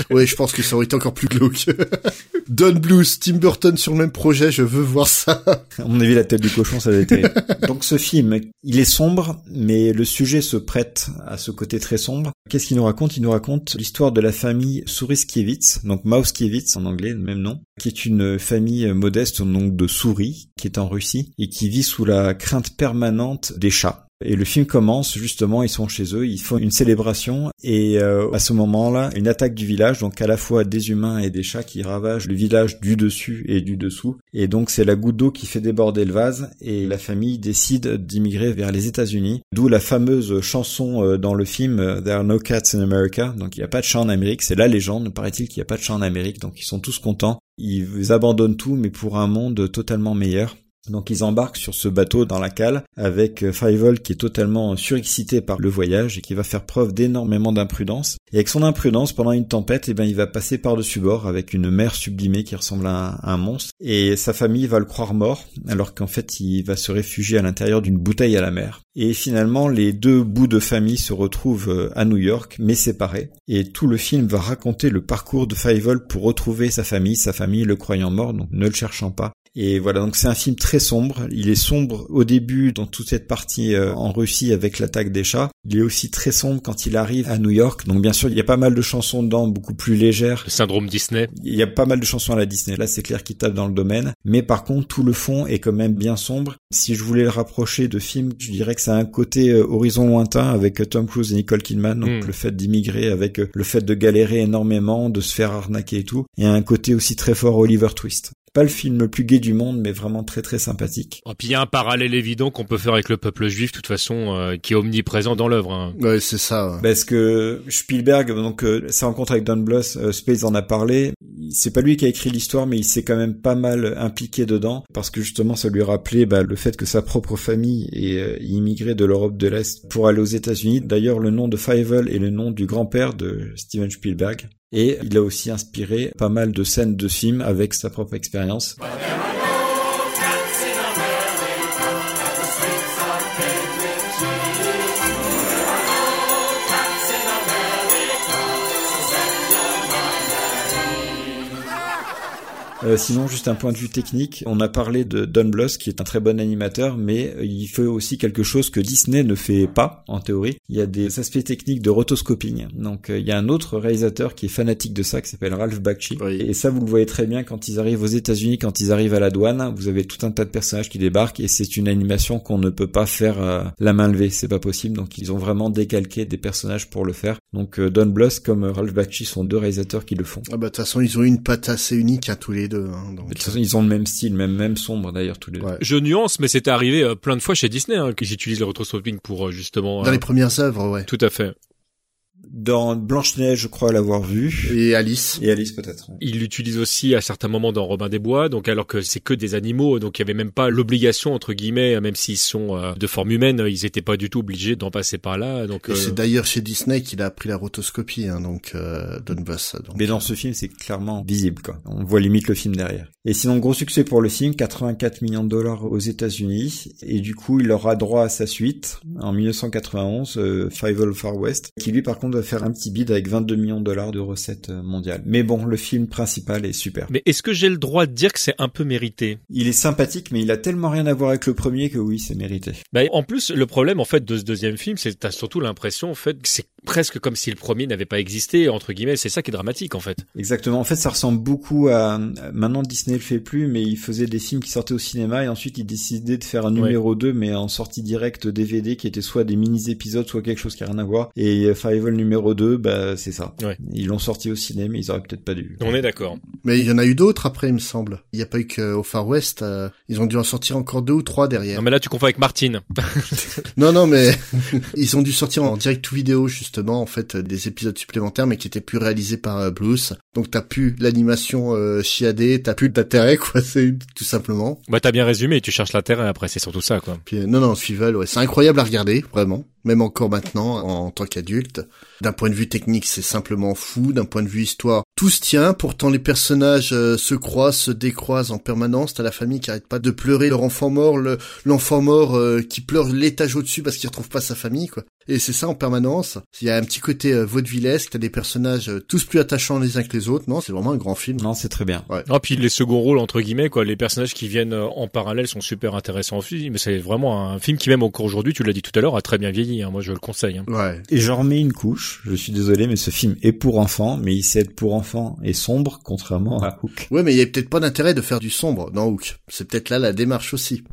Oui, je pense que ça aurait été encore plus glauque. Don Bluth, Tim Burton sur le même projet, je veux voir ça. À mon avis, la tête du cochon, ça va être terrible. Donc ce film, il est sombre, mais le sujet se prête à ce côté très sombre. Qu'est-ce qu'il nous raconte? Il nous raconte l'histoire de la famille Souriskiewicz, donc Mauskiewicz en anglais, le même nom, qui est une famille modeste, donc de souris, qui est en Russie, et qui vit sous la crainte permanente des chats. Et le film commence justement, ils sont chez eux, ils font une célébration et euh, à ce moment-là, une attaque du village, donc à la fois des humains et des chats qui ravagent le village du dessus et du dessous. Et donc c'est la goutte d'eau qui fait déborder le vase et la famille décide d'immigrer vers les États-Unis. D'où la fameuse chanson euh, dans le film euh, There are no cats in America. Donc il n'y a pas de chat en Amérique, c'est la légende. Paraît-il qu'il n'y a pas de chat en Amérique, donc ils sont tous contents. Ils abandonnent tout, mais pour un monde totalement meilleur. Donc ils embarquent sur ce bateau dans la cale avec euh, Fievel qui est totalement surexcité par le voyage et qui va faire preuve d'énormément d'imprudence. Et avec son imprudence, pendant une tempête, eh ben, il va passer par-dessus bord avec une mer sublimée qui ressemble à un, monstre. Et sa famille va le croire mort alors qu'en fait il va se réfugier à l'intérieur d'une bouteille à la mer. Et finalement les deux bouts de famille se retrouvent euh, à New York mais séparés. Et tout le film va raconter le parcours de Fievel pour retrouver sa famille, sa famille le croyant mort, donc ne le cherchant pas. Et voilà, donc c'est un film très sombre. Il est sombre au début dans toute cette partie euh, en Russie avec l'attaque des chats. Il est aussi très sombre quand il arrive à New York. Donc bien sûr, il y a pas mal de chansons dedans, beaucoup plus légères. Le syndrome Disney. Il y a pas mal de chansons à la Disney. Là, c'est clair qu'il tape dans le domaine. Mais par contre, tout le fond est quand même bien sombre. Si je voulais le rapprocher de films, je dirais que ça a un côté euh, horizon lointain avec euh, Tom Cruise et Nicole Kidman. Donc Mm. le fait d'immigrer avec euh, le fait de galérer énormément, de se faire arnaquer et tout. Et un côté aussi très fort Oliver Twist. Pas le film le plus gai du monde, mais vraiment très très sympathique. Et puis il y a un parallèle évident qu'on peut faire avec le peuple juif, de toute façon, euh, qui est omniprésent dans l'œuvre. hein. Ouais, c'est ça. ouais. Parce que Spielberg, donc euh, sa rencontre avec Don Bluth, euh, Space en a parlé. C'est pas lui qui a écrit l'histoire, mais il s'est quand même pas mal impliqué dedans parce que justement ça lui rappelait bah, le fait que sa propre famille est euh, immigrée de l'Europe de l'Est pour aller aux États-Unis. D'ailleurs, le nom de Fievel est le nom du grand-père de Steven Spielberg. Et il a aussi inspiré pas mal de scènes de films avec sa propre expérience. Euh, sinon, juste un point de vue technique, on a parlé de Don Bluth, qui est un très bon animateur, mais il fait aussi quelque chose que Disney ne fait pas, en théorie. Il y a des aspects techniques de rotoscoping. Donc, euh, il y a un autre réalisateur qui est fanatique de ça, qui s'appelle Ralph Bakshi. Et ça, vous le voyez très bien quand ils arrivent aux États-Unis, quand ils arrivent à la douane. Vous avez tout un tas de personnages qui débarquent et c'est une animation qu'on ne peut pas faire euh, la main levée. C'est pas possible. Donc, ils ont vraiment décalqué des personnages pour le faire. Donc, Don Bluth comme Ralph Bakshi sont deux réalisateurs qui le font. Ah bah, de toute façon, ils ont une patte assez unique à tous les deux. Hein, donc... De toute façon, ils ont le même style, même même sombre d'ailleurs tous les deux. Ouais. Je nuance, mais c'était arrivé euh, plein de fois chez Disney hein, qu'ils utilisent le retroscoping pour euh, justement. Dans euh, les premières œuvres, ouais. Tout à fait. Dans Blanche-Neige, je crois l'avoir vu. Et Alice. Et Alice peut-être. Il l'utilise aussi à certains moments dans Robin des Bois, donc alors que c'est que des animaux, donc il y avait même pas l'obligation entre guillemets, même s'ils sont euh, de forme humaine, ils étaient pas du tout obligés d'en passer par là. Donc euh, c'est d'ailleurs chez Disney qu'il a appris la rotoscopie, hein, donc euh, Don Bluth. Donc, Mais dans ce film, c'est clairement visible, quoi. On voit limite le film derrière. Et sinon, gros succès pour le film, 84 millions de dollars aux États-Unis, et du coup, il aura droit à sa suite en 1991, euh, Five All Far West, qui lui, par contre, va faire un petit bid avec 22 millions de dollars de recettes euh, mondiales. Mais bon, le film principal est super. Mais est-ce que j'ai le droit de dire que c'est un peu mérité? Il est sympathique, mais il a tellement rien à voir avec le premier que oui, c'est mérité. bah, En plus, le problème en fait de ce deuxième film, c'est que t'as surtout l'impression en fait que c'est presque comme si le premier n'avait pas existé entre guillemets. C'est ça qui est dramatique en fait. Exactement. En fait, ça ressemble beaucoup à maintenant Disney le fait plus, mais il faisait des films qui sortaient au cinéma et ensuite il décidait de faire un numéro 2 mais en sortie directe DVD qui était soit des mini épisodes, soit quelque chose qui a rien à voir. Et Five All numéro 2, bah c'est ça. Ouais. Ils l'ont sorti au cinéma, mais ils auraient peut-être pas dû. On est d'accord. Mais il y en a eu d'autres après, il me semble. Il n'y a pas eu qu'au Far West. euh, ils ont dû en sortir encore deux ou trois derrière. Non mais là tu confonds avec Martine. Non, non, mais ils ont dû sortir en direct to vidéo justement, en fait, des épisodes supplémentaires, mais qui étaient plus réalisés par euh, Blues. Donc t'as plus l'animation euh, chiadée, t'as plus d'intérêt, quoi. C'est tout simplement. bah t'as bien résumé. Tu cherches l'intérêt après, c'est surtout ça quoi. Puis euh, non, non, Swivel, ouais, c'est incroyable à regarder, vraiment. Même encore maintenant, en tant qu'adulte. D'un point de vue technique, c'est simplement fou. D'un point de vue histoire, tout se tient. Pourtant, les personnages euh, se croisent, se décroisent en permanence. T'as la famille qui arrête pas de pleurer leur enfant mort, le- l'enfant mort euh, qui pleure l'étage au-dessus parce qu'il retrouve pas sa famille, quoi. Et c'est ça en permanence. Il y a un petit côté euh, vaudevillesque. T'as des personnages euh, tous plus attachants les uns que les autres. Non, c'est vraiment un grand film. Non, c'est très bien. Ah puis les seconds rôles entre guillemets quoi, les personnages qui viennent euh, en parallèle sont super intéressants aussi. Mais c'est vraiment un film qui même encore aujourd'hui, tu l'as dit tout à l'heure, a très bien vieilli. hein. Moi je le conseille. hein. Ouais. Et j'en remets une couche. Je suis désolé, mais ce film est pour enfants, mais il sait être pour enfants et sombre, contrairement à Hook. Ouais, mais il y a peut-être pas d'intérêt de faire du sombre dans Hook. C'est peut-être là la démarche aussi.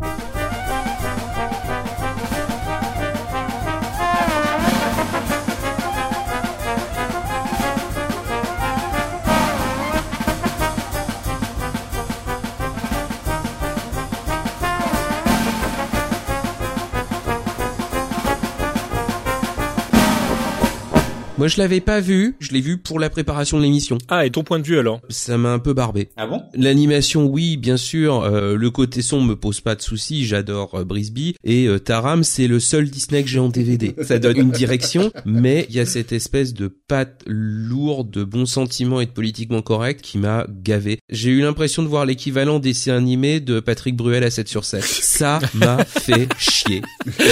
Moi, je l'avais pas vu. Je l'ai vu pour la préparation de l'émission. Ah et ton point de vue alors? Ça m'a un peu barbé. Ah bon? L'animation, oui, bien sûr. euh, le côté son me pose pas de soucis. J'adore euh, Brisby et euh, Taram, c'est le seul Disney que j'ai en DVD. Ça donne une direction, mais il y a cette espèce de patte lourde de bons sentiments et de politiquement correct qui m'a gavé. J'ai eu l'impression de voir l'équivalent dessin animé de Patrick Bruel à 7 sur 7. Ça m'a fait chier.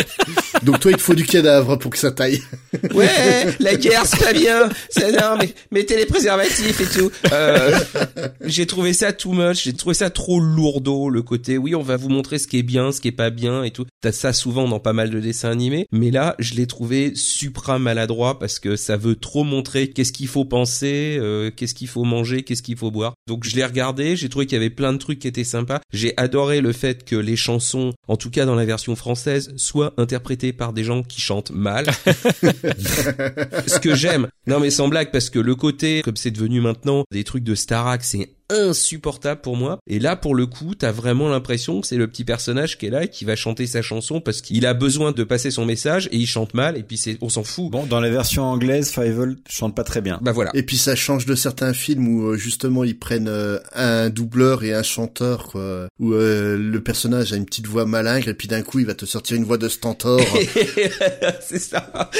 Donc toi, il te faut du cadavre pour que ça taille. Ouais, la guerre, c'est pas bien. C'est non, mais mettez les préservatifs et tout. Euh, j'ai trouvé ça too much. J'ai trouvé ça trop lourdeau. Le côté, oui, on va vous montrer ce qui est bien, ce qui est pas bien et tout. T'as ça souvent dans pas mal de dessins animés, mais là, je l'ai trouvé supra maladroit parce que ça veut trop montrer qu'est-ce qu'il faut penser, euh, qu'est-ce qu'il faut manger, qu'est-ce qu'il faut boire. Donc je l'ai regardé. J'ai trouvé qu'il y avait plein de trucs qui étaient sympas. J'ai adoré le fait que les chansons, en tout cas dans la version française, soient interprétées par des gens qui chantent mal. ce que j'aime. Non mais sans blague parce que le côté, comme c'est devenu maintenant des trucs de Starac, c'est insupportable pour moi. Et là, pour le coup, t'as vraiment l'impression que c'est le petit personnage qui est là et qui va chanter sa chanson parce qu'il a besoin de passer son message et il chante mal et puis c'est, on s'en fout. Bon, dans la version anglaise, Fievel chante pas très bien. Bah voilà. Et puis ça change de certains films où euh, justement ils prennent euh, un doubleur et un chanteur, quoi. Où euh, le personnage a une petite voix malingre et puis d'un coup il va te sortir une voix de stentor. c'est ça.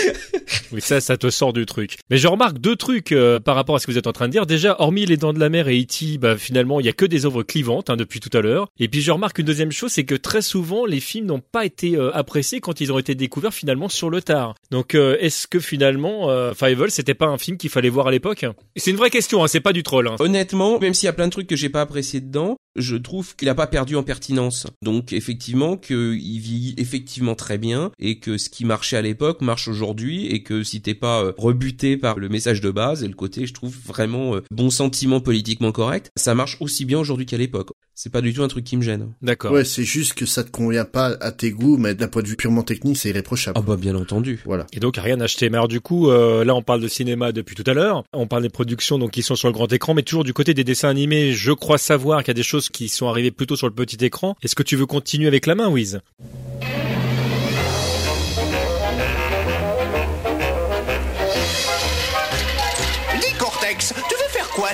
Oui, ça, ça te sort du truc. Mais je remarque deux trucs euh, par rapport à ce que vous êtes en train de dire. Déjà, hormis les Dents de la Mer et E.T., bah finalement, il y a que des œuvres clivantes hein, depuis tout à l'heure. Et puis je remarque une deuxième chose, c'est que très souvent, les films n'ont pas été euh, appréciés quand ils ont été découverts finalement sur le tard. Donc, euh, est-ce que finalement, euh, Fievel, c'était pas un film qu'il fallait voir à l'époque? C'est une vraie question, hein, c'est pas du troll. Hein. Honnêtement, même s'il y a plein de trucs que j'ai pas appréciés dedans, je trouve qu'il a pas perdu en pertinence. Donc effectivement qu'il vit effectivement très bien et que ce qui marchait à l'époque marche aujourd'hui et que si t'es pas rebuté par le message de base et le côté je trouve vraiment bon sentiment politiquement correct, ça marche aussi bien aujourd'hui qu'à l'époque. C'est pas du tout un truc qui me gêne. D'accord. Ouais, c'est juste que ça te convient pas à tes goûts, mais d'un point de vue purement technique, c'est irréprochable. Ah bah bien entendu. Voilà. Et donc rien acheté. Mais alors du coup, euh, là on parle de cinéma depuis tout à l'heure. On parle des productions donc qui sont sur le grand écran, mais toujours du côté des dessins animés. Je crois savoir qu'il y a des choses qui sont arrivées plutôt sur le petit écran. Est-ce que tu veux continuer avec la main, Wiz?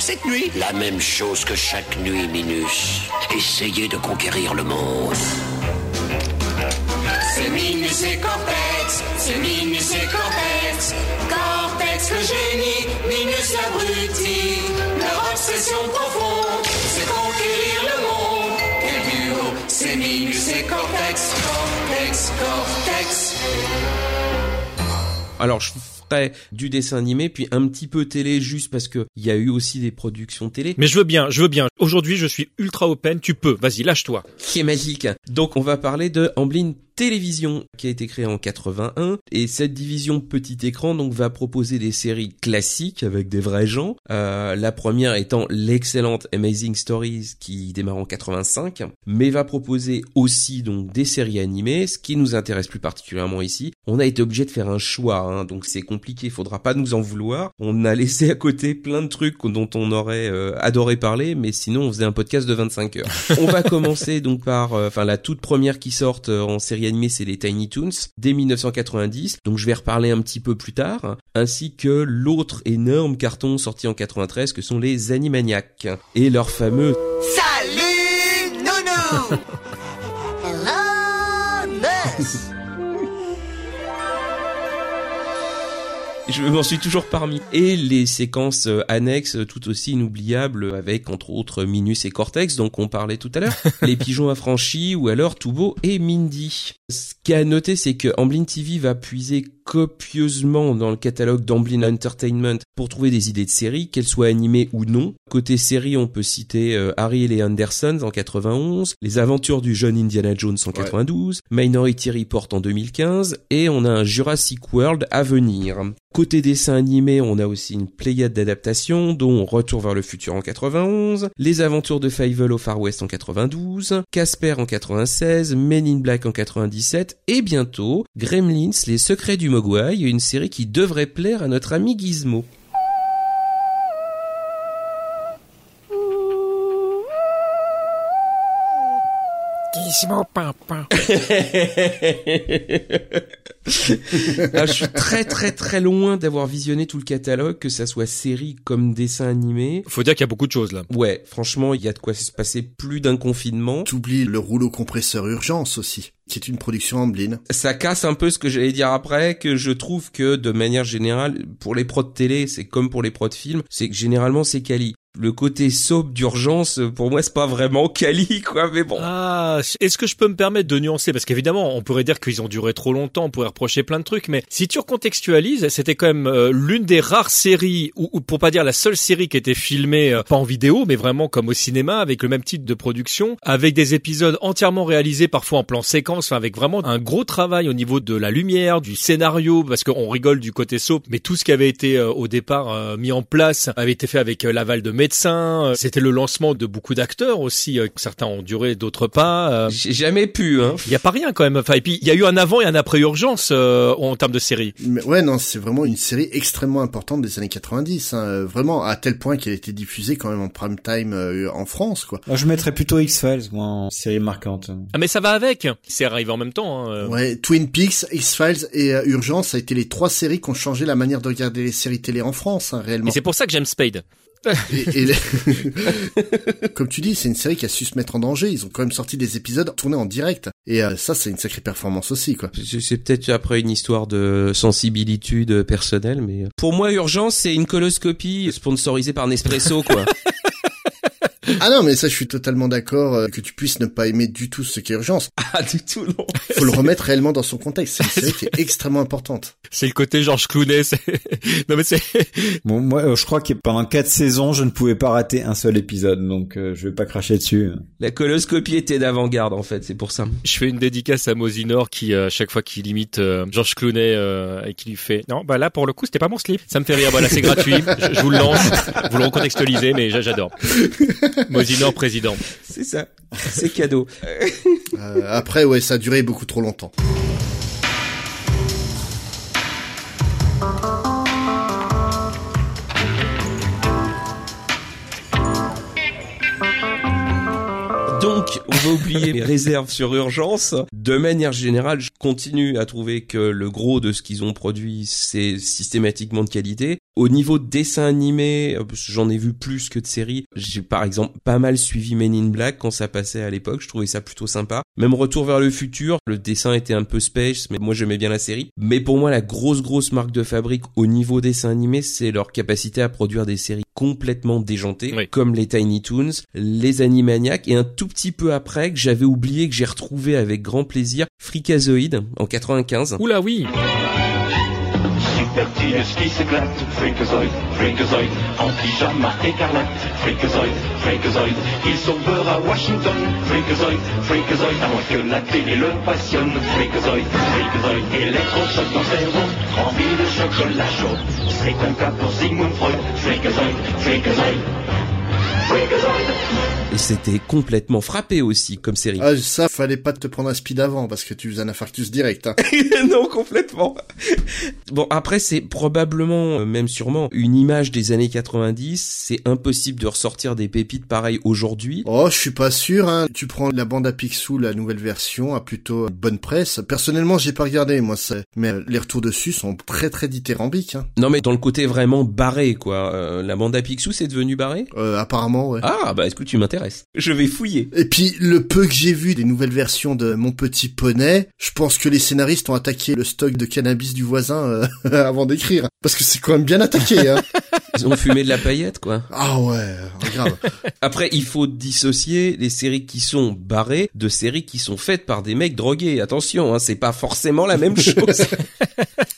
Cette nuit La même chose que chaque nuit, Minus. Essayer de conquérir le monde. C'est Minus et Cortex, c'est Minus et Cortex. Cortex le génie, Minus l'abruti. Leur obsession profonde, c'est conquérir le monde. Quel duo, c'est Minus et Cortex. Cortex, Cortex. Alors je du dessin animé puis un petit peu télé juste parce que il y a eu aussi des productions télé. Mais je veux bien, je veux bien. Aujourd'hui, je suis ultra open. Tu peux. Vas-y, lâche-toi. Qui est magique. Donc on va parler de Amblin Télévision qui a été créée en 81 et cette division petit écran donc va proposer des séries classiques avec des vrais gens. Euh, la première étant l'excellente Amazing Stories qui démarre en 85, mais va proposer aussi donc des séries animées. Ce qui nous intéresse plus particulièrement ici, on a été obligé de faire un choix, hein, donc c'est compliqué, il faudra pas nous en vouloir. On a laissé à côté plein de trucs dont on aurait euh, adoré parler, mais sinon on faisait un podcast de 25 heures. on va commencer donc par, euh, enfin la toute première qui sort euh, en série c'est les Tiny Toons dès 1990. Donc je vais reparler un petit peu plus tard, ainsi que l'autre énorme carton sorti en 93 que sont les Animaniacs et leur fameux Salut Nounou Hello. Je m'en suis toujours parmi. Et les séquences euh, annexes euh, tout aussi inoubliables avec entre autres Minus et Cortex dont on parlait tout à l'heure, les pigeons affranchis ou alors Toubo et Mindy. Ce qu'il y a à noter c'est que Amblin TV va puiser copieusement dans le catalogue d'Amblin Entertainment pour trouver des idées de séries, qu'elles soient animées ou non. Côté série, on peut citer euh, Harry et les Andersons en 91, Les aventures du jeune Indiana Jones en 92, Minority Report en 2015 et on a un Jurassic World à venir. Côté dessin animé, on a aussi une pléiade d'adaptations, dont Retour vers le futur en 91, Les aventures de Fievel au Far West en 92, Casper en 96, Men in Black en 97, et bientôt, Gremlins, les secrets du Mogwai, une série qui devrait plaire à notre ami Gizmo. Gizmo papa. Ah, je suis très très très loin d'avoir visionné tout le catalogue, que ça soit série comme dessin animé. Faut dire qu'il y a beaucoup de choses là. Ouais, franchement, il y a de quoi se passer plus d'un confinement. T'oublies le rouleau compresseur urgence aussi, qui est une production Amblin. Ça casse un peu ce que j'allais dire après, que je trouve que de manière générale, pour les pros de télé, c'est comme pour les pros de film, c'est que généralement c'est quali. Le côté soap d'urgence, pour moi, c'est pas vraiment quali, quoi, mais bon. Ah, est-ce que je peux me permettre de nuancer? Parce qu'évidemment, on pourrait dire qu'ils ont duré trop longtemps, on pourrait reprocher plein de trucs, mais si tu recontextualises, c'était quand même euh, l'une des rares séries, ou, ou, pour pas dire la seule série qui était filmée, euh, pas en vidéo, mais vraiment comme au cinéma, avec le même type de production, avec des épisodes entièrement réalisés, parfois en plan séquence, enfin, avec vraiment un gros travail au niveau de la lumière, du scénario, parce qu'on rigole du côté soap, mais tout ce qui avait été euh, au départ mis en place avait été fait avec l'aval de médecins. C'était le lancement de beaucoup d'acteurs aussi. Certains ont duré, d'autres pas. J'ai jamais pu. Hein. Il y a pas rien quand même. Enfin, et puis il y a eu un avant et un après urgence euh, en termes de série. Mais ouais, non, c'est vraiment une série extrêmement importante des années 90. Hein. Vraiment à tel point qu'elle a été diffusée quand même en prime time euh, en France, quoi. Moi, je mettrais plutôt X-Files, moi, en série marquante. Ah mais ça va avec. C'est arrivé en même temps. Hein. Ouais, Twin Peaks, X-Files et euh, Urgence, ça a été les trois séries qui ont changé la manière de regarder les séries télé en France, hein, réellement. Et c'est pour ça que j'aime Spade. Et, et comme tu dis, c'est une série qui a su se mettre en danger. Ils ont quand même sorti des épisodes tournés en direct. Et euh, ça, c'est une sacrée performance aussi, quoi. C'est peut-être après une histoire de sensibilitude personnelle, mais pour moi, Urgence, c'est une coloscopie sponsorisée par Nespresso, quoi. Ah non, mais ça, je suis totalement d'accord euh, que tu puisses ne pas aimer du tout ce qui est urgence. Ah, du tout, non. Faut le remettre réellement dans son contexte. C'est une série qui est extrêmement importante. C'est le côté Georges Clooney. c'est- Non mais c'est. Bon, moi, euh, je crois que pendant quatre saisons, je ne pouvais pas rater un seul épisode, donc euh, je vais pas cracher dessus. La coloscopie était d'avant-garde, en fait, c'est pour ça. Je fais une dédicace à Mosinor qui, euh, chaque fois qu'il imite euh, Georges Clooney euh, et qui lui fait non, bah là pour le coup c'était pas mon slip. Ça me fait rire. Voilà, c'est gratuit. Je, je vous le lance. Vous le recontextualisez, mais j'a- j'adore. Mosinor président. C'est ça. C'est cadeau. Euh, après, ouais, ça a duré beaucoup trop longtemps. Donc, on va oublier les réserves sur urgence. De manière générale, je continue à trouver que le gros de ce qu'ils ont produit, c'est systématiquement de qualité. Au niveau de dessin animé, euh, j'en ai vu plus que de séries. J'ai par exemple pas mal suivi Men in Black quand ça passait à l'époque. Je trouvais ça plutôt sympa. Même Retour vers le futur, le dessin était un peu space, mais moi j'aimais bien la série. Mais pour moi, la grosse grosse marque de fabrique au niveau dessin animé, c'est leur capacité à produire des séries complètement déjantées, Oui. comme les Tiny Toons, les Animaniacs, et un tout petit peu après que j'avais oublié que j'ai retrouvé avec grand plaisir Freakazoid en 95. Oula oui. Supertile qui s'éclate, Freakazoid, Freakazoid, en pyjama écarlate, Freakazoid, Freakazoid, il sauvera Washington, Freakazoid, Freakazoid, à moins que la télé le passionne, Freakazoid, Freakazoid, électrochoc dans le cerveau, rempli de chocolat chaud, c'est un cas pour Sigmund Freud, Freakazoid, Freakazoid. Et c'était complètement frappé aussi comme série. Ah, ça, fallait pas te prendre un speed avant parce que tu faisais un infarctus direct. Hein. non, complètement. Bon, après, c'est probablement, euh, même sûrement, une image des années 90. C'est impossible de ressortir des pépites pareilles aujourd'hui. Oh, je suis pas sûr. Hein. Tu prends la bande à Picsou, la nouvelle version, a plutôt bonne presse. Personnellement, j'ai pas regardé, moi. Ça... Mais euh, les retours dessus sont très très dithyrambiques. Hein. Non, mais dans le côté vraiment barré, quoi. Euh, la bande à Picsou, c'est devenu barré? Euh, apparemment, ouais. Ah, bah, écoute, tu m'intéresses? Je vais fouiller. Et puis, le peu que j'ai vu des nouvelles versions de Mon Petit Poney, je pense que les scénaristes ont attaqué le stock de cannabis du voisin euh, avant d'écrire. Parce que c'est quand même bien attaqué, hein. Ils ont fumé de la paillette, quoi. Ah ouais, grave. Après, il faut dissocier les séries qui sont barrées de séries qui sont faites par des mecs drogués. Attention, hein, c'est pas forcément la même chose.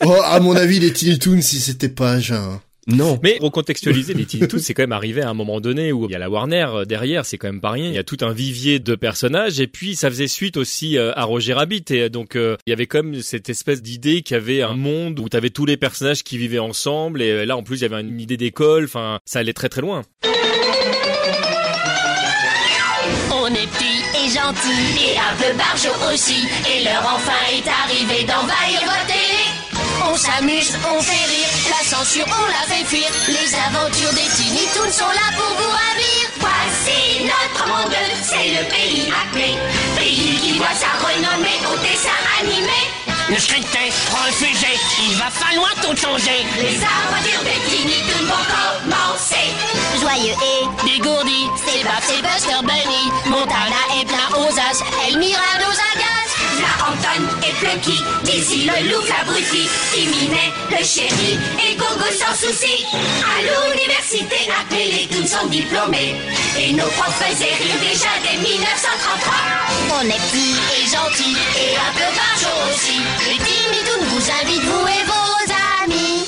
Oh, à mon avis, les Tiny Toons, si c'était pas jeun. Non. Mais recontextualiser les Toons, c'est quand même arrivé à un moment donné où il y a la Warner euh, derrière, c'est quand même pas rien. Il y a tout un vivier de personnages et puis ça faisait suite aussi euh, à Roger Rabbit et euh, donc euh, il y avait quand même cette espèce d'idée qu'il y avait un monde où t'avais tous les personnages qui vivaient ensemble et là en plus il y avait une idée d'école. Enfin, ça allait très très loin. On est petits et gentils et un peu barjots aussi. Et l'heure enfin est arrivée d'envahir votre télé. On s'amuse, on fait rire, la censure on la fait fuir. Les aventures des Tiny Toons sont là pour vous ravir. Voici notre monde, c'est le pays Acme. Pays qui voit sa renommée au dessin animé. Le scripté, refusé, il va falloir tout changer. Les aventures des Tiny Toons vont commencer. Joyeux et dégourdi, c'est Babs et Buster Bunny. Montana est plein aux as, Elmira nous agace. Anton et Plucky, Dizzy le loup abruti, Timinet, le chéri et Gogo sans souci. À l'université, appelés Toons sont diplômés. Et nos profs faisaient rire déjà dès 1933. On est petits et gentils et un peu barjots aussi. Les Tiny Toons vous invitent, vous et vos amis.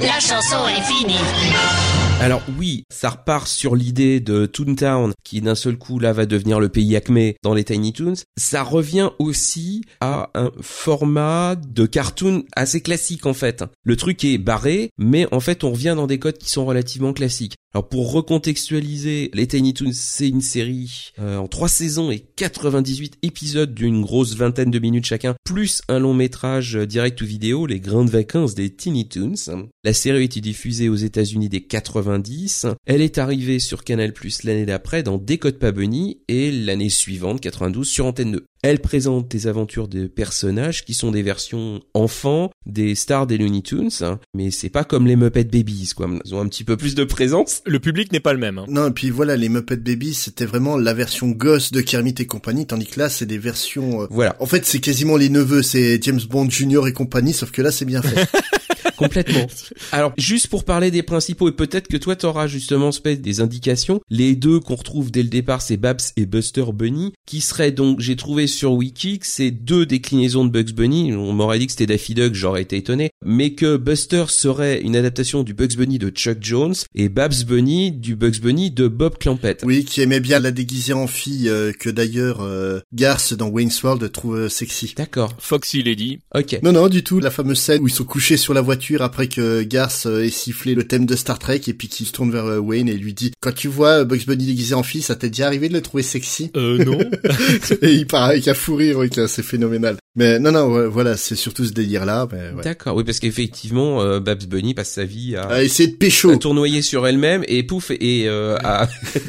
La chanson est finie. Alors oui, ça repart sur l'idée de Toontown, qui d'un seul coup là va devenir le pays Acme dans les Tiny Toons. Ça revient aussi à un format de cartoon assez classique en fait. Le truc est barré, mais en fait on revient dans des codes qui sont relativement classiques. Alors pour recontextualiser, les Tiny Toons c'est une série euh, en trois saisons et 98 épisodes d'une grosse vingtaine de minutes chacun, plus un long métrage euh, direct ou vidéo, les grandes vacances des Tiny Toons. La série a été diffusée aux États-Unis des 90. Elle est arrivée sur Canal l'année d'après dans Décode pas Bunny et l'année suivante, 92, sur Antenne 2. Elle présente des aventures de personnages qui sont des versions enfants des stars des Looney Tunes, hein. mais c'est pas comme les Muppet Babies, quoi. Ils ont un petit peu plus de présence. Le public n'est pas le même. hein. Non, et puis voilà, les Muppet Babies, c'était vraiment la version gosse de Kermit et compagnie, tandis que là, c'est des versions... euh, Voilà. En fait, c'est quasiment les neveux, c'est James Bond Jr. et compagnie, sauf que là, c'est bien fait. Complètement. Alors, juste pour parler des principaux, et peut-être que toi t'auras justement Spade des indications, les deux qu'on retrouve dès le départ, c'est Babs et Buster Bunny, qui seraient donc, j'ai trouvé sur Wiki, que c'est deux déclinaisons de Bugs Bunny, on m'aurait dit que c'était Daffy Duck, j'aurais été étonné, mais que Buster serait une adaptation du Bugs Bunny de Chuck Jones, et Babs Bunny du Bugs Bunny de Bob Clampett. Oui, qui aimait bien la déguiser en fille, euh, que d'ailleurs euh, Garth dans Wayne's World trouve euh, sexy. D'accord. Foxy Lady. Ok. Non, non, du tout. La fameuse scène où ils sont couchés sur la voiture après que Garth euh, ait sifflé le thème de Star Trek et puis qu'il se tourne vers euh, Wayne et lui dit « Quand tu vois euh, Bugs Bunny déguisé en fille, ça t'est déjà arrivé de le trouver sexy? Euh, non. ?» Et il part avec un fou rire, oui, que c'est phénoménal. Mais non, non, voilà, c'est surtout ce délire-là. mais ouais. D'accord, oui, parce qu'effectivement, euh, Babs Bunny passe sa vie à, À essayer de pécho. à tournoyer sur elle-même et pouf et euh, à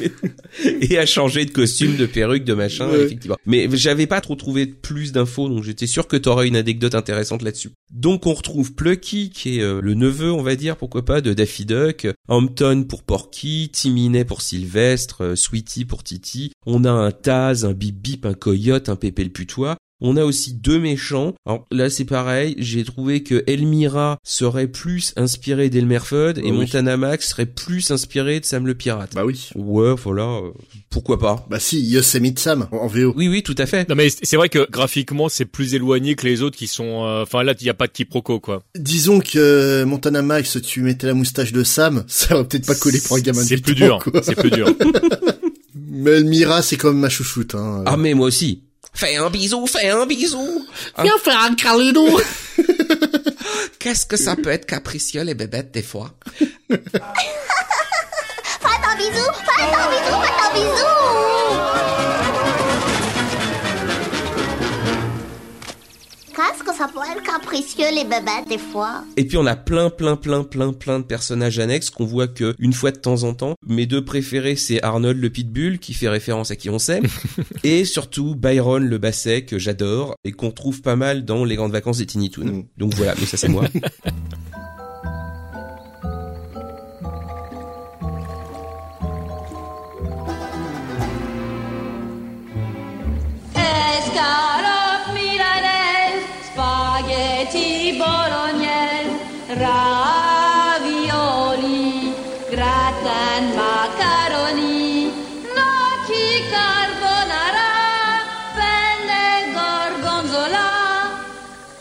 et à changer de costume, de perruque, de machin, Ouais. effectivement. Mais j'avais pas trop trouvé plus d'infos, donc j'étais sûr que t'aurais une anecdote intéressante là-dessus. Donc on retrouve Plucky, qui euh, le neveu, on va dire, pourquoi pas, de Daffy Duck, Hampton pour Porky, Timinet pour Sylvestre, euh, Sweetie pour Titi. On a un Taz, un Bip Bip, un Coyote, un Pépé le putois. On a aussi deux méchants. Alors là, c'est pareil. J'ai trouvé que Elmira serait plus inspirée d'Elmer Fudd et oui. Montana Max serait plus inspiré de Sam le pirate. Bah oui. Ouais, voilà. euh, pourquoi pas Bah si, Yosemite Sam, en VO. Oui, oui, tout à fait. Non mais c'est vrai que graphiquement c'est plus éloigné que les autres qui sont. euh, Enfin là il y a pas de quiproquo quoi. Disons que Montana Max, tu mettais la moustache de Sam, ça aurait peut-être pas collé pour un gamin de C'est 8 plus ans, dur. C'est plus dur. Mais Elmira, c'est comme ma chouchoute, hein. Ah, mais moi aussi. Fais un bisou, fais un bisou. Viens faire un câlin. Qu'est-ce que ça peut être capricieux, les bébêtes, des fois? Faites un bisou, faites un bisou, faites un bisou Qu'est-ce que ça peut être capricieux les bébêtes des fois Et puis on a plein, plein, plein, plein, plein de personnages annexes qu'on voit que une fois de temps en temps. Mes deux préférés, c'est Arnold le pitbull qui fait référence à qui on sait, et surtout Byron le basset que j'adore et qu'on trouve pas mal dans les grandes vacances des Tiny Toons. Mm. Donc voilà, mais ça c'est moi. bolognese, ravioli, gratin macaroni, gnocchi carbonara, penne gorgonzola.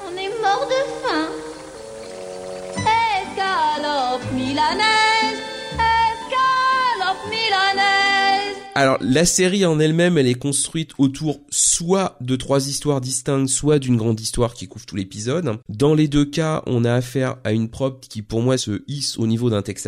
On est mort de faim. Escalope milanaise, Alors la série en elle-même, elle est construite autour soit de trois histoires distinctes, soit d'une grande histoire qui couvre tout l'épisode. Dans les deux cas, on a affaire à une prop qui pour moi se hisse au niveau d'un Tex.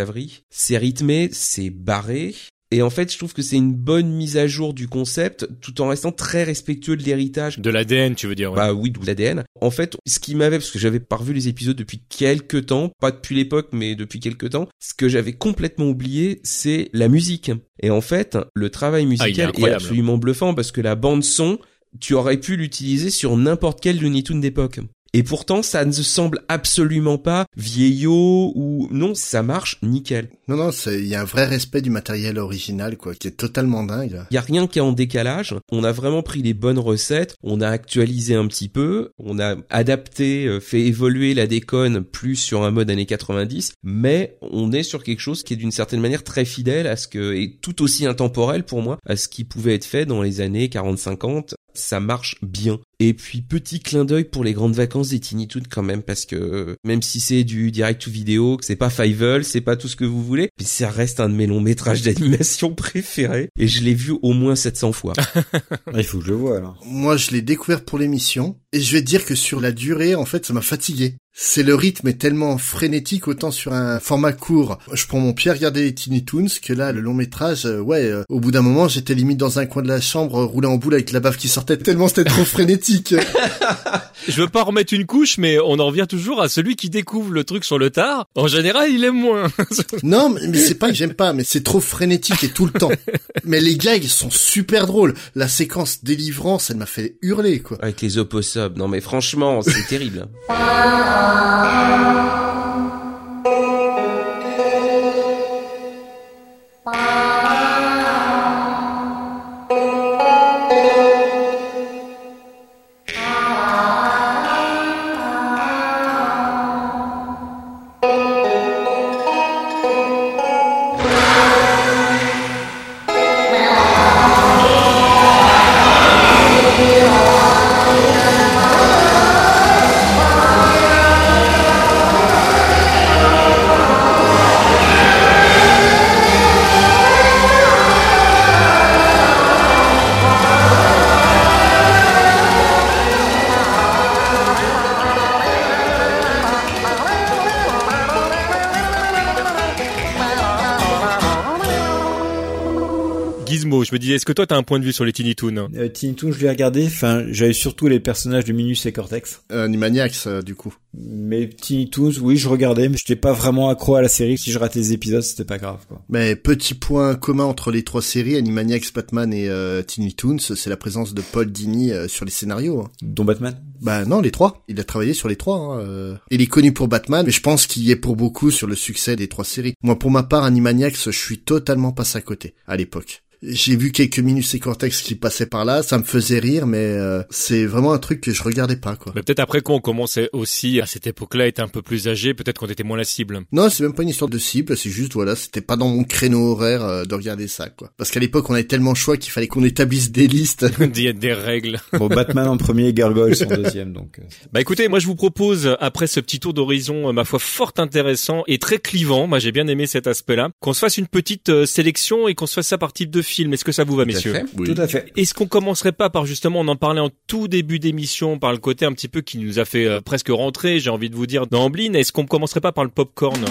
C'est rythmé, c'est barré. Et en fait, je trouve que c'est une bonne mise à jour du concept, tout en restant très respectueux de l'héritage. De l'ADN tu veux dire. ouais. Bah oui, de l'ADN. En fait, ce qui m'avait, parce que j'avais pas revu les épisodes depuis quelques temps, pas depuis l'époque, mais depuis quelques temps, ce que j'avais complètement oublié, c'est la musique. Et en fait, le travail Ah, est musical est, incroyable. absolument bluffant parce que la bande son, tu aurais pu l'utiliser sur n'importe quel Looney Tunes d'époque. Et pourtant, ça ne semble absolument pas vieillot ou non, ça marche nickel. Non, non, c'est, il y a un vrai respect du matériel original, quoi, qui est totalement dingue. Il y a rien qui est en décalage. On a vraiment pris les bonnes recettes, on a actualisé un petit peu, on a adapté, euh, fait évoluer la déconne plus sur un mode années 90, mais on est sur quelque chose qui est d'une certaine manière très fidèle à ce que et tout aussi intemporel pour moi à ce qui pouvait être fait dans les années 40-50. Ça marche bien. Et puis petit clin d'œil pour les grandes vacances des Tiny Toons quand même parce que même si c'est du direct to vidéo, que c'est pas Fievel, c'est pas tout ce que vous voulez, mais ça reste un de mes longs métrages d'animation préférés et je l'ai vu au moins 700 fois. Ah, Il faut que je le vois alors. Moi, je l'ai découvert pour l'émission, et je vais te dire que sur la durée, en fait, ça m'a fatigué. C'est le rythme est tellement frénétique, autant sur un format court. Je prends mon pied à regarder les Tiny Toons, que là, le long métrage, euh, ouais, euh, au bout d'un moment, j'étais limite dans un coin de la chambre, euh, roulé en boule avec la bave qui sortait, tellement c'était trop frénétique. Je veux pas remettre une couche mais on en revient toujours à celui qui découvre le truc sur le tard. En général il aime moins. non, mais, mais c'est pas que j'aime pas, mais c'est trop frénétique et tout le temps. Mais les gags sont super drôles. La séquence délivrance, elle m'a fait hurler, quoi. Avec les opossums. Non mais franchement, c'est terrible. Oh. Je me disais, est-ce que toi t'as un point de vue sur les Tiny Toons? Euh, Teen Toons, je l'ai regardé. Enfin, j'avais surtout les personnages de Minus et Cortex. Euh, Animaniacs, euh, du coup. Mais Tiny Toons, oui, je regardais, mais j'étais pas vraiment accro à la série. Si je ratais des épisodes, c'était pas grave, quoi. Mais petit point commun entre les trois séries, Animaniacs, Batman et euh, Tiny Toons, c'est la présence de Paul Dini euh, sur les scénarios. hein. Dont Batman? Bah non, les trois. Il a travaillé sur les trois. Hein, euh. Il est connu pour Batman, mais je pense qu'il y est pour beaucoup sur le succès des trois séries. Moi, pour ma part, Animaniacs, je suis totalement passé à côté à l'époque. J'ai vu quelques Minus et Cortex qui passaient par là, ça me faisait rire, mais euh, c'est vraiment un truc que je regardais pas, quoi. Mais peut-être après qu'on commençait aussi à cette époque-là, à être un peu plus âgé, peut-être qu'on était moins la cible. Non, c'est même pas une histoire de cible, c'est juste, voilà, c'était pas dans mon créneau horaire euh, de regarder ça, quoi. Parce qu'à l'époque, on avait tellement de choix qu'il fallait qu'on établisse des listes. Il y a des règles. Bon, Batman en premier, Gargoyles en deuxième, donc. euh, Bah écoutez, moi je vous propose, après ce petit tour d'horizon, ma foi, fort intéressant et très clivant, moi j'ai bien aimé cet aspect-là, qu'on se fasse une petite euh, sélection et qu'on se fasse ça par type de film. Est-ce que ça vous va, messieurs fait. Oui. Tout à fait. Est-ce qu'on commencerait pas par justement, on en parlait en tout début d'émission, par le côté un petit peu qui nous a fait euh, presque rentrer, j'ai envie de vous dire, dans Amblin, est-ce qu'on commencerait pas par le popcorn?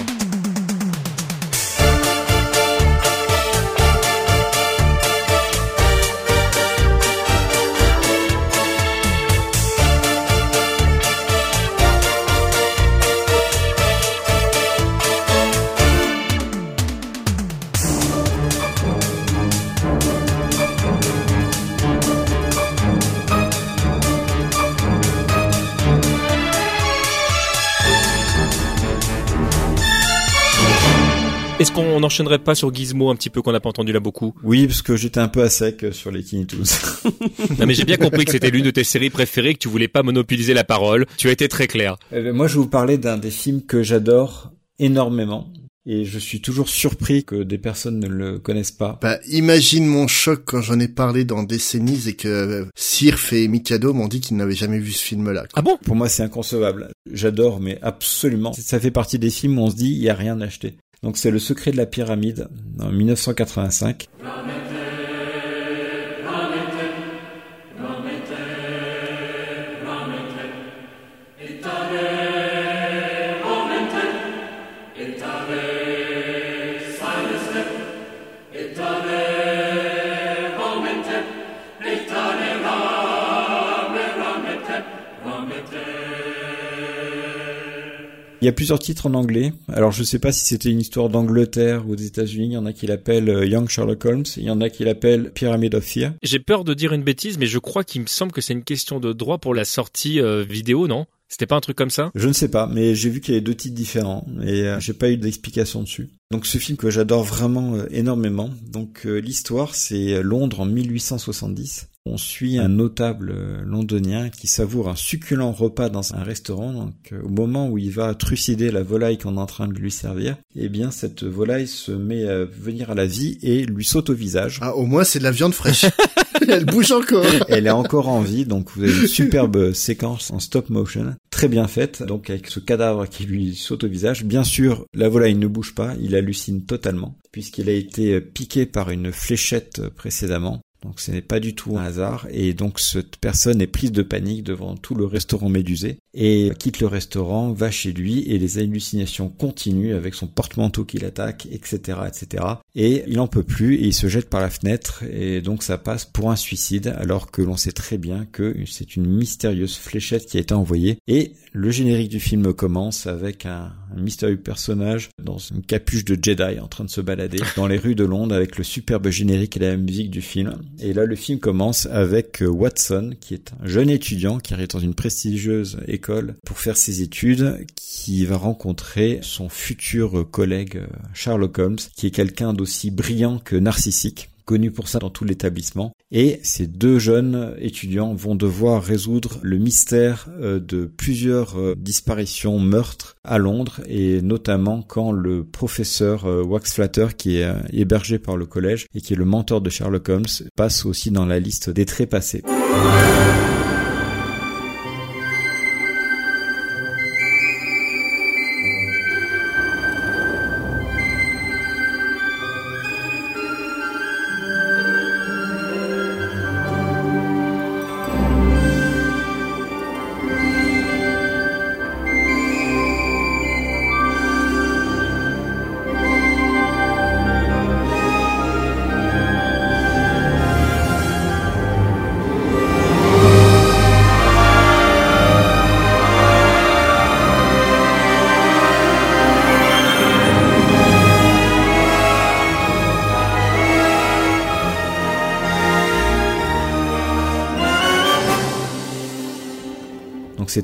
Qu'on n'enchaînerait pas sur Gizmo un petit peu qu'on n'a pas entendu là beaucoup Oui, parce que j'étais un peu à sec euh, sur les Tiny Toons. Non mais j'ai bien compris que c'était l'une de tes séries préférées, que tu voulais pas monopoliser la parole. Tu as été très clair. Eh ben, moi, je vais vous parler d'un des films que j'adore énormément. Et je suis toujours surpris que des personnes ne le connaissent pas. Bah, imagine mon choc quand j'en ai parlé dans Décennies et que euh, Sirf et Mikado m'ont dit qu'ils n'avaient jamais vu ce film-là. Ah bon? Pour moi, c'est inconcevable. J'adore, mais absolument. Ça fait partie des films où on se dit, il y a rien à acheter. Donc c'est Le secret de la pyramide, en 1985. Il y a plusieurs titres en anglais. Alors je sais pas si c'était une histoire d'Angleterre ou des États-Unis. Il y en a qui l'appellent euh, Young Sherlock Holmes. Il y en a qui l'appellent Pyramid of Fear. J'ai peur de dire une bêtise, mais je crois qu'il me semble que c'est une question de droit pour la sortie euh, vidéo, non? C'était pas un truc comme ça? Je ne sais pas, mais j'ai vu qu'il y avait deux titres différents et euh, j'ai pas eu d'explication dessus. Donc ce film que j'adore vraiment euh, énormément. Donc euh, l'histoire c'est Londres en 1870. On suit un notable euh, londonien qui savoure un succulent repas dans un restaurant. Donc euh, au moment où il va trucider la volaille qu'on est en train de lui servir, eh bien cette volaille se met à venir à la vie et lui saute au visage. Ah, au moins, c'est de la viande fraîche. Elle bouge encore. Elle est encore en vie, donc vous avez une superbe séquence en stop motion, très bien faite, donc avec ce cadavre qui lui saute au visage. Bien sûr, la volaille ne bouge pas, il hallucine totalement, puisqu'il a été piqué par une fléchette précédemment. Donc ce n'est pas du tout un hasard et donc cette personne est prise de panique devant tout le restaurant médusé et quitte le restaurant, va chez lui et les hallucinations continuent avec son porte-manteau qui l'attaque, etc., etc. Et il en peut plus et il se jette par la fenêtre et donc ça passe pour un suicide alors que l'on sait très bien que c'est une mystérieuse fléchette qui a été envoyée et le générique du film commence avec un mystérieux personnage dans une capuche de Jedi en train de se balader dans les rues de Londres avec le superbe générique et la musique du film. Et là, le film commence avec euh, Watson, qui est un jeune étudiant qui arrive dans une prestigieuse école pour faire ses études, qui va rencontrer son futur collègue euh, Sherlock Holmes, qui est quelqu'un d'aussi brillant que narcissique connu pour ça dans tout l'établissement. Et ces deux jeunes étudiants vont devoir résoudre le mystère euh, de plusieurs euh, disparitions, meurtres à Londres, et notamment quand le professeur euh, Waxflatter, qui est hébergé par le collège et qui est le mentor de Sherlock Holmes, passe aussi dans la liste des trépassés.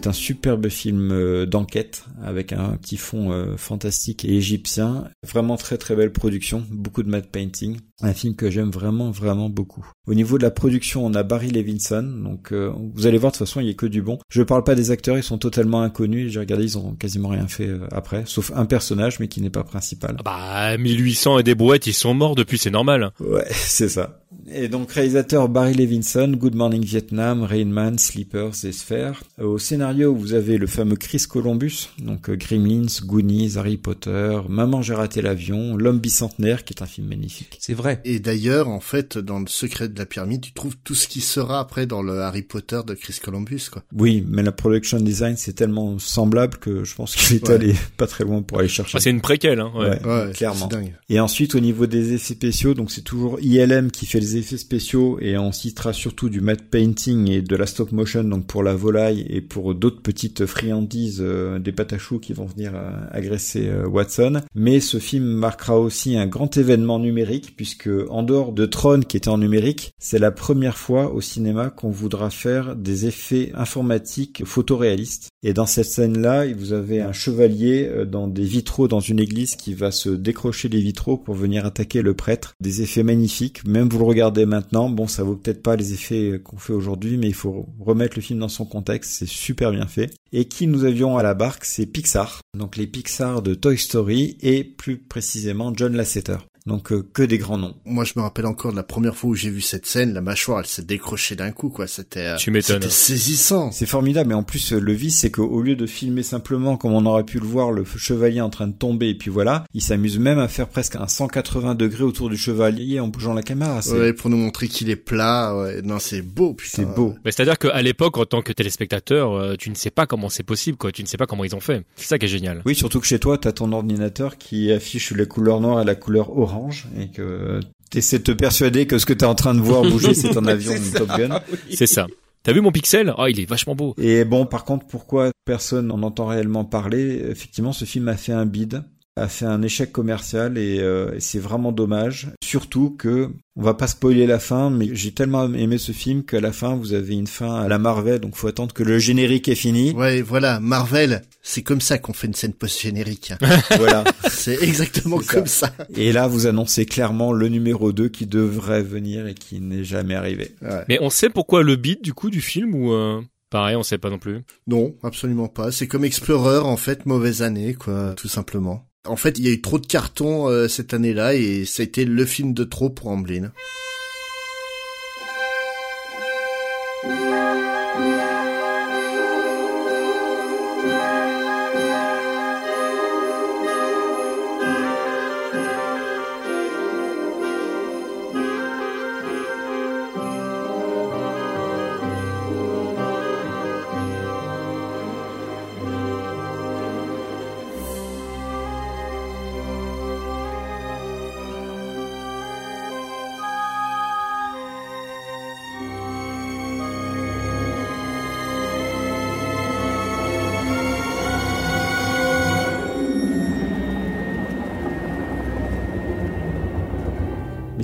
C'est un superbe film euh, d'enquête avec un petit fond euh, fantastique et égyptien. Vraiment très très belle production, beaucoup de matte painting. Un film que j'aime vraiment vraiment beaucoup. Au niveau de la production, on a Barry Levinson. Donc euh, vous allez voir de toute façon, il y a que du bon. Je parle pas des acteurs, ils sont totalement inconnus. J'ai regardé, ils ont quasiment rien fait après, sauf un personnage mais qui n'est pas principal. Bah 1800 et des brouettes, ils sont morts depuis, c'est normal. Ouais, c'est ça. Et donc réalisateur Barry Levinson, Good Morning Vietnam, Rain Man, Sleepers et Sphere. Au scénario, vous avez le fameux Chris Columbus, donc euh, Gremlins, Goonies, Harry Potter, Maman j'ai raté l'avion, L'homme bicentenaire, qui est un film magnifique. C'est vrai. Et d'ailleurs, en fait, dans le secret de la pyramide, tu trouves tout ce qui sera après dans le Harry Potter de Chris Columbus, quoi. Oui, mais la production design, c'est tellement semblable que je pense qu'il est Ouais. allé pas très loin pour aller chercher. Ah, c'est une préquelle, hein. Ouais. Ouais, Ouais, clairement. c'est dingue. Et ensuite, au niveau des effets spéciaux, donc c'est toujours ILM qui fait les effets spéciaux et on citera surtout du matte painting et de la stop motion, donc pour la volaille et pour d'autres petites friandises euh, des patachous qui vont venir euh, agresser euh, Watson. Mais ce film marquera aussi un grand événement numérique puisque en dehors de Tron qui était en numérique, c'est la première fois au cinéma qu'on voudra faire des effets informatiques photoréalistes. Et dans cette scène-là, vous avez un chevalier dans des vitraux dans une église qui va se décrocher les vitraux pour venir attaquer le prêtre. Des effets magnifiques. Même vous le regardez maintenant, bon, ça vaut peut-être pas les effets euh, qu'on fait aujourd'hui, mais il faut remettre le film dans son contexte. C'est super bien fait. Et qui nous avions à la barque, c'est Pixar. Donc les Pixar de Toy Story et plus précisément John Lasseter. Donc euh, que des grands noms. Moi, je me rappelle encore de la première fois où j'ai vu cette scène, la mâchoire, elle s'est décrochée d'un coup, quoi. C'était, euh, Tu m'étonnes. C'était saisissant. C'est formidable, mais en plus euh, le vice c'est qu'au lieu de filmer simplement comme on aurait pu le voir le chevalier en train de tomber et puis voilà, il s'amuse même à faire presque un 180 degrés autour du chevalier en bougeant la caméra. C'est Ouais, pour nous montrer qu'il est plat, ouais. Non, c'est beau, putain. c'est beau. Mais c'est-à-dire qu'à l'époque, en tant que téléspectateur, euh, tu ne sais pas comment c'est possible, quoi. Tu ne sais pas comment ils ont fait. C'est ça qui est génial. Oui, surtout que chez toi, t'as ton ordinateur qui affiche la couleur noire et la couleur orange et que t'essaies de te persuader que ce que t'es en train de voir bouger, c'est un avion C'est de Top Gun. C'est ça. T'as vu mon pixel? Ah, il est vachement beau. Et bon, par contre, pourquoi personne n'en entend réellement parler? Effectivement, ce film a fait un bid, a fait un échec commercial et, euh, et c'est vraiment dommage. Surtout que, on va pas spoiler la fin, mais j'ai tellement aimé ce film qu'à la fin, vous avez une fin à la Marvel, donc faut attendre que le générique est fini. Ouais, voilà, Marvel, c'est comme ça qu'on fait une scène post-générique. voilà. c'est exactement ça. comme ça. Et là, vous annoncez clairement le numéro 2 qui devrait venir et qui n'est jamais arrivé. Ouais. Mais on sait pourquoi le beat du coup du film ou euh, pareil, on sait pas non plus? Non, absolument pas. C'est comme Explorer, en fait, mauvaise année, quoi, tout simplement. En fait, il y a eu trop de cartons euh, cette année-là et ça a été le film de trop pour Amblin.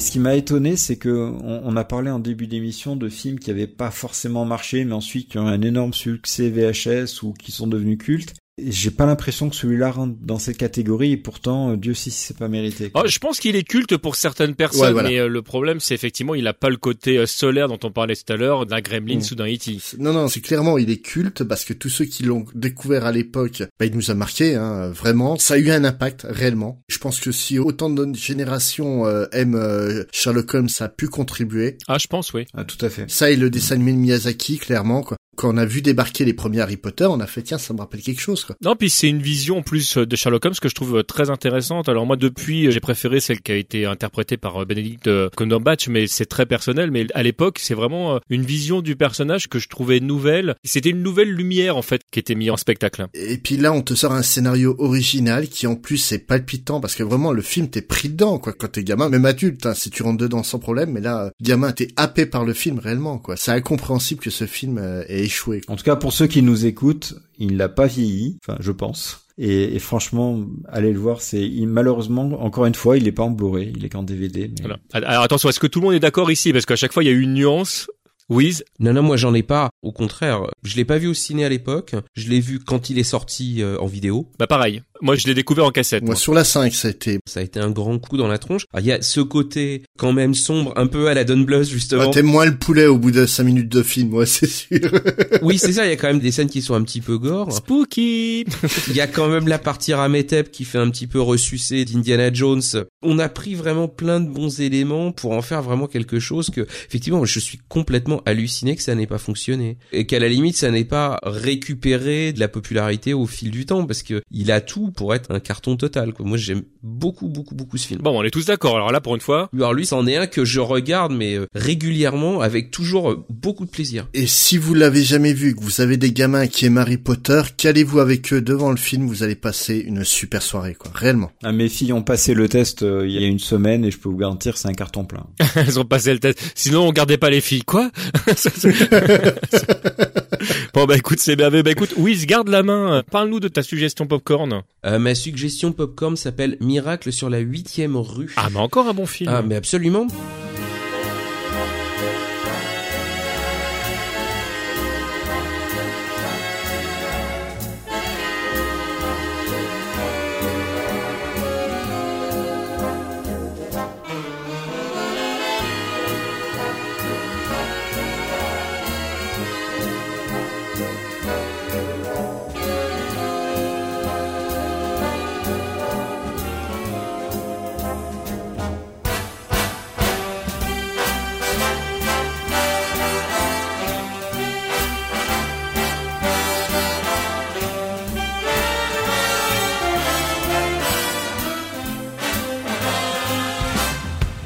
Ce qui m'a étonné, c'est que on, a parlé en début d'émission de films qui avaient pas forcément marché, mais ensuite qui ont un énorme succès VHS ou qui sont devenus cultes. J'ai pas l'impression que celui-là rentre dans cette catégorie et pourtant, euh, Dieu sait si c'est pas mérité. Oh, je pense qu'il est culte pour certaines personnes, Ouais, voilà. mais euh, le problème c'est effectivement il a pas le côté euh, solaire dont on parlait tout à l'heure d'un Gremlins Mm. ou d'un E.T. Non, non, c'est clairement, il est culte parce que tous ceux qui l'ont découvert à l'époque, bah, il nous a marqué, hein, vraiment. Ça a eu un impact, réellement. Je pense que si autant de notre génération euh, aime euh, Sherlock Holmes, ça a pu contribuer. Ah, je pense, oui. Ah, tout à fait. Ça et le dessin animé de Miyazaki, clairement, quoi. Quand on a vu débarquer les premiers Harry Potter, on a fait, tiens, ça me rappelle quelque chose, quoi. Non, puis c'est une vision en plus euh, de Sherlock Holmes que je trouve euh, très intéressante. Alors moi depuis, euh, j'ai préféré celle qui a été interprétée par Benedict Cumberbatch, mais c'est très personnel. Mais à l'époque, c'est vraiment une vision du personnage que je trouvais nouvelle. C'était une nouvelle lumière en fait qui était mise en spectacle. Et puis là, on te sort un scénario original qui en plus est palpitant parce que vraiment le film t'es pris dedans quoi quand t'es gamin, même adulte, hein, si tu rentres dedans sans problème. Mais là, gamin, t'es happé par le film réellement quoi. C'est incompréhensible que ce film ait échoué. En tout cas, pour ceux qui nous écoutent, il n'a pas vieilli, enfin, je pense. Et, et franchement, allez le voir, c'est il- malheureusement encore une fois, il est pas en Blu-ray, il est qu'en DVD. mais- Voilà. Alors attention, est-ce que tout le monde est d'accord ici? Parce qu'à chaque fois, il y a eu une nuance Wiz? Non, non, moi j'en ai pas. Au contraire, je l'ai pas vu au ciné à l'époque. Je l'ai vu quand il est sorti euh, en vidéo. Bah pareil. Moi, je l'ai découvert en cassette. Moi, sur la 5, ça a été... Ça a été un grand coup dans la tronche. Alors, Il y a ce côté quand même sombre, un peu à la Don Bluth justement. Ah, T'aimes moins le poulet au bout de 5 minutes de film, moi, c'est sûr. oui, c'est ça. Il y a quand même des scènes qui sont un petit peu gore. Spooky. Il y a quand même la partie Rametep qui fait un petit peu ressucer d'Indiana Jones. On a pris vraiment plein de bons éléments pour en faire vraiment quelque chose que, effectivement, je suis complètement halluciné que ça n'ait pas fonctionné et qu'à la limite ça n'ait pas récupéré de la popularité au fil du temps parce que il a tout pour être un carton total. Quoi. Moi, j'aime beaucoup, beaucoup, beaucoup ce film. Bon, on est tous d'accord. Alors là, pour une fois. Alors lui, c'en est un que je regarde mais euh, régulièrement avec toujours euh, beaucoup de plaisir. Et si vous l'avez jamais vu, que vous avez des gamins qui aiment Harry Potter, calez-vous avec eux devant le film, vous allez passer une super soirée, quoi. Réellement. Ah, mes filles ont passé le test euh, il y a une semaine et je peux vous garantir c'est un carton plein. Elles ont passé le test. Sinon, on gardait pas les filles. Quoi? Bon bah écoute, c'est merveilleux. Bah écoute, Wiz, garde la main. Parle-nous de ta suggestion popcorn. Euh, ma suggestion popcorn s'appelle Miracle sur la huitième rue. Ah mais encore un bon film. Ah mais absolument.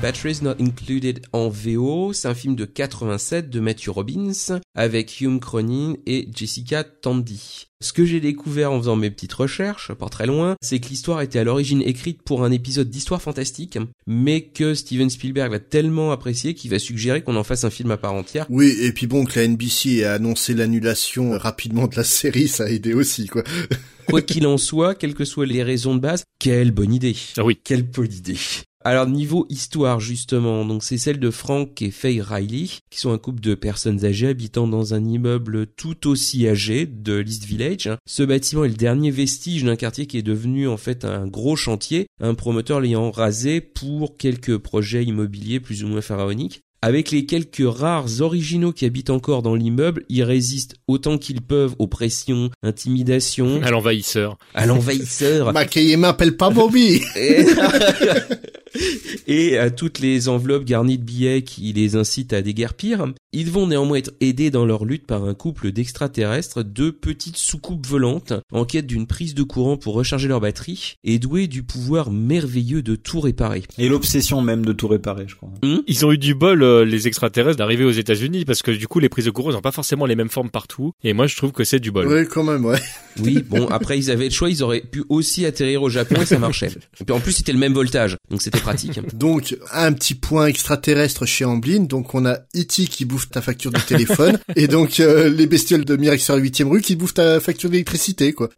Batteries Not Included en VO, c'est un film de 87 de Matthew Robbins avec Hume Cronin et Jessica Tandy. Ce que j'ai découvert en faisant mes petites recherches, pas très loin, c'est que l'histoire était à l'origine écrite pour un épisode d'histoire fantastique, mais que Steven Spielberg l'a tellement apprécié qu'il va suggérer qu'on en fasse un film à part entière. Oui, et puis bon, que la NBC ait annoncé l'annulation rapidement de la série, ça a aidé aussi, quoi. Quoi qu'il en soit, quelles que soient les raisons de base, quelle bonne idée. Ah oui. Quelle bonne idée. Alors niveau histoire justement, donc c'est celle de Frank et Faye Riley, qui sont un couple de personnes âgées habitant dans un immeuble tout aussi âgé de l'East Village. Ce bâtiment est le dernier vestige d'un quartier qui est devenu en fait un gros chantier, un promoteur l'ayant rasé pour quelques projets immobiliers plus ou moins pharaoniques. Avec les quelques rares originaux qui habitent encore dans l'immeuble, ils résistent autant qu'ils peuvent aux pressions, intimidations. À l'envahisseur. À l'envahisseur. Mackay m'appelle pas Bobby. Et... à toutes les enveloppes garnies de billets qui les incitent à déguerpir. Ils vont néanmoins être aidés dans leur lutte par un couple d'extraterrestres, deux petites soucoupes volantes, en quête d'une prise de courant pour recharger leur batterie, et doués du pouvoir merveilleux de tout réparer. Et l'obsession même de tout réparer, je crois. Mmh. Ils ont eu du bol, euh, les extraterrestres, d'arriver aux États-Unis, parce que du coup, les prises de courant n'ont pas forcément les mêmes formes partout, et moi, je trouve que c'est du bol. Oui, quand même, ouais. Oui, bon, après, ils avaient le choix, ils auraient pu aussi atterrir au Japon et ça marchait. Et puis en plus, c'était le même voltage, donc c'était pratique. Donc, un petit point extraterrestre chez Amblin. Donc, on a E.T. qui bouffe ta facture de téléphone. et donc, euh, les bestioles de Miracle sur la 8 rue qui bouffent ta facture d'électricité, quoi.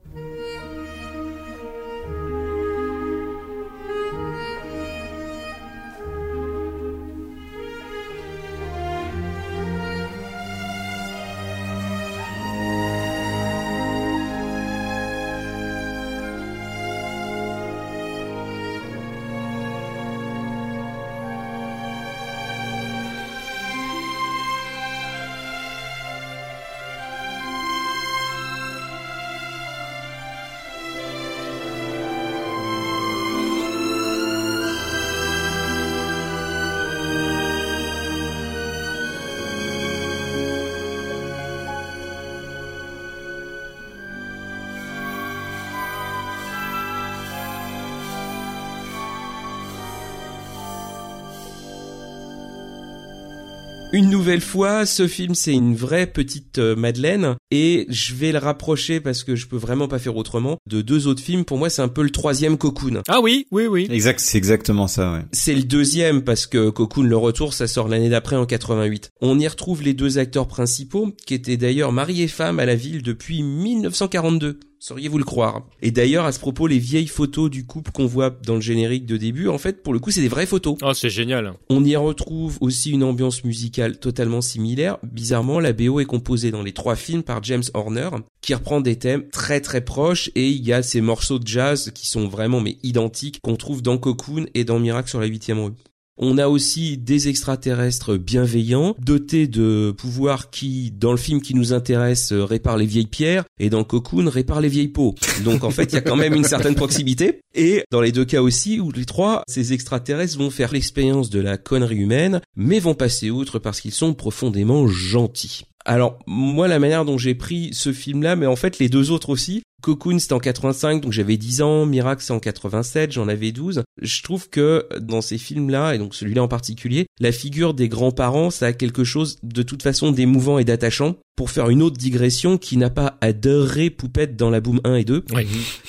Nouvelle fois, ce film c'est une vraie petite euh, Madeleine et je vais le rapprocher parce que je peux vraiment pas faire autrement de deux autres films. Pour moi, c'est un peu le troisième Cocoon. Ah oui, oui, oui. Exact, c'est exactement ça, ouais. C'est le deuxième parce que Cocoon le retour, ça sort l'année d'après en 88. On y retrouve les deux acteurs principaux qui étaient d'ailleurs mari et femme à la ville depuis 1942. Sauriez-vous le croire? Et d'ailleurs, à ce propos, les vieilles photos du couple qu'on voit dans le générique de début, en fait, pour le coup, c'est des vraies photos. Oh, c'est génial. On y retrouve aussi une ambiance musicale totalement similaire. Bizarrement, la BO est composée dans les trois films par James Horner, qui reprend des thèmes très très proches, et il y a ces morceaux de jazz qui sont vraiment mais identiques qu'on trouve dans Cocoon et dans Miracle sur la huitième rue. On a aussi des extraterrestres bienveillants, dotés de pouvoirs qui, dans le film qui nous intéresse, euh, réparent les vieilles pierres, et dans Cocoon, réparent les vieilles peaux. Donc en fait, il y a quand même une certaine proximité. Et dans les deux cas aussi, où les trois, ces extraterrestres vont faire l'expérience de la connerie humaine, mais vont passer outre parce qu'ils sont profondément gentils. Alors moi la manière dont j'ai pris ce film là mais en fait les deux autres aussi Cocoon c'était en 85 donc j'avais 10 ans, Miracle c'est en 87, j'en avais 12. Je trouve que dans ces films là et donc celui-là en particulier, la figure des grands-parents ça a quelque chose de toute façon d'émouvant et d'attachant. Pour faire une autre digression qui n'a pas adoré Poupette dans la Boom 1 et 2.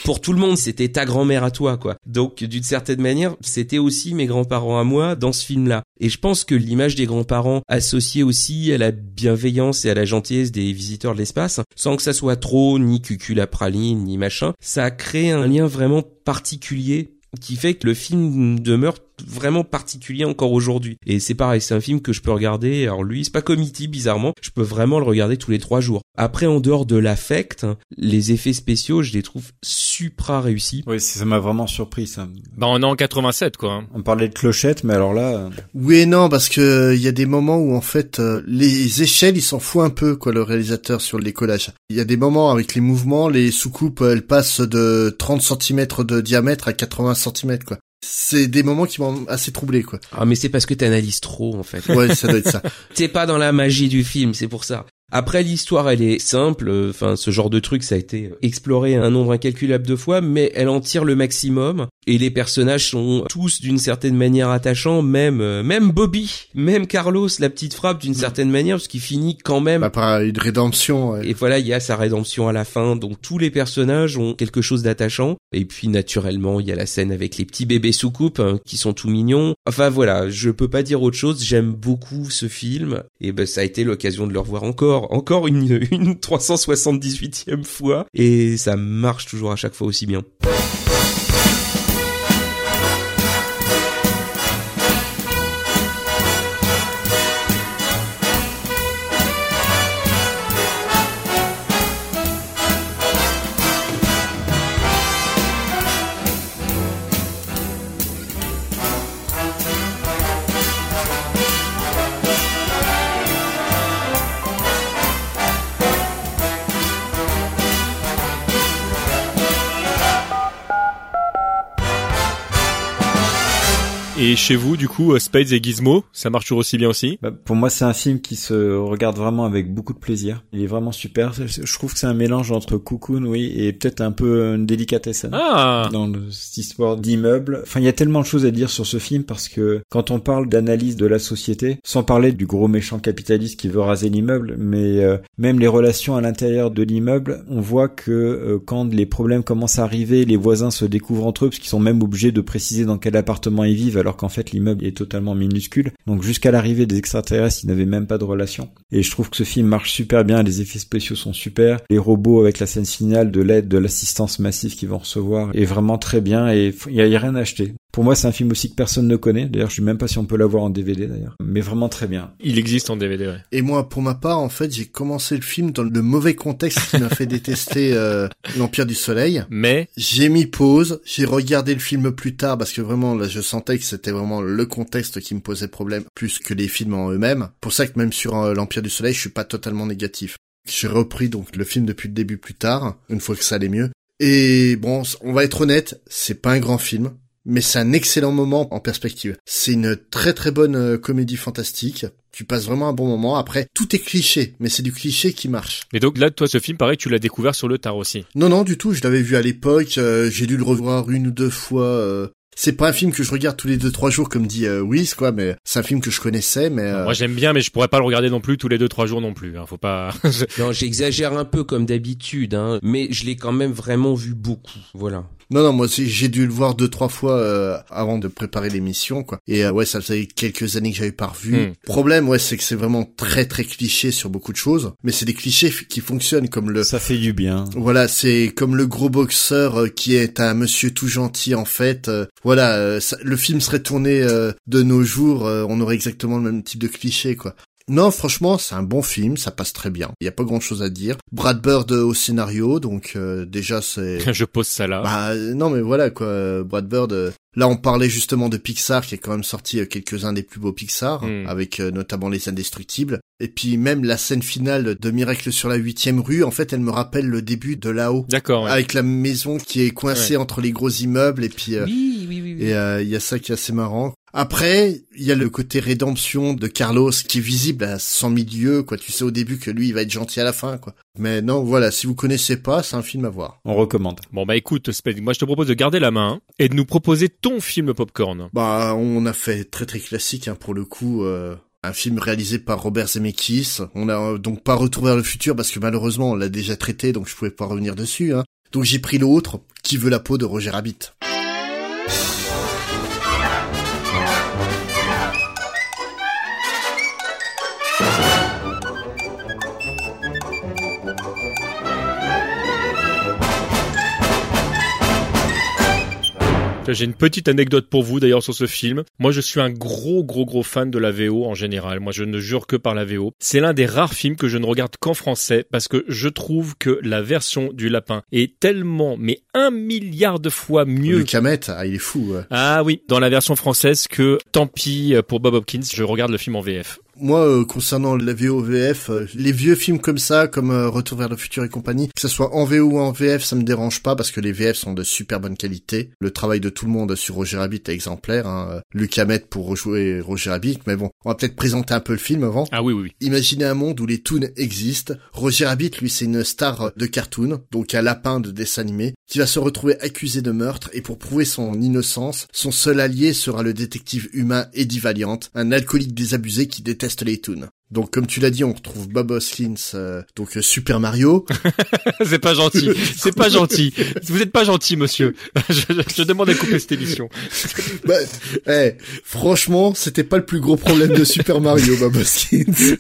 Pour tout le monde, c'était ta grand-mère à toi quoi. Donc d'une certaine manière, c'était aussi mes grands-parents à moi dans ce film là. Et je pense que l'image des grands-parents associée aussi à la bienveillance et à la gentillesse des visiteurs de l'espace, sans que ça soit trop ni cucul à praline ni machin, ça a créé un lien vraiment particulier qui fait que le film demeure vraiment particulier encore aujourd'hui. Et c'est pareil, c'est un film que je peux regarder. Alors lui, c'est pas comedy bizarrement. Je peux vraiment le regarder tous les trois jours. Après, en dehors de l'affect, les effets spéciaux, je les trouve supra réussis. Oui, ça m'a vraiment surpris ça. Bah on est en 87 quoi. hein. On parlait de clochette, mais alors là, euh, Oui et non, parce que il y a des moments où en fait euh, les échelles, il s'en fout un peu quoi le réalisateur sur le décollage. Il y a des moments avec les mouvements, les soucoupes, elles passent de 30 cm de diamètre à 80 cm quoi. C'est des moments qui m'ont assez troublé quoi. Ah mais c'est parce que t'analyses trop en fait. Ouais, ça doit être ça. T'es pas dans la magie du film, c'est pour ça. Après l'histoire, elle est simple. euh, Enfin, ce genre de truc, ça a été exploré un nombre incalculable de fois, mais elle en tire le maximum. Et les personnages sont tous d'une certaine manière attachants, même euh, même Bobby, même Carlos, la petite frappe d'une certaine manière, parce qu'il finit quand même. Bah, par une rédemption. ouais. Et voilà, il y a sa rédemption à la fin. Donc tous les personnages ont quelque chose d'attachant. Et puis naturellement, il y a la scène avec les petits bébés sous coupe hein, qui sont tout mignons. Enfin voilà, je peux pas dire autre chose. J'aime beaucoup ce film. Et ben ça a été l'occasion de le revoir encore, encore une une 378e fois. Et ça marche toujours à chaque fois aussi bien. Et chez vous, du coup, euh, Spades et Gizmo, ça marche toujours aussi bien aussi? Bah, pour moi, c'est un film qui se regarde vraiment avec beaucoup de plaisir. Il est vraiment super. Je trouve que c'est un mélange entre Cocoon, oui, et peut-être un peu une délicatesse. hein, Ah dans cette histoire d'immeuble. Enfin, il y a tellement de choses à dire sur ce film parce que quand on parle d'analyse de la société, sans parler du gros méchant capitaliste qui veut raser l'immeuble, mais euh, même les relations à l'intérieur de l'immeuble, on voit que euh, quand les problèmes commencent à arriver, les voisins se découvrent entre eux parce qu'ils sont même obligés de préciser dans quel appartement ils vivent alors qu'en fait l'immeuble est totalement minuscule. Donc jusqu'à l'arrivée des extraterrestres, ils n'avaient même pas de relation. Et je trouve que ce film marche super bien, les effets spéciaux sont super, les robots avec la scène finale de l'aide, de l'assistance massive qu'ils vont recevoir est vraiment très bien et il y a, a rien à acheter. Pour moi, c'est un film aussi que personne ne connaît. D'ailleurs, je sais même pas si on peut l'avoir en DVD d'ailleurs, mais vraiment très bien. Il existe en DVD, ouais. Et moi, pour ma part, en fait, j'ai commencé le film dans le mauvais contexte qui m'a fait détester euh, l'Empire du Soleil. Mais J'ai mis pause, j'ai regardé le film plus tard parce que vraiment, là, je sentais que c'était vraiment le contexte qui me posait problème plus que les films en eux-mêmes. Pour ça que même sur euh, l'Empire du Soleil, je suis pas totalement négatif. J'ai repris donc le film depuis le début plus tard, une fois que ça allait mieux. Et bon, on va être honnête, c'est pas un grand film, mais c'est un excellent moment en perspective. C'est une très très bonne euh, comédie fantastique. Tu passes vraiment un bon moment. Après, tout est cliché, mais c'est du cliché qui marche. Et donc là, toi, ce film, pareil, tu l'as découvert sur le tard aussi. Non, non, du tout. Je l'avais vu à l'époque. euh, j'ai dû le revoir une ou deux fois. euh. C'est pas un film que je regarde tous les deux trois jours comme dit euh, Wiz, quoi. Mais c'est un film que je connaissais. Mais euh, Moi, j'aime bien, mais je pourrais pas le regarder non plus tous les deux trois jours non plus. Hein. Faut pas. Non, j'exagère un peu comme d'habitude, hein, mais je l'ai quand même vraiment vu beaucoup. Voilà. Non, non, moi aussi, j'ai dû le voir deux, trois fois euh, avant de préparer l'émission, quoi. Et euh, ouais, ça faisait quelques années que j'avais pas revu. Hmm. Problème, ouais, c'est que c'est vraiment très, très cliché sur beaucoup de choses. Mais c'est des clichés qui fonctionnent, comme le... Ça fait du bien. Voilà, c'est comme le gros boxeur euh, qui est un monsieur tout gentil, en fait. Euh, voilà, euh, ça- le film serait tourné euh, de nos jours, euh, on aurait exactement le même type de cliché, quoi. Non, franchement, c'est un bon film, ça passe très bien. Il y a pas grand chose à dire. Brad Bird euh, au scénario, donc euh, déjà c'est. Je pose ça là. Bah euh, non mais voilà quoi, euh, Brad Bird. Là on parlait justement de Pixar qui a quand même sorti euh, quelques-uns des plus beaux Pixar, Hmm. avec euh, notamment Les Indestructibles. Et puis même la scène finale de Miracle sur la huitième rue, en fait elle me rappelle le début de là-haut. D'accord. ouais. Avec la maison qui est coincée Ouais. entre les gros immeubles et puis euh, Oui, oui, oui. oui. et euh, il y a ça qui est assez marrant. Après, il y a le côté rédemption de Carlos qui est visible à 100 000 lieues, quoi. Tu sais au début que lui, il va être gentil à la fin, quoi. Mais non, voilà, si vous connaissez pas, c'est un film à voir. On recommande. Bon bah écoute, Spade, moi je te propose de garder la main et de nous proposer film popcorn? Bah, on a fait très très classique, hein, pour le coup. euh, un film réalisé par Robert Zemeckis. On a euh, donc pas Retour vers le futur parce que malheureusement on l'a déjà traité, donc je pouvais pas revenir dessus. Hein. Donc j'ai pris l'autre, Qui veut la peau de Roger Rabbit. J'ai une petite anecdote pour vous d'ailleurs sur ce film. Moi je suis un gros gros gros fan de la VO en général. Moi je ne jure que par la VO. C'est l'un des rares films que je ne regarde qu'en français parce que je trouve que la version du lapin est tellement mais un milliard de fois mieux. Luc Hamet, ah, il est fou. ouais. Ah oui, dans la version française que tant pis pour Bob Hopkins, je regarde le film en VF. Moi, euh, concernant la VO-VF, euh, les vieux films comme ça, comme euh, Retour vers le futur et compagnie, que ce soit en VO ou en VF, ça me dérange pas parce que les VF sont de super bonne qualité. Le travail de tout le monde sur Roger Rabbit est exemplaire. Hein. Euh, Luc Hamet pour rejouer Roger Rabbit, mais bon, on va peut-être présenter un peu le film avant. Ah oui oui oui. Imaginez un monde où les toons existent. Roger Rabbit, lui, c'est une star de cartoon, donc un lapin de dessin animé, qui va se retrouver accusé de meurtre, et pour prouver son innocence, son seul allié sera le détective humain Eddie Valiant, un alcoolique désabusé qui déteste les toons. Donc, comme tu l'as dit, on retrouve Bob Hoskins, euh, donc euh, Super Mario. c'est pas gentil. C'est pas gentil. Vous êtes pas gentil, monsieur. Je, je demande à couper cette émission. bah, eh, franchement, c'était pas le plus gros problème de Super Mario, Bob Hoskins.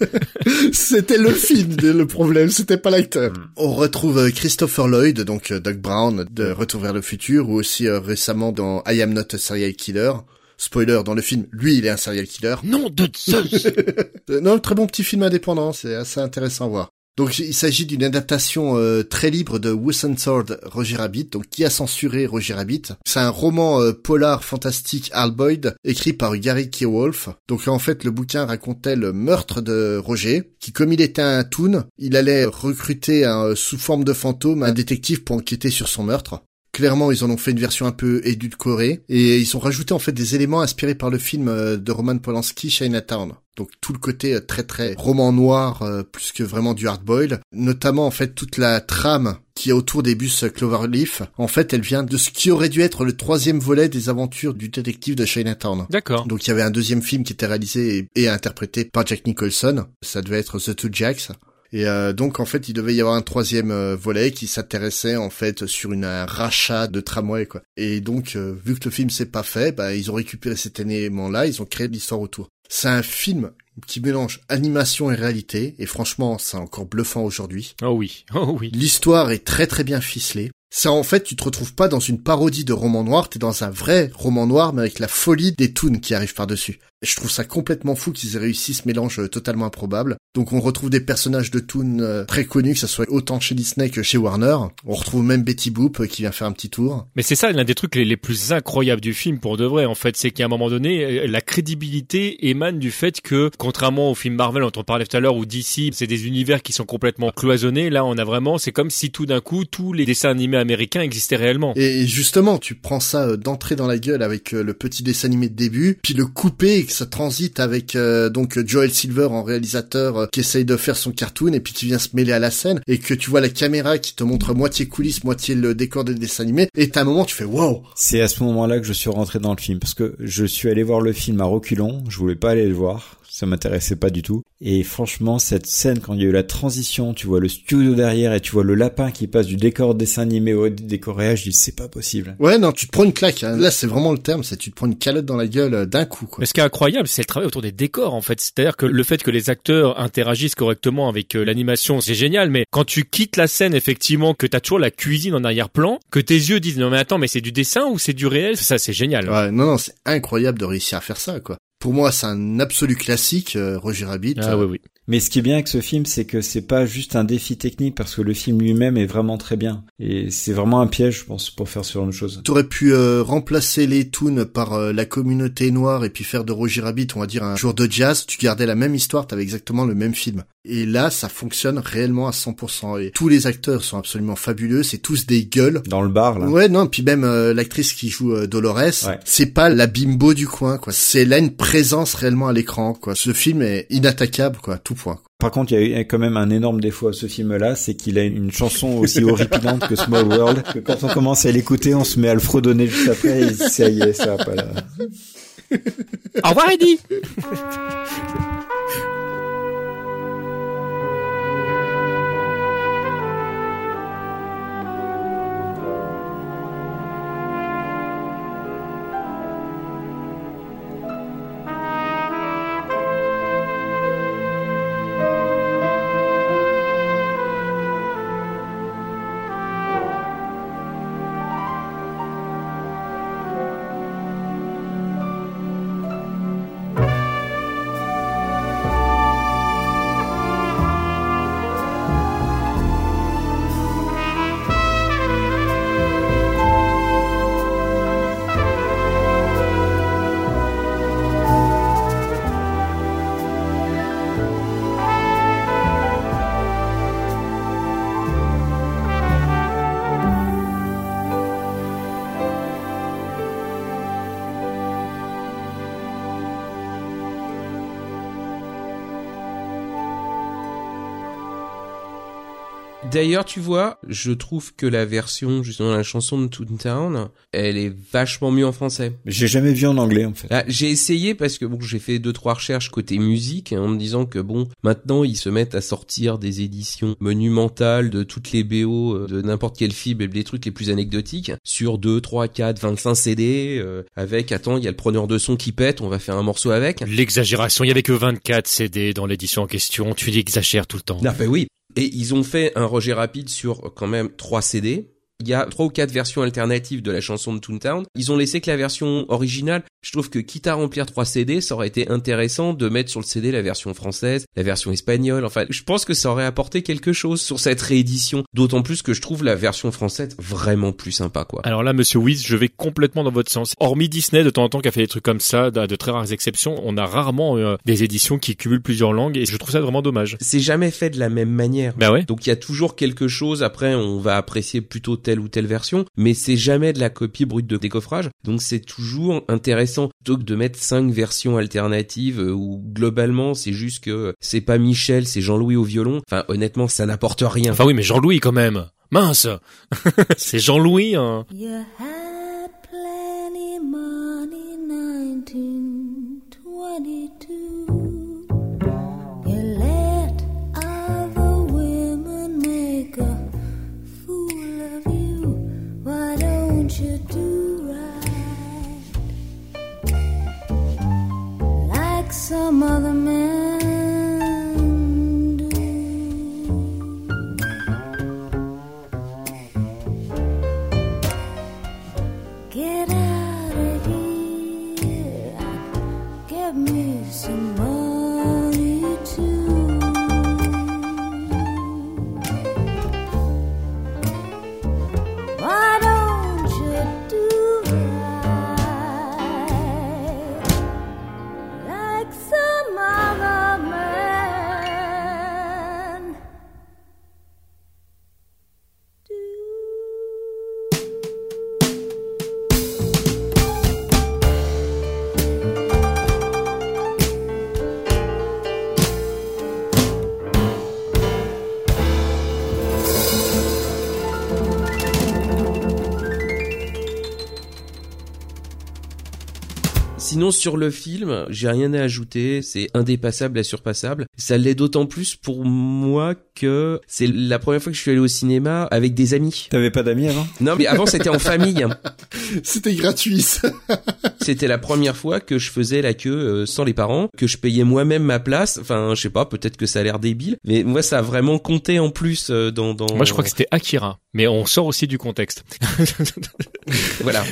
c'était le film, le problème, c'était pas l'acteur. On retrouve euh, Christopher Lloyd, donc euh, Doc Brown, de Retour vers le futur, ou aussi euh, récemment dans I Am Not a Serial Killer. Spoiler, dans le film, lui, il est un serial killer. Non de Zeus Euh, non, très bon petit film indépendant, c'est assez intéressant à voir. Donc il s'agit d'une adaptation euh, très libre de Who's Sword Roger Rabbit, donc qui a censuré Roger Rabbit? C'est un roman euh, polar fantastique Hal Boyd, écrit par Gary Kewolf. Donc en fait le bouquin racontait le meurtre de Roger, qui comme il était un toon, il allait recruter un, sous forme de fantôme un détective pour enquêter sur son meurtre. Clairement, ils en ont fait une version un peu édulcorée et ils ont rajouté en fait des éléments inspirés par le film euh, de Roman Polanski, Chinatown. Donc tout le côté euh, très très roman noir euh, plus que vraiment du hardboil, notamment en fait toute la trame qui est autour des bus Cloverleaf. En fait, elle vient de ce qui aurait dû être le troisième volet des aventures du détective de Chinatown. D'accord. Donc il y avait un deuxième film qui était réalisé et, et interprété par Jack Nicholson. Ça devait être The Two Jacks. Et euh, donc en fait, il devait y avoir un troisième euh, volet qui s'intéressait en fait sur une, un rachat de tramway quoi. Et donc euh, vu que le film s'est pas fait, bah, ils ont récupéré cet élément-là, ils ont créé l'histoire autour. C'est un film qui mélange animation et réalité, et franchement, c'est encore bluffant aujourd'hui. Oh oui, oh oui. L'histoire est très très bien ficelée. Ça, en fait, tu te retrouves pas dans une parodie de roman noir, t'es dans un vrai roman noir, mais avec la folie des toons qui arrivent par-dessus. Je trouve ça complètement fou qu'ils aient réussi ce mélange euh, totalement improbable. Donc on retrouve des personnages de toons euh, très connus, que ça soit autant chez Disney que chez Warner. On retrouve même Betty Boop euh, qui vient faire un petit tour. Mais c'est ça l'un des trucs les, plus incroyables du film pour de vrai en fait, c'est qu'à un moment donné, la crédibilité émane du fait que contrairement au film Marvel dont on parlait tout à l'heure ou DC, c'est des univers qui sont complètement cloisonnés, là on a vraiment, c'est comme si tout d'un coup tous les dessins animés américains existaient réellement. Et justement, tu prends ça euh, d'entrée dans la gueule avec euh, le petit dessin animé de début, puis le couper et que ça transite avec euh, donc Joel Silver en réalisateur euh, qui essaye de faire son cartoon et puis qui vient se mêler à la scène et que tu vois la caméra qui te montre moitié coulisses, moitié le décor des dessins animés et t'as un moment tu fais wow. C'est à ce moment-là que je suis rentré dans le film parce que je suis allé voir le film à reculons, je voulais pas aller le voir. Ça m'intéressait pas du tout. Et franchement, cette scène quand il y a eu la transition, tu vois le studio derrière et tu vois le lapin qui passe du décor dessin animé au décor réel, je dis c'est pas possible. Ouais, non, tu te prends une claque. hein. Là, c'est vraiment le terme, c'est tu te prends une calotte dans la gueule euh, d'un coup, quoi. Mais ce qui est incroyable, c'est le travail autour des décors en fait. C'est-à-dire que le fait que les acteurs interagissent correctement avec euh, l'animation, c'est génial. Mais quand tu quittes la scène, effectivement, que t'as toujours la cuisine en arrière-plan, que tes yeux disent non mais attends, mais c'est du dessin ou c'est du réel? Ça, c'est génial. Ouais, non, non, c'est incroyable de réussir à faire ça, quoi. Pour moi, c'est un absolu classique, euh, Roger Rabbit. Ah oui oui. Mais ce qui est bien avec ce film, c'est que c'est pas juste un défi technique parce que le film lui-même est vraiment très bien. Et c'est vraiment un piège, je pense, pour faire ce genre de choses. T'aurais pu euh, remplacer les toons par euh, la communauté noire et puis faire de Roger Rabbit, on va dire, un jour de jazz. Tu gardais la même histoire, t'avais exactement le même film. Et là, ça fonctionne réellement à 100%. Et tous les acteurs sont absolument fabuleux. C'est tous des gueules. Dans le bar, là. Ouais, non, puis même euh, l'actrice qui joue euh, Dolores, Ouais. c'est pas la bimbo du coin, quoi. C'est là une présence réellement à l'écran, quoi. Ce film est inattaquable, quoi, tout point. Par contre, il y a quand même un énorme défaut à ce film-là, c'est qu'il a une chanson aussi horripilante que Small World, que quand on commence à l'écouter, on se met à le fredonner juste après, et ça y est, ça va pas là. Au revoir Eddie. D'ailleurs, tu vois, je trouve que la version, justement, la chanson de Toontown, elle est vachement mieux en français. J'ai jamais vu en anglais, en fait. Là, j'ai essayé parce que bon, j'ai fait deux trois recherches côté musique hein, en me disant que bon, maintenant ils se mettent à sortir des éditions monumentales de toutes les BO euh, de n'importe quel film et des trucs les plus anecdotiques sur 2, 3, 4, 25 CD euh, avec attends, il y a le preneur de son qui pète, on va faire un morceau avec. L'exagération, il y avait que 24 CD dans l'édition en question. Tu exagères tout le temps. Ah bah oui. Et ils ont fait un Roger Rapide sur quand même 3 CD. Il y a trois ou quatre versions alternatives de la chanson de Toontown. Ils ont laissé que la version originale. Je trouve que quitte à remplir trois CD, ça aurait été intéressant de mettre sur le CD la version française, la version espagnole. Enfin, je pense que ça aurait apporté quelque chose sur cette réédition. D'autant plus que je trouve la version française vraiment plus sympa, quoi. Alors là, monsieur Wiz, je vais complètement dans votre sens. Hormis Disney, de temps en temps, qui a fait des trucs comme ça, de, de très rares exceptions, on a rarement euh, des éditions qui cumulent plusieurs langues et je trouve ça vraiment dommage. C'est jamais fait de la même manière. Bah ouais. Donc il y a toujours quelque chose. Après, on va apprécier plutôt telle ou telle version, mais c'est jamais de la copie brute de décoffrage. Donc c'est toujours intéressant plutôt que de mettre cinq versions alternatives euh, où globalement c'est juste que c'est pas Michel, c'est Jean-Louis au violon. Enfin honnêtement, ça n'apporte rien. Enfin oui, mais Jean-Louis quand même. Mince C'est Jean-Louis, hein. You had plenty money 1922. Like some other men Sinon sur le film, j'ai rien à ajouter, c'est indépassable et surpassable. Ça l'est d'autant plus pour moi que c'est la première fois que je suis allé au cinéma avec des amis. T'avais pas d'amis avant? Non mais avant c'était en famille. C'était gratuit. ça. C'était la première fois que je faisais la queue euh, sans les parents, que je payais moi-même ma place. Enfin, je sais pas, peut-être que ça a l'air débile, mais moi ça a vraiment compté en plus euh, dans, dans... Moi, je crois que c'était Akira. Mais on sort aussi du contexte. voilà.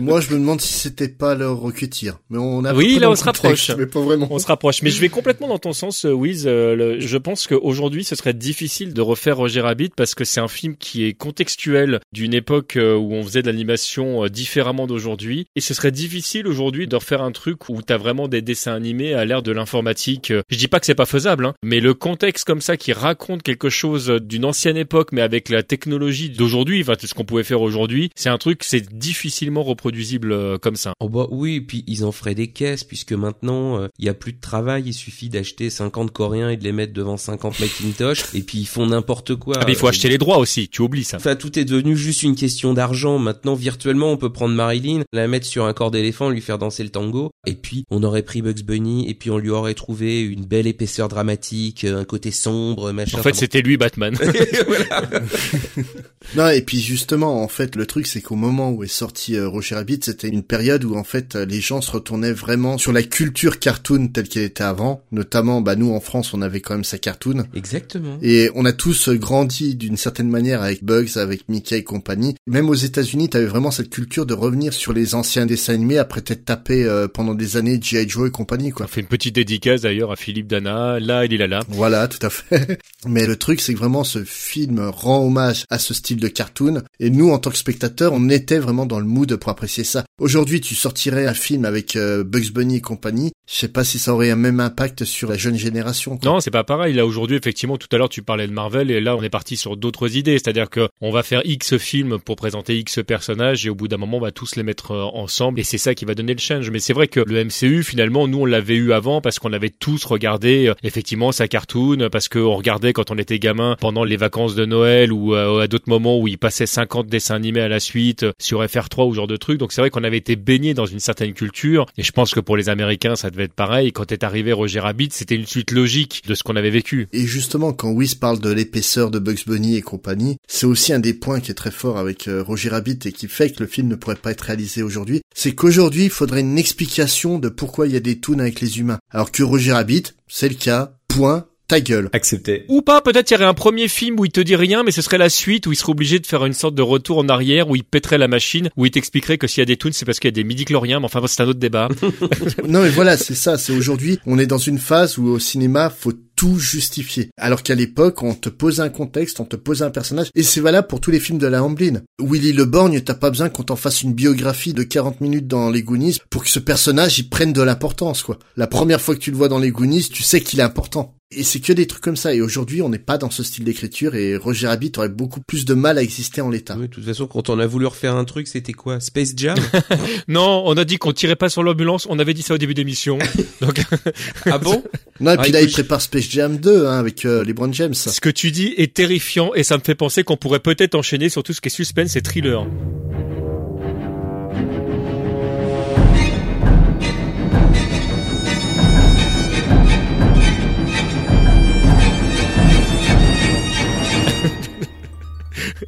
Moi, je me demande si c'était pas leur Rocketeer. Mais on a Oui, là, on se rapproche. Mais pas vraiment. On se rapproche. Mais je vais complètement dans ton sens, euh, Wiz. Euh, je pense qu'aujourd'hui, ce serait difficile de refaire Roger Rabbit parce que c'est un film qui est contextuel d'une époque euh, où on faisait de l'animation différemment d'aujourd'hui. Et ce serait difficile aujourd'hui de refaire un truc où t'as vraiment des dessins animés à l'ère de l'informatique. Je dis pas que c'est pas faisable, hein, mais le contexte comme ça qui raconte quelque chose d'une ancienne époque, mais avec la technologie d'aujourd'hui, enfin, ce qu'on pouvait faire aujourd'hui, c'est un truc, c'est difficilement reproduisible comme ça. Oh bah oui, puis ils en feraient des caisses puisque maintenant euh, il y a plus de travail, il suffit d'acheter 50 coréens et de les mettre devant 50 Macintosh et puis ils font n'importe quoi. Ah, mais il faut Euh, acheter les droits aussi, tu oublies ça. Enfin, tout est devenu juste une question d'argent. Maintenant, virtuellement, on peut prendre Marilyn, la mettre sur un corps d'éléphant, lui faire danser le tango, et puis on aurait pris Bugs Bunny, et puis on lui aurait trouvé une belle épaisseur dramatique, euh, un côté sombre, machin. En fait, Enfin, c'était lui Batman. Non, et puis justement, en fait, le truc, c'est qu'au moment où est sorti euh, Roger Rabbit, c'était une période où, en fait, euh, les gens se retournaient vraiment sur la culture cartoon telle qu'elle était avant. Notamment, bah, nous, en France, on avait quand même sa cartoon. Exactement. Et on a tous grandi d'une certaine manière avec Bugs, avec Mickey et compagnie. Même aux États-Unis, t'avais vraiment cette culture de revenir sur les anciens dessins animés après t'être tapé euh, pendant des années G.I. Joe et compagnie, quoi. On fait une petite dédicace d'ailleurs à Philippe Dana. Là, il est là, là. Voilà, tout à fait. Mais le truc, c'est que vraiment ce film rend hommage à ce style de cartoon. Et nous, en tant que spectateurs, on était vraiment dans le mood pour apprécier ça. Aujourd'hui, tu sortirais un film avec euh, Bugs Bunny et compagnie. Je sais pas si ça aurait un même impact sur la jeune génération. quoi. Non, c'est pas pareil. Là, aujourd'hui, effectivement, tout à l'heure, tu parlais de Marvel et là, on est parti sur d'autres idées. C'est-à-dire que on va faire X films pour présenter X personnages et au bout d'un moment, on va tous les mettre euh, ensemble et c'est ça qui va donner le change. Mais c'est vrai que le MCU, finalement, nous, on l'avait eu avant parce qu'on avait tous regardé, euh, effectivement, sa cartoon, parce qu'on regardait quand on était gamin pendant les vacances de Noël ou à d'autres moments où il passait 50 dessins animés à la suite sur FR3 ou ce genre de trucs. Donc c'est vrai qu'on avait été baigné dans une certaine culture et je pense que pour les Américains, ça devait être pareil. Quand est arrivé Roger Rabbit, c'était une suite logique de ce qu'on avait vécu. Et justement, quand Whis parle de l'épaisseur de Bugs Bunny et compagnie, c'est aussi un des points qui est très fort avec euh, Roger Rabbit et qui fait que le film ne pourrait pas être réalisé aujourd'hui. C'est qu'aujourd'hui, il faudrait une explication de pourquoi il y a des toons avec les humains. Alors que Roger Rabbit, c'est le cas, point, ta gueule. Accepté. Ou pas, peut-être il y aurait un premier film où il te dit rien, mais ce serait la suite où il serait obligé de faire une sorte de retour en arrière, où il pèterait la machine, où il t'expliquerait que s'il y a des toons, c'est parce qu'il y a des midi-chloriens, mais enfin, c'est un autre débat. non mais voilà, c'est ça, c'est aujourd'hui, on est dans une phase où au cinéma, faut tout justifier. Alors qu'à l'époque, on te pose un contexte, on te pose un personnage, et c'est valable pour tous les films de la Amblin. Willy le Borgne, t'as pas besoin qu'on t'en fasse une biographie de 40 minutes dans les Goonies pour que ce personnage, il prenne de l'importance, quoi. La première fois que tu le vois dans les Goonies, tu sais qu'il est important. Et c'est que des trucs comme ça. Et aujourd'hui, on n'est pas dans ce style d'écriture et Roger Rabbit aurait beaucoup plus de mal à exister en l'état. Oui, de toute façon, quand on a voulu refaire un truc, c'était quoi? Space Jam? Non, on a dit qu'on tirait pas sur l'ambulance, on avait dit ça au début d'émission. Donc, Ah bon? Non, et puis Ah, là, il écoute, prépare Space Jam 2 hein, avec euh, LeBron James. ce que tu dis est terrifiant et ça me fait penser qu'on pourrait peut-être enchaîner sur tout ce qui est suspense et thriller.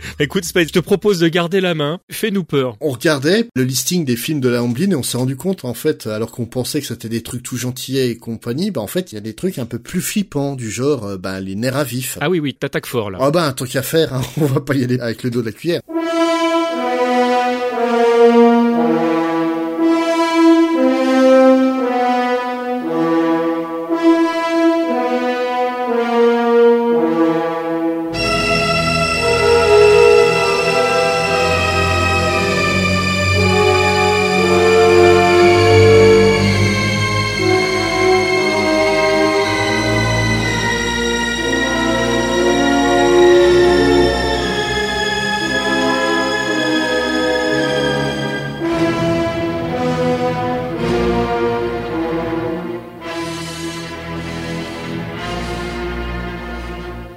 Écoute, Space, je te propose de garder la main. Fais-nous peur. On regardait le listing des films de la Amblin et on s'est rendu compte, en fait, alors qu'on pensait que c'était des trucs tout gentillets et compagnie, bah en fait, il y a des trucs un peu plus flippants, du genre, euh, bah, les nerfs à vif. Ah oui, oui, t'attaques fort là. Ah bah, un truc qu'à faire, hein, on va pas y aller avec le dos de la cuillère.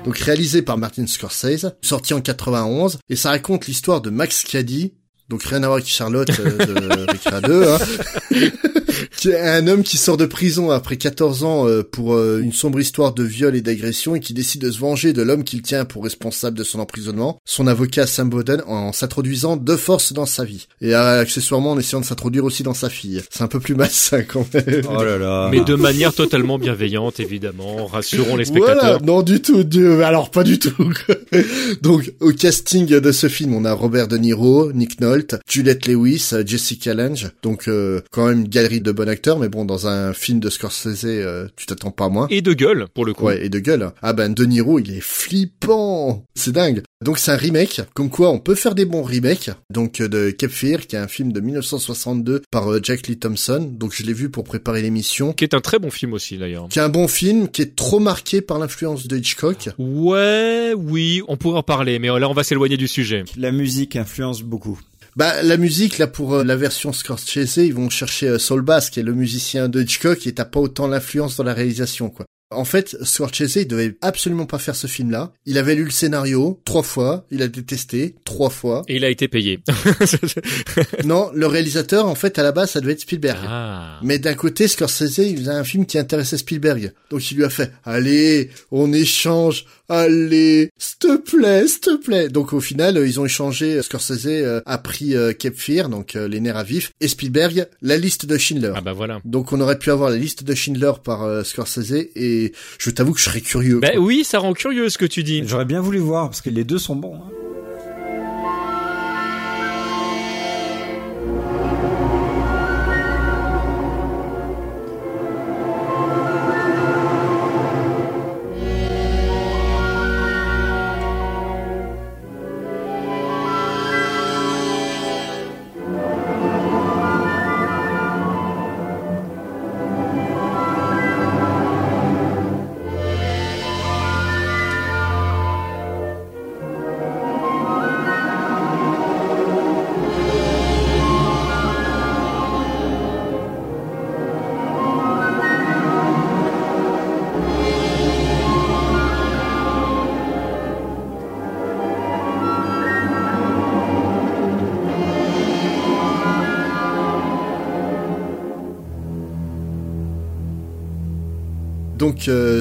Donc réalisé par Martin Scorsese, sorti en 91, et ça raconte l'histoire de Max Cady, Donc rien à voir avec Charlotte euh, de Recrea 2, hein. qui est un homme qui sort de prison après 14 ans euh, pour euh, une sombre histoire de viol et d'agression et qui décide de se venger de l'homme qu'il tient pour responsable de son emprisonnement, son avocat Sam Bowden, en s'introduisant de force dans sa vie. Et euh, accessoirement en essayant de s'introduire aussi dans sa fille. C'est un peu plus malsain quand même. Oh là là. Mais de manière totalement bienveillante, évidemment. Rassurons les spectateurs. Voilà, non du tout, Dieu, alors pas du tout. Donc au casting de ce film, on a Robert De Niro, Nick Nolte, Juliette Lewis, Jessica Lange. Donc euh, quand même une galerie de bons acteurs, mais bon dans un film de Scorsese, euh, tu t'attends pas à moins. Et de gueule, pour le coup. Ouais, et de gueule. Ah ben De Niro, il est flippant. C'est dingue. Donc c'est un remake, comme quoi on peut faire des bons remakes. Donc euh, de Cape Fear, qui est un film de 1962 par euh, Jack Lee Thompson. Donc je l'ai vu pour préparer l'émission. Qui est un très bon film aussi, d'ailleurs. Qui est un bon film, qui est trop marqué par l'influence de Hitchcock. Ouais, oui, on pourrait en parler, mais là on va s'éloigner du sujet. La musique influence beaucoup. Bah la musique là pour euh, la version Scorsese, ils vont chercher euh, Saul Bass qui est le musicien de Hitchcock et t'as pas autant l'influence dans la réalisation quoi. En fait, Scorsese, il devait absolument pas faire ce film-là. Il avait lu le scénario trois fois, il a détesté trois fois. Et il a été payé. non, le réalisateur, en fait, à la base, ça devait être Spielberg. Ah. Mais d'un côté, Scorsese, il faisait un film qui intéressait Spielberg. Donc il lui a fait, allez, on échange, allez, s'il te plaît, s'il te plaît. Donc au final, euh, ils ont échangé, Scorsese euh, a pris euh, Cape Fear, donc euh, les nerfs à vif, et Spielberg, la liste de Schindler. Ah bah voilà. Donc on aurait pu avoir la liste de Schindler par euh, Scorsese, et je t'avoue que je serais curieux. Ben quoi. oui, ça rend curieux ce que tu dis. J'aurais bien voulu voir parce que les deux sont bons. hein.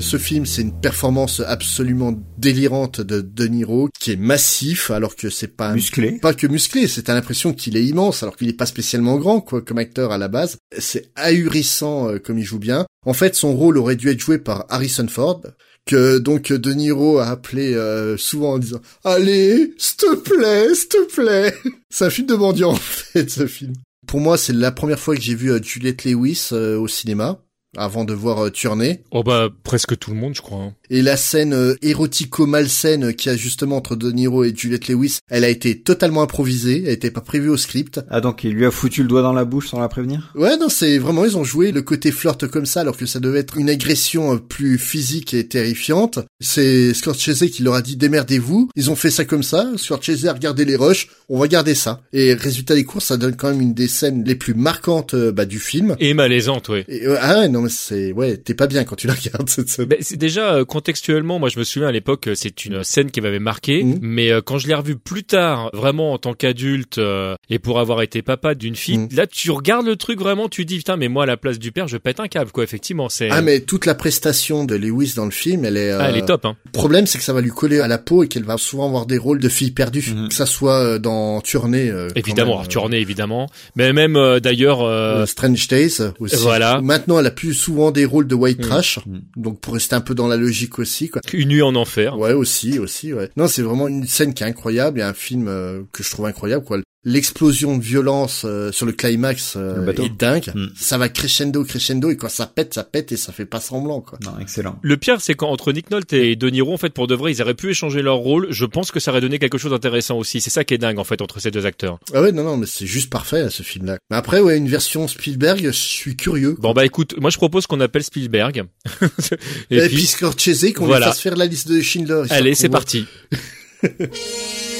Ce film, c'est une performance absolument délirante de De Niro, qui est massif, alors que c'est pas un- Musclé. pas que musclé. C'est t'as l'impression qu'il est immense, alors qu'il est pas spécialement grand, quoi, comme acteur à la base. C'est ahurissant euh, comme il joue bien. En fait, son rôle aurait dû être joué par Harrison Ford, que donc De Niro a appelé euh, souvent en disant "Allez, s'il te plaît, s'il te plaît." C'est un film de mendiant en fait, ce film. Pour moi, c'est la première fois que j'ai vu euh, Juliette Lewis euh, au cinéma, avant de voir euh, Tuernay. Oh bah presque tout le monde, je crois. hein. Et la scène euh, érotico-malsaine qu'il y a justement entre De Niro et Juliette Lewis, elle a été totalement improvisée, elle était pas prévue au script. Ah donc il lui a foutu le doigt dans la bouche sans la prévenir? Ouais, non, c'est vraiment, ils ont joué le côté flirt comme ça, alors que ça devait être une agression euh, plus physique et terrifiante. C'est Scorsese qui leur a dit démerdez-vous. Ils ont fait ça comme ça. Scorsese a regardé les rushs. On va garder ça. Et résultat des courses, ça donne quand même une des scènes les plus marquantes euh, bah, du film. Et malaisante, ouais. Et, euh, ah ouais, non, mais c'est, ouais, t'es pas bien quand tu la regardes, cette scène. Ben, c'est déjà euh, contextuellement, moi je me souviens à l'époque, euh, c'est une scène qui m'avait marqué, Mhm. mais euh, quand je l'ai revue plus tard, vraiment en tant qu'adulte euh, et pour avoir été papa d'une fille, Mhm. là tu regardes le truc vraiment, tu dis putain mais moi à la place du père, je pète un câble quoi. Effectivement, c'est Ah mais toute la prestation de Lewis dans le film, elle est. Ah, elle euh, est top. Hein. Le problème, c'est que ça va lui coller à la peau et qu'elle va souvent avoir des rôles de fille perdue, Mhm. que ça soit euh, dans Tuernay. euh, Évidemment, même, évidemment, mais même euh, d'ailleurs. euh, euh, Strange Days euh, aussi. Voilà. Maintenant, elle a plus souvent des rôles de white Mhm. trash, Mhm. donc pour rester un peu dans la logique aussi, quoi. Une nuit en enfer. Ouais, aussi, aussi, ouais. Non, c'est vraiment une scène qui est incroyable et un film euh, que je trouve incroyable, quoi. L'explosion de violence euh, sur le climax euh, Le est dingue. Mhm. Ça va crescendo, crescendo, et quand ça pète, ça pète et ça fait pas semblant, quoi. Non, excellent. Le pire, c'est qu'entre Nick Nolte et De Niro, en fait, pour de vrai, ils auraient pu échanger leur rôle. Je pense que ça aurait donné quelque chose d'intéressant aussi. C'est ça qui est dingue, en fait, entre ces deux acteurs. Ah ouais, non, non, mais c'est juste parfait, ce film-là. Mais après, ouais, une version Spielberg, je suis curieux. Bon bah écoute, moi je propose qu'on appelle Spielberg. Et, puis, Scorsese, qu'on voilà. lui fasse faire la liste de Schindler. Allez, c'est voit.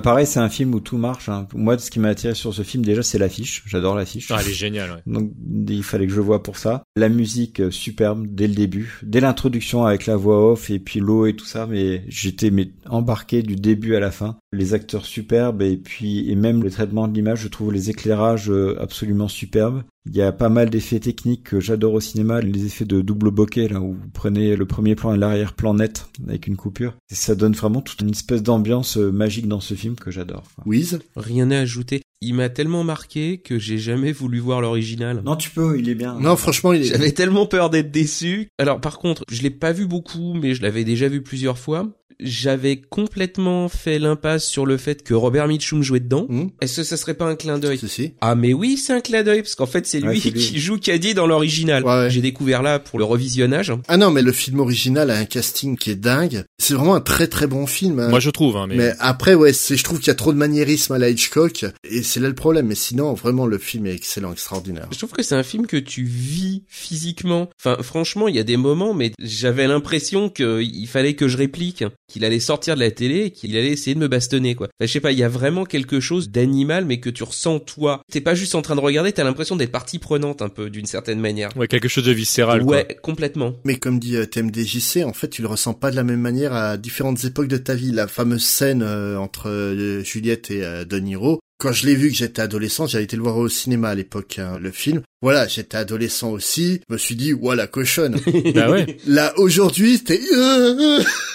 parti. pareil, c'est un film où tout marche. hein. Moi, ce qui m'a attiré sur ce film, déjà, c'est l'affiche. J'adore l'affiche. Ah, elle est géniale, ouais. Donc, il fallait que je le voie pour ça. La musique, euh, superbe, dès le début. Dès l'introduction avec la voix off et puis l'eau et tout ça, mais j'étais mais, embarqué du début à la fin. Les acteurs superbes et puis, et même le traitement de l'image, je trouve les éclairages euh, absolument superbes. Il y a pas mal d'effets techniques que j'adore au cinéma, les effets de double bokeh, là, où vous prenez le premier plan et l'arrière-plan net, avec une coupure. Et ça donne vraiment toute une espèce d'ambiance euh, magique dans ce film que j'adore. Wiz? Rien à ajouter. Il m'a tellement marqué que j'ai jamais voulu voir l'original. Non, tu peux, il est bien. Non, franchement, il est... J'avais tellement peur d'être déçu. Alors par contre, je l'ai pas vu beaucoup, mais je l'avais déjà vu plusieurs fois. J'avais complètement fait l'impasse sur le fait que Robert Mitchum jouait dedans. Hmm. Est-ce que ça serait pas un clin d'œil? Si. Ah mais oui, c'est un clin d'œil parce qu'en fait c'est lui, Ouais, c'est lui. qui joue Caddy dans l'original. Ouais, ouais. J'ai découvert là pour le revisionnage. Ah non, mais le film original a un casting qui est dingue. C'est vraiment un très très bon film. hein. Moi, je trouve, hein, mais... Mais après, ouais, c'est, je trouve qu'il y a trop de maniérisme à la Hitchcock, et c'est là le problème. Mais sinon, vraiment, le film est excellent, extraordinaire. Je trouve que c'est un film que tu vis physiquement. Enfin, franchement, il y a des moments, mais j'avais l'impression qu'il fallait que je réplique, qu'il allait sortir de la télé et qu'il allait essayer de me bastonner, quoi. Enfin, je sais pas, il y a vraiment quelque chose d'animal, mais que tu ressens toi. T'es pas juste en train de regarder, t'as l'impression d'être partie prenante un peu, d'une certaine manière. Ouais, quelque chose de viscéral, Ouais, complètement. Mais comme dit euh, TMDJC, en fait, tu le ressens pas de la même manière à différentes époques de ta vie. La fameuse scène euh, entre euh, Juliette et euh, De Niro. Quand je l'ai vu que j'étais adolescent, j'avais été le voir au cinéma à l'époque, hein, le film. Voilà, j'étais adolescent aussi. Je me suis dit, voilà, cochonne. Bah ouais. Là, aujourd'hui, t'es...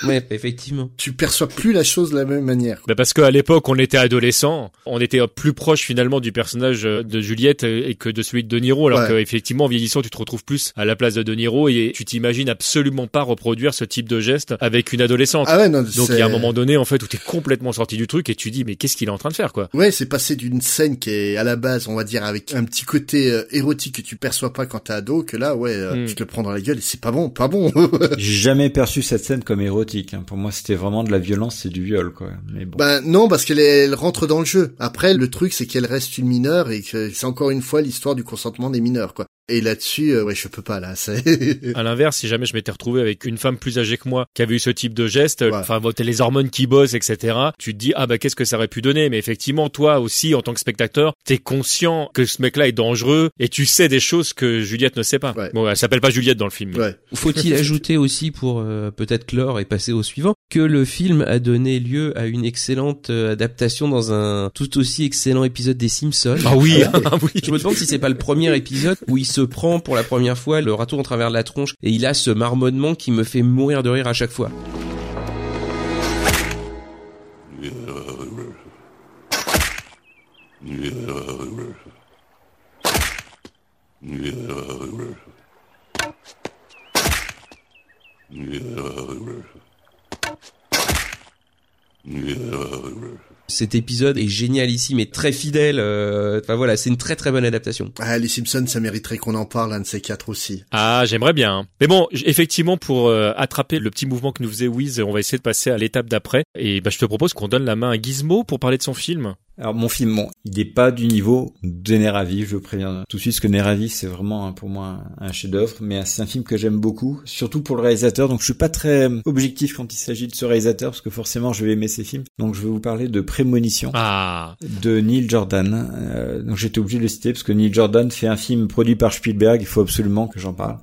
Ouais, effectivement. tu perçois plus la chose de la même manière. Bah parce qu'à l'époque, on était adolescent, on était plus proche finalement du personnage euh, de Juliette euh, et que de celui de De Niro, alors Ouais. qu'effectivement, en vieillissant, tu te retrouves plus à la place de De Niro et tu t'imagines absolument pas reproduire ce type de geste avec une adolescente. Ah ouais, non, Donc il y a un moment donné, en fait, où t'es complètement sorti du truc et tu dis, mais qu'est-ce qu'il est en train de faire, quoi? Ouais, c'est passé d'une scène qui est à la base, on va dire, avec un petit côté euh, érotique que tu perçois pas quand t'es ado, que là, ouais, Mm. tu te le prends dans la gueule et c'est pas bon, pas bon. J'ai jamais perçu cette scène comme érotique. hein. Pour moi, c'était vraiment de la violence et du viol, quoi. Mais bon. Ben non, parce qu'elle est- elle rentre dans le jeu. Après, le truc, c'est qu'elle reste une mineure et que c'est encore une fois l'histoire du consentement des mineurs, quoi. Et là-dessus, euh, ouais, je peux pas là. À l'inverse, si jamais je m'étais retrouvé avec une femme plus âgée que moi qui avait eu ce type de geste, Ouais. enfin, t'as les hormones qui bossent, etc. Tu te dis, ah bah qu'est-ce que ça aurait pu donner? Mais effectivement, toi aussi, en tant que spectateur, t'es conscient que ce mec-là est dangereux et tu sais des choses que Juliette ne sait pas. Ouais. Bon, elle s'appelle pas Juliette dans le film. ouais. Faut-il ajouter aussi pour euh, peut-être clore et passer au suivant que le film a donné lieu à une excellente euh, adaptation dans un tout aussi excellent épisode des Simpsons. Ah oui, ah oui. Je me demande si c'est pas le premier épisode où il se prend pour la première fois le râteau en travers de la tronche et il a ce marmonnement qui me fait mourir de rire à chaque fois. Cet épisode est génialissime et très fidèle. euh, Enfin voilà, c'est une très très bonne adaptation. Ah, les Simpsons, ça mériterait qu'on en parle, un de ces quatre aussi. Ah, j'aimerais bien. Mais bon, effectivement, pour euh, attraper le petit mouvement que nous faisait Wiz, on va essayer de passer à l'étape d'après. Et bah, je te propose qu'on donne la main à Gizmo pour parler de son film. Alors mon film, bon, il n'est pas du niveau de Neravi, je préviens tout de suite, parce que Neravi c'est vraiment pour moi un chef-d'œuvre, mais c'est un film que j'aime beaucoup, surtout pour le réalisateur. Donc je suis pas très euh, objectif quand il s'agit de ce réalisateur, parce que forcément je vais aimer ses films. Donc je vais vous parler de Prémonition Ah, de Neil Jordan. Euh, donc j'étais obligé de le citer parce que Neil Jordan fait un film produit par Spielberg. Il faut absolument que j'en parle.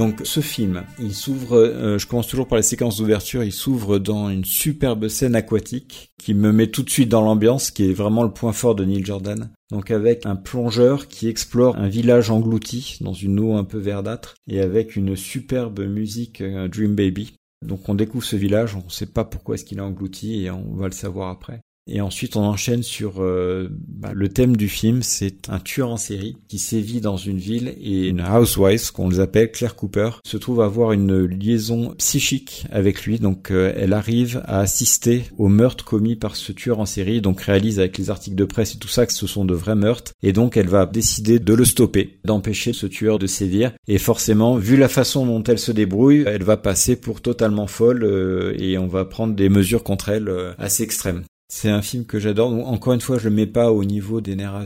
Donc ce film, il s'ouvre, euh, je commence toujours par les séquences d'ouverture, il s'ouvre dans une superbe scène aquatique qui me met tout de suite dans l'ambiance, qui est vraiment le point fort de Neil Jordan. Donc avec un plongeur qui explore un village englouti dans une eau un peu verdâtre et avec une superbe musique euh, Dream Baby. Donc on découvre ce village, on ne sait pas pourquoi est-ce qu'il est englouti et on va le savoir après. Et ensuite, on enchaîne sur euh, bah, le thème du film, c'est un tueur en série qui sévit dans une ville et une housewife, qu'on les appelle Claire Cooper, se trouve avoir une liaison psychique avec lui. Donc, euh, elle arrive à assister au meurtre commis par ce tueur en série, donc réalise avec les articles de presse et tout ça que ce sont de vrais meurtres. Et donc, elle va décider de le stopper, d'empêcher ce tueur de sévir. Et forcément, vu la façon dont elle se débrouille, elle va passer pour totalement folle euh, et on va prendre des mesures contre elle euh, assez extrêmes. C'est un film que j'adore. Encore une fois, je le mets pas au niveau des nerfs à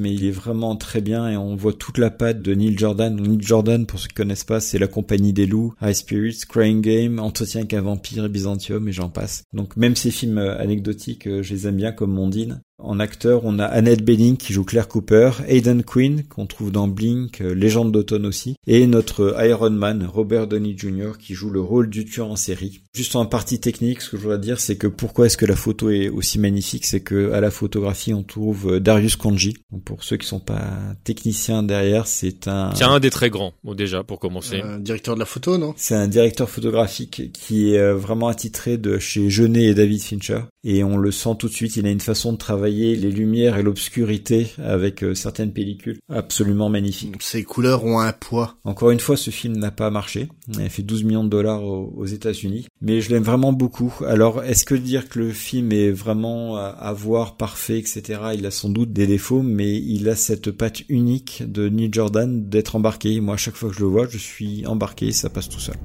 mais il est vraiment très bien et on voit toute la patte de Neil Jordan. Neil Jordan, pour ceux qui connaissent pas, c'est la compagnie des loups, High Spirits, Crying Game, Entretien avec un vampire Byzantium et j'en passe. Donc même ces films euh, anecdotiques, euh, je les aime bien comme Mondine. En acteur, on a Annette Bening qui joue Claire Cooper, Aidan Quinn qu'on trouve dans Blink, euh, Légende d'automne aussi, et notre Iron Man, Robert Downey Jr. qui joue le rôle du tueur en série. Juste en partie technique, ce que je voudrais dire, c'est que pourquoi est-ce que la photo est aussi magnifique, c'est que à la photographie, on trouve euh, Darius Kanji. Donc pour ceux qui sont pas techniciens derrière, c'est un... Tiens, un des très grands, bon, déjà, pour commencer. Un directeur de la photo, non? C'est un directeur photographique qui est euh, vraiment attitré de chez Jeunet et David Fincher. Et on le sent tout de suite, il a une façon de travailler les lumières et l'obscurité avec euh, certaines pellicules absolument magnifiques. Ces couleurs ont un poids. Encore une fois, ce film n'a pas marché. Il a fait 12 millions de dollars aux, États-Unis. Mais je l'aime vraiment beaucoup. Alors, est-ce que dire que le film est vraiment à, à voir parfait, etc. Il a sans doute des défauts, mais il a cette patte unique de Neil Jordan d'être embarqué. Moi, à chaque fois que je le vois, je suis embarqué, ça passe tout seul.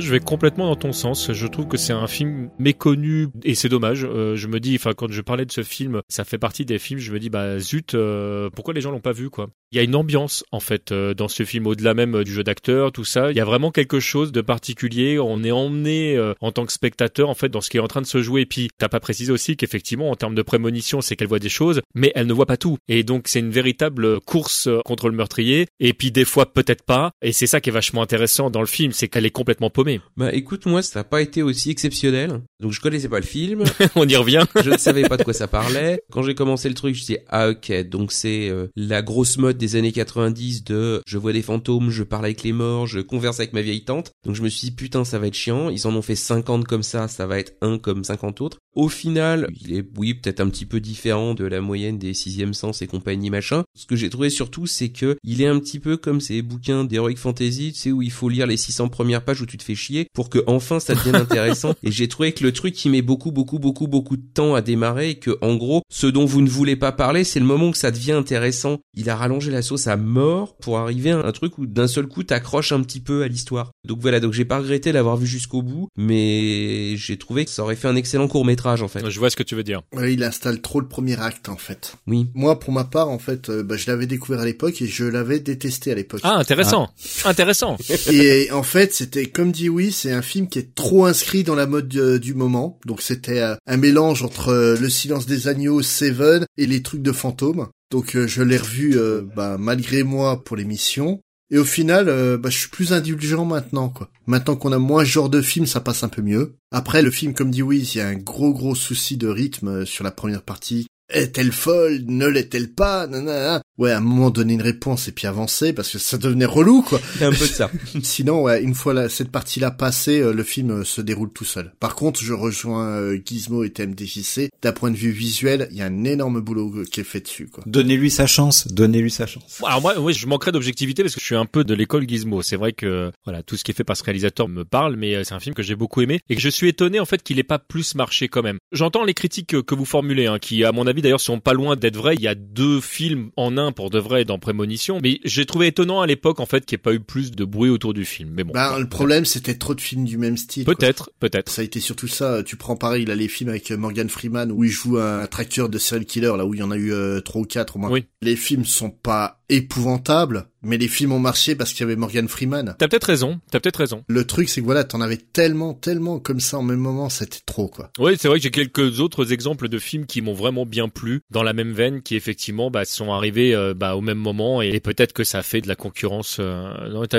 Je vais complètement dans ton sens. Je trouve que c'est un film méconnu et c'est dommage. Euh, je me dis, enfin, quand je parlais de ce film, ça fait partie des films. Je me dis, bah zut, euh, pourquoi les gens l'ont pas vu, quoi? Il y a une ambiance en fait euh, dans ce film, au-delà même euh, du jeu d'acteur, tout ça. Il y a vraiment quelque chose de particulier. On est emmené euh, en tant que spectateur en fait dans ce qui est en train de se jouer. Et puis, t'as pas précisé aussi qu'effectivement, en termes de prémonition, c'est qu'elle voit des choses, mais elle ne voit pas tout. Et donc, c'est une véritable course euh, contre le meurtrier. Et puis, des fois, peut-être pas. Et c'est ça qui est vachement intéressant dans le film, c'est qu'elle est complètement paumée. Bah écoute, moi ça n'a pas été aussi exceptionnel. Donc je connaissais pas le film. On y revient. je ne savais pas de quoi ça parlait. Quand j'ai commencé le truc, je disais ah ok, donc c'est euh, la grosse mode des années 90 de je vois des fantômes, je parle avec les morts, je converse avec ma vieille tante. Donc je me suis dit putain ça va être chiant. Ils en ont fait 50 comme ça, ça va être un comme 50 autres. Au final, il est oui peut-être un petit peu différent de la moyenne des sixième sens et compagnie machin. Ce que j'ai trouvé surtout c'est que il est un petit peu comme ces bouquins d'heroic fantasy, tu sais où il faut lire les 600 premières pages où tu te fais chier pour que enfin ça devienne intéressant. et j'ai trouvé que le truc qui met beaucoup beaucoup beaucoup beaucoup de temps à démarrer et que en gros ce dont vous ne voulez pas parler c'est le moment où ça devient intéressant. Il a rallongé la sauce à mort pour arriver à un truc où d'un seul coup t'accroches un petit peu à l'histoire. Donc voilà donc j'ai pas regretté l'avoir vu jusqu'au bout mais j'ai trouvé que ça aurait fait un excellent court métrage en fait. Je vois ce que tu veux dire. Ouais, il installe trop le premier acte en fait. Oui. Moi pour ma part en fait euh, bah, je l'avais découvert à l'époque et je l'avais détesté à l'époque. Ah intéressant, intéressant. Et en fait c'était comme dit oui c'est un film qui est trop inscrit dans la mode euh, du moment. Donc c'était euh, un mélange entre euh, Le Silence des Agneaux, Seven et les trucs de fantômes. Donc euh, je l'ai revu euh, bah, malgré moi pour l'émission. Et au final, euh, bah, je suis plus indulgent maintenant, quoi. Maintenant qu'on a moins ce genre de film, ça passe un peu mieux. Après, le film, comme dit Wiz, il y a un gros gros souci de rythme sur la première partie. Est-elle folle? Ne l'est-elle pas? Nanana. Ouais, à un moment donner une réponse et puis avancer parce que ça devenait relou quoi. Il y a un peu de ça. Sinon, ouais, une fois la, cette partie-là passée, euh, le film euh, se déroule tout seul. Par contre, je rejoins euh, Gizmo et TMDJC. D'un point de vue visuel, il y a un énorme boulot qui est fait dessus quoi. Donnez-lui sa chance, donnez-lui sa chance. Alors moi, oui, je manquerais d'objectivité parce que je suis un peu de l'école Gizmo. C'est vrai que voilà, tout ce qui est fait par ce réalisateur me parle, mais c'est un film que j'ai beaucoup aimé et que je suis étonné en fait qu'il ait pas plus marché quand même. J'entends les critiques que, que vous formulez, hein, qui à mon avis d'ailleurs sont pas loin d'être vraies. Il y a deux films en un pour de vrai dans Prémonition, mais j'ai trouvé étonnant à l'époque en fait qu'il n'y ait pas eu plus de bruit autour du film. Mais bon. Bah, le problème, c'était trop de films du même style. Peut-être, peut-être. Ça a été surtout ça. Tu prends pareil, là, les films avec euh, Morgan Freeman où il joue un tracteur de serial killer, là où il y en a eu euh, trois ou quatre au moins. Oui. Les films sont pas épouvantable, mais les films ont marché parce qu'il y avait Morgan Freeman. T'as peut-être raison, t'as peut-être raison. Le truc, c'est que voilà, t'en avais tellement, tellement comme ça en même moment, c'était trop, quoi. Oui, c'est vrai que j'ai quelques autres exemples de films qui m'ont vraiment bien plu dans la même veine, qui effectivement bah, sont arrivés euh, bah, au même moment et, peut-être que ça fait de la concurrence. euh,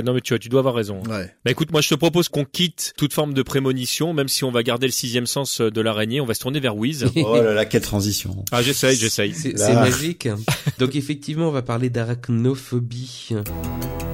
Non, mais tu, vois, tu dois avoir raison. Ouais. Bah écoute, moi je te propose qu'on quitte toute forme de prémonition, même si on va garder le sixième sens de l'araignée, on va se tourner vers Wiz. Oh là là, quelle transition. Ah j'essaye, j'essaye. C'est magique. Donc effectivement, on va parler d'arachnophobie. Donc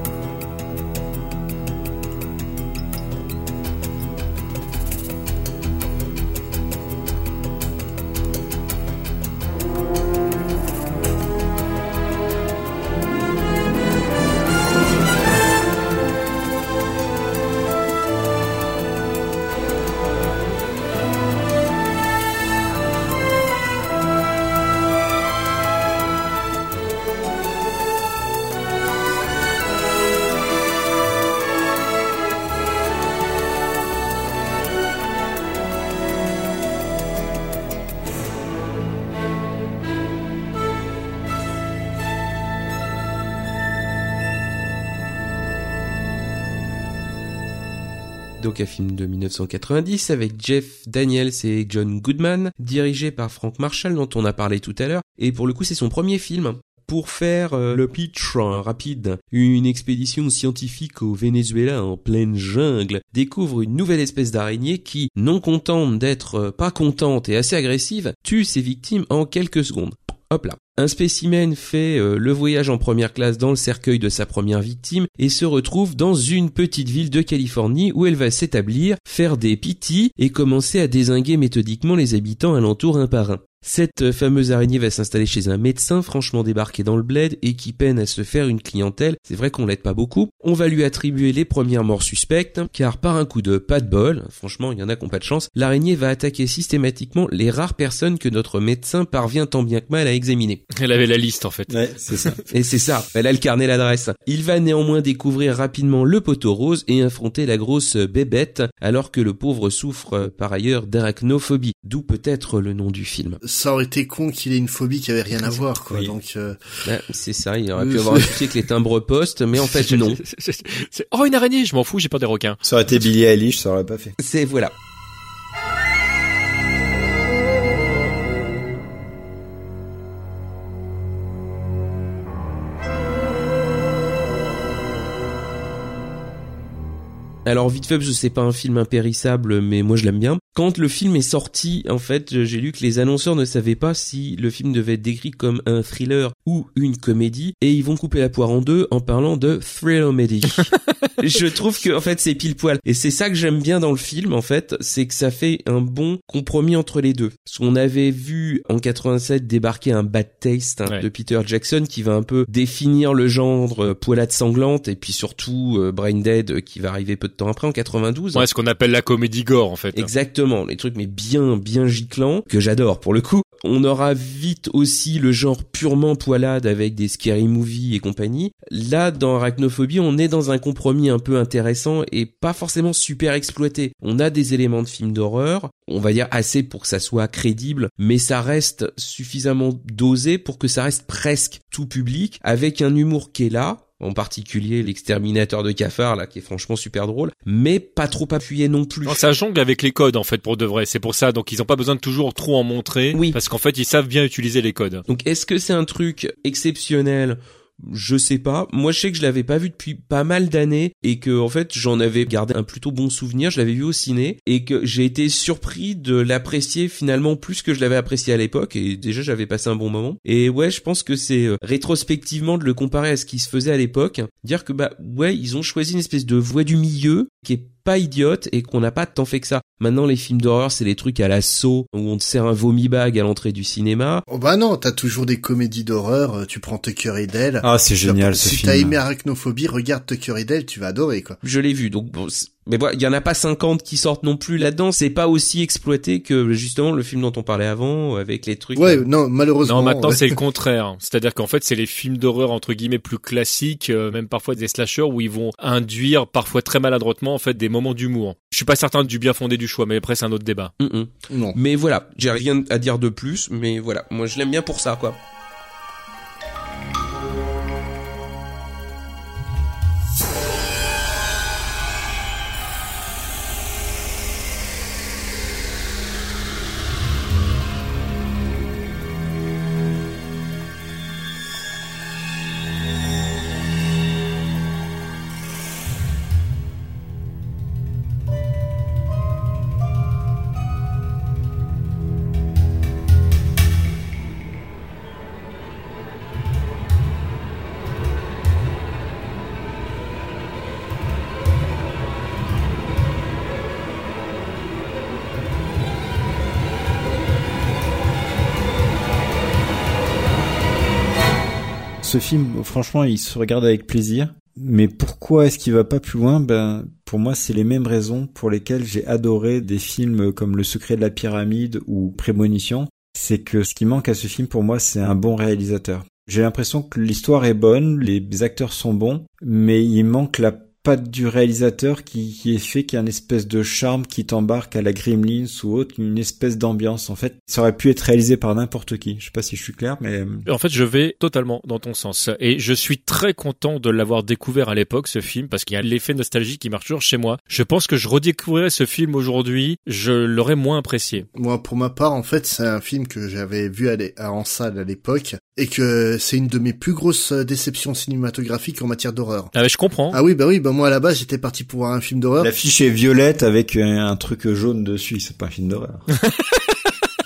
un film de 1990 avec Jeff Daniels et John Goodman, dirigé par Frank Marshall dont on a parlé tout à l'heure. Et pour le coup c'est son premier film. Pour faire euh, le pitch euh, rapide, une expédition scientifique au Venezuela en pleine jungle découvre une nouvelle espèce d'araignée qui, non contente d'être euh, pas contente et assez agressive, tue ses victimes en quelques secondes. Hop là. Un spécimen fait euh, le voyage en première classe dans le cercueil de sa première victime et se retrouve dans une petite ville de Californie où elle va s'établir, faire des pitis et commencer à désinguer méthodiquement les habitants alentour un par un. Cette euh, fameuse araignée va s'installer chez un médecin franchement débarqué dans le bled et qui peine à se faire une clientèle. C'est vrai qu'on l'aide pas beaucoup. On va lui attribuer les premières morts suspectes, car par un coup de pas de bol, franchement il y en a qui ont pas de chance, l'araignée va attaquer systématiquement les rares personnes que notre médecin parvient tant bien que mal à examiner. Elle avait la liste en fait. Ouais, c'est ça. Et c'est ça, elle a le carnet l'adresse. Il va néanmoins découvrir rapidement le poteau rose et affronter la grosse bébête, alors que le pauvre souffre euh, par ailleurs d'arachnophobie, d'où peut-être le nom du film. Ça aurait été con qu'il ait une phobie qui avait rien à voir, quoi. Oui. Donc, euh, Ouais, c'est ça, il aurait Euh, pu avoir un souci avec les timbres postes, mais en fait non. Oh une araignée, je m'en fous, j'ai peur des requins. Ça aurait été Billy Eilish, ça aurait pas fait. C'est voilà. Alors vite fait, parce que c'est pas un film impérissable, mais moi je l'aime bien. Quand le film est sorti, en fait, j'ai lu que les annonceurs ne savaient pas si le film devait être décrit comme un thriller ou une comédie, et ils vont couper la poire en deux en parlant de thrillomedy. je trouve que en fait c'est pile poil, et c'est ça que j'aime bien dans le film, en fait, c'est que ça fait un bon compromis entre les deux. Parce qu'on avait vu en 87 débarquer un Bad Taste hein, Ouais. de Peter Jackson qui va un peu définir le genre euh, poilade sanglante, et puis surtout euh, Brain Dead euh, qui va arriver peu de temps après en 92. Ouais, ce qu'on appelle la comédie gore en fait. Exactement, les trucs mais bien bien giclants que j'adore pour le coup. On aura vite aussi le genre purement poilade avec des scary movies et compagnie. Là dans Arachnophobie, on est dans un compromis un peu intéressant et pas forcément super exploité. On a des éléments de films d'horreur, on va dire assez pour que ça soit crédible, mais ça reste suffisamment dosé pour que ça reste presque tout public avec un humour qui est là, en particulier l'exterminateur de cafards là qui est franchement super drôle mais pas trop appuyé non plus Non, ça jongle avec les codes en fait pour de vrai. C'est pour ça donc ils ont pas besoin de toujours trop en montrer. Oui. Parce qu'en fait ils savent bien utiliser les codes. donc est-ce que c'est un truc exceptionnel je sais pas. Moi, je sais que je l'avais pas vu depuis pas mal d'années et que en fait, j'en avais gardé un plutôt bon souvenir. Je l'avais vu au ciné et que j'ai été surpris de l'apprécier finalement plus que je l'avais apprécié à l'époque. Et déjà, j'avais passé un bon moment. Et ouais, je pense que c'est euh, rétrospectivement de le comparer à ce qui se faisait à l'époque, dire que bah ouais, ils ont choisi une espèce de voie du milieu qui est pas idiote et qu'on n'a pas tant fait que ça. Maintenant, les films d'horreur, c'est les trucs à l'assaut où on te sert un vomi bag à l'entrée du cinéma. oh bah non, t'as toujours des comédies d'horreur, euh, tu prends Tucker et Dale. Ah, c'est génial ce si film. t'as aimé Arachnophobie, regarde Tucker et Dale, tu vas adorer, quoi. Je l'ai vu, donc bon, mais voilà, il y en a pas 50 qui sortent non plus là-dedans. C'est pas aussi exploité que justement le film dont on parlait avant, avec les trucs. Ouais, non, malheureusement. Non, maintenant ouais. c'est le contraire. C'est-à-dire qu'en fait c'est les films d'horreur entre guillemets plus classiques, euh, même parfois des slashers où ils vont induire parfois très maladroitement en fait des moments d'humour. Je suis pas certain du bien fondé du choix, mais après c'est un autre débat. Mm, mm. Non. Mais voilà, j'ai rien à dire de plus, mais voilà, moi je l'aime bien pour ça, quoi. Ce film, franchement, il se regarde avec plaisir. Mais pourquoi est-ce qu'il va pas plus loin? Ben, pour moi, c'est les mêmes raisons pour lesquelles j'ai adoré des films comme Le Secret de la Pyramide ou Prémonition. C'est que ce qui manque à ce film, pour moi, c'est un bon réalisateur. J'ai l'impression que l'histoire est bonne, les acteurs sont bons, mais il manque la patte du réalisateur qui, qui est fait qu'il y a une espèce de charme qui t'embarque à la Gremlins ou autre, une espèce d'ambiance. En fait, ça aurait pu être réalisé par n'importe qui. Je sais pas si je suis clair, mais... En fait, je vais totalement dans ton sens. Et je suis très content de l'avoir découvert à l'époque, ce film, parce qu'il y a l'effet nostalgie qui marche toujours chez moi. Je pense que je redécouvrirais ce film aujourd'hui, je l'aurais moins apprécié. Moi, pour ma part, en fait, c'est un film que j'avais vu à en salle à l'époque et que c'est une de mes plus grosses euh, déceptions cinématographiques en matière d'horreur. Ah, mais je comprends. Ah oui, bah oui, bah moi à la base j'étais parti pour voir un film d'horreur. L'affiche est violette avec un, un truc jaune dessus. C'est pas un film d'horreur.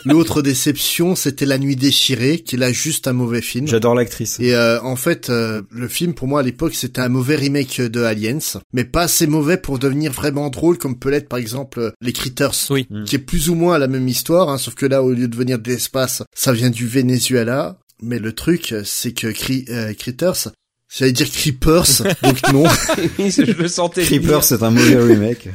L'autre déception, c'était La Nuit déchirée, qui est là juste un mauvais film. J'adore l'actrice. Et euh, en fait, euh, le film pour moi à l'époque c'était un mauvais remake de Aliens, mais pas assez mauvais pour devenir vraiment drôle comme peut l'être par exemple euh, les Critters, Oui. qui est plus ou moins la même histoire, hein, sauf que là au lieu de venir de l'espace, ça vient du Venezuela. Mais le truc, c'est que euh, Critters, j'allais dire Creepers, donc non. Je le sentais. Creeper, c'est un mauvais remake.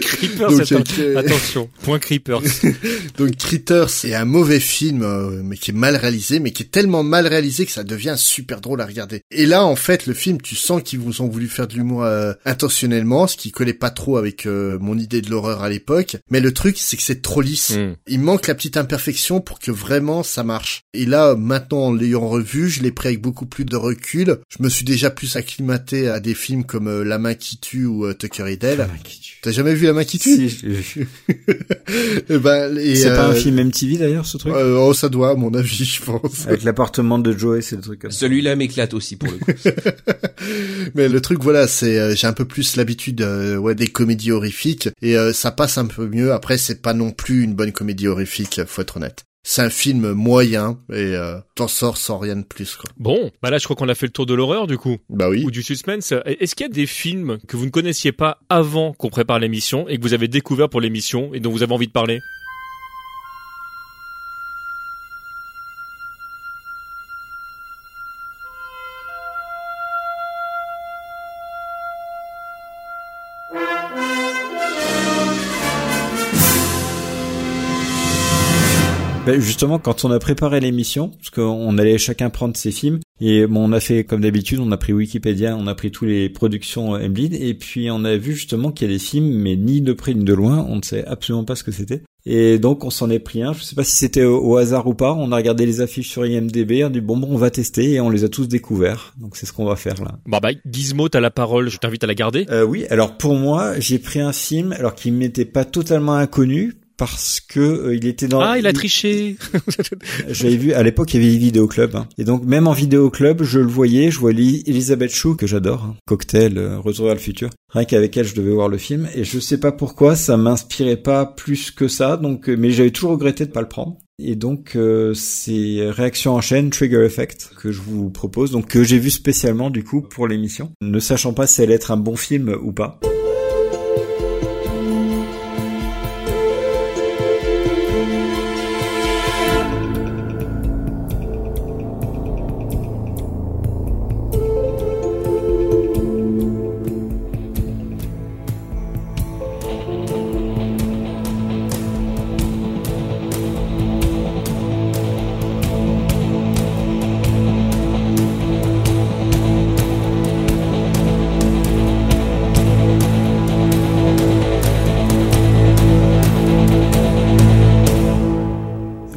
Creeper, Donc, c'est un- euh, Attention, point Creepers. Donc Critters, c'est un mauvais film, euh, mais qui est mal réalisé, mais qui est tellement mal réalisé que ça devient super drôle à regarder. Et là, en fait, le film, tu sens qu'ils vous ont voulu faire de l'humour euh, intentionnellement, ce qui collait pas trop avec euh, mon idée de l'horreur à l'époque. Mais le truc, c'est que c'est trop lisse. Mm. Il manque la petite imperfection pour que vraiment ça marche. Et là, maintenant, en l'ayant revu, je l'ai pris avec beaucoup plus de recul. Je me suis déjà plus acclimaté à des films comme euh, La main qui tue ou euh, Tucker et Dale. T'as jamais vu La main qui tue? Si, je l'ai vu. Eh ben, et, C'est pas un euh, film MTV d'ailleurs, ce truc? euh, oh, ça doit, à mon avis, je pense. Avec l'appartement de Joey, c'est le truc comme ça. Celui-là m'éclate aussi pour le coup. Mais le truc, voilà, c'est euh, j'ai un peu plus l'habitude, euh, ouais, des comédies horrifiques et euh, ça passe un peu mieux. Après, c'est pas non plus une bonne comédie horrifique, faut être honnête. C'est un film moyen et euh, t'en sors sans rien de plus, quoi. Bon, bah là, je crois qu'on a fait le tour de l'horreur, du coup. Bah oui. Ou du suspense. Est-ce qu'il y a des films que vous ne connaissiez pas avant qu'on prépare l'émission et que vous avez découvert pour l'émission et dont vous avez envie de parler? Ben, justement, quand on a préparé l'émission, parce qu'on allait chacun prendre ses films, et bon, on a fait comme d'habitude, on a pris Wikipédia, on a pris tous les productions euh, Emblid, et puis on a vu justement qu'il y a des films, mais ni de près ni de loin, on ne sait absolument pas ce que c'était. Et donc on s'en est pris un, je sais pas si c'était au, au hasard ou pas, on a regardé les affiches sur IMDB, on a dit bon bon on va tester, et on les a tous découverts, donc c'est ce qu'on va faire là. Bah bah, Gizmo, t'as la parole, je t'invite à la garder. Euh, oui, alors pour moi, j'ai pris un film, alors qui m'était pas totalement inconnu, parce que euh, il était dans... Ah, il a triché J'avais vu, à l'époque, il y avait les vidéoclubs. Hein. Et donc, même en vidéoclub, je le voyais, je voyais Elisabeth Chou, que j'adore, hein. Cocktail, euh, Retour vers le futur. Rien qu'avec elle, je devais voir le film. Et je sais pas pourquoi, ça m'inspirait pas plus que ça, donc, euh, mais j'avais toujours regretté de pas le prendre. Et donc, euh, c'est Réaction en chaîne, Trigger Effect, que je vous propose, donc que j'ai vu spécialement, du coup, pour l'émission, ne sachant pas si elle allait être un bon film ou pas.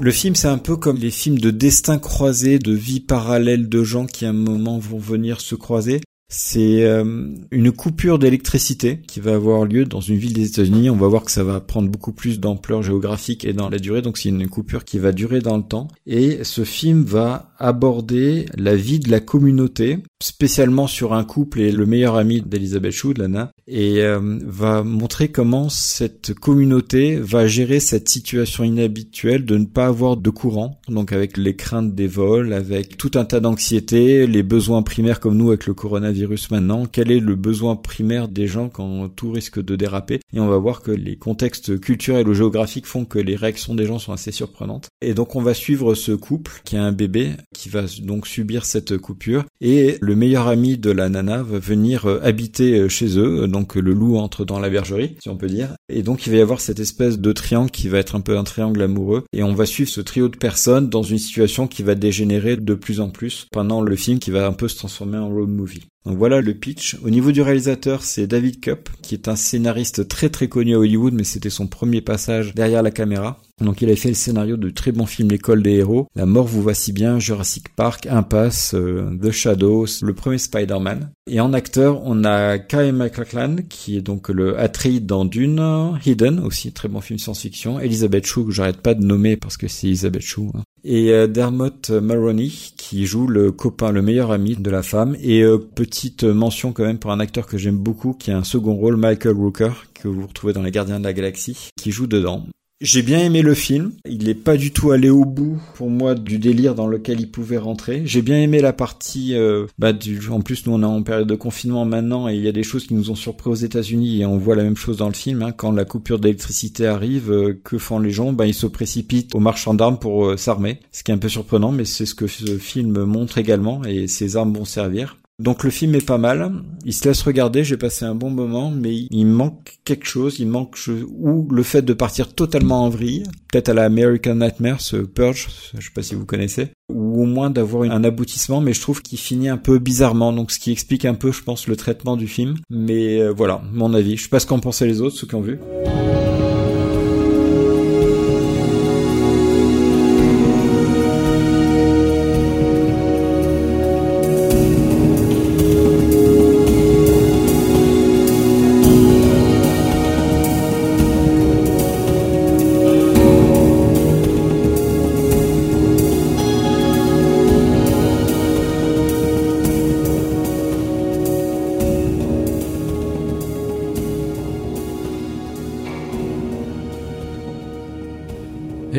Le film, c'est un peu comme les films de destin croisé, de vie parallèle de gens qui à un moment vont venir se croiser. C'est euh, une coupure d'électricité qui va avoir lieu dans une ville des États-Unis. On va voir que ça va prendre beaucoup plus d'ampleur géographique et dans la durée. Donc c'est une coupure qui va durer dans le temps. Et ce film va aborder la vie de la communauté, spécialement sur un couple et le meilleur ami d'Elisabeth Chou, de Lana, et euh, va montrer comment cette communauté va gérer cette situation inhabituelle de ne pas avoir de courant, donc avec les craintes des vols, avec tout un tas d'anxiété, les besoins primaires comme nous avec le coronavirus maintenant Quel est le besoin primaire des gens quand tout risque de déraper? Et on va voir que les contextes culturels ou géographiques font que les réactions des gens sont assez surprenantes. Et donc on va suivre ce couple qui a un bébé qui va donc subir cette coupure et le meilleur ami de la nana va venir euh, habiter euh, chez eux. Donc le loup entre dans la bergerie, si on peut dire. Et donc il va y avoir cette espèce de triangle qui va être un peu un triangle amoureux et on va suivre ce trio de personnes dans une situation qui va dégénérer de plus en plus pendant le film qui va un peu se transformer en road movie. Donc voilà le pitch. Au niveau du réalisateur, c'est David Cup, qui est un scénariste très très connu à Hollywood, mais c'était son premier passage derrière la caméra. Donc il a fait le scénario de très bons films L'école des héros, La mort vous va si bien, Jurassic Park, Impasse, euh, The Shadows, le premier Spider-Man. Et en acteur, on a Kyle MacLachlan, qui est donc le Atreides dans Dune, Hidden aussi, très bon film science-fiction, Elizabeth Shue, que j'arrête pas de nommer parce que c'est Elizabeth Shue, hein. et euh, Dermot Mulroney, qui joue le copain, le meilleur ami de la femme, et euh, petite mention quand même pour un acteur que j'aime beaucoup, qui a un second rôle, Michael Rooker, que vous retrouvez dans Les Gardiens de la Galaxie, qui joue dedans. J'ai bien aimé le film. Il n'est pas du tout allé au bout pour moi du délire dans lequel il pouvait rentrer. J'ai bien aimé la partie. Euh, bah, du, en plus, nous on est en période de confinement maintenant et il y a des choses qui nous ont surpris aux États-Unis et on voit la même chose dans le film. Hein. Quand la coupure d'électricité arrive, euh, que font les gens? Bah, ils se précipitent aux marchands d'armes pour euh, s'armer. Ce qui est un peu surprenant, mais c'est ce que ce film montre également et ces armes vont servir. Donc le film est pas mal, il se laisse regarder, j'ai passé un bon moment, mais il manque quelque chose, il manque ou le fait de partir totalement en vrille, peut-être à la American Nightmare, ce Purge, je sais pas si vous connaissez, ou au moins d'avoir un aboutissement, mais je trouve qu'il finit un peu bizarrement, donc ce qui explique un peu, je pense, le traitement du film. Mais euh, voilà, mon avis. Je sais pas ce qu'en pensaient les autres, ceux qui ont vu.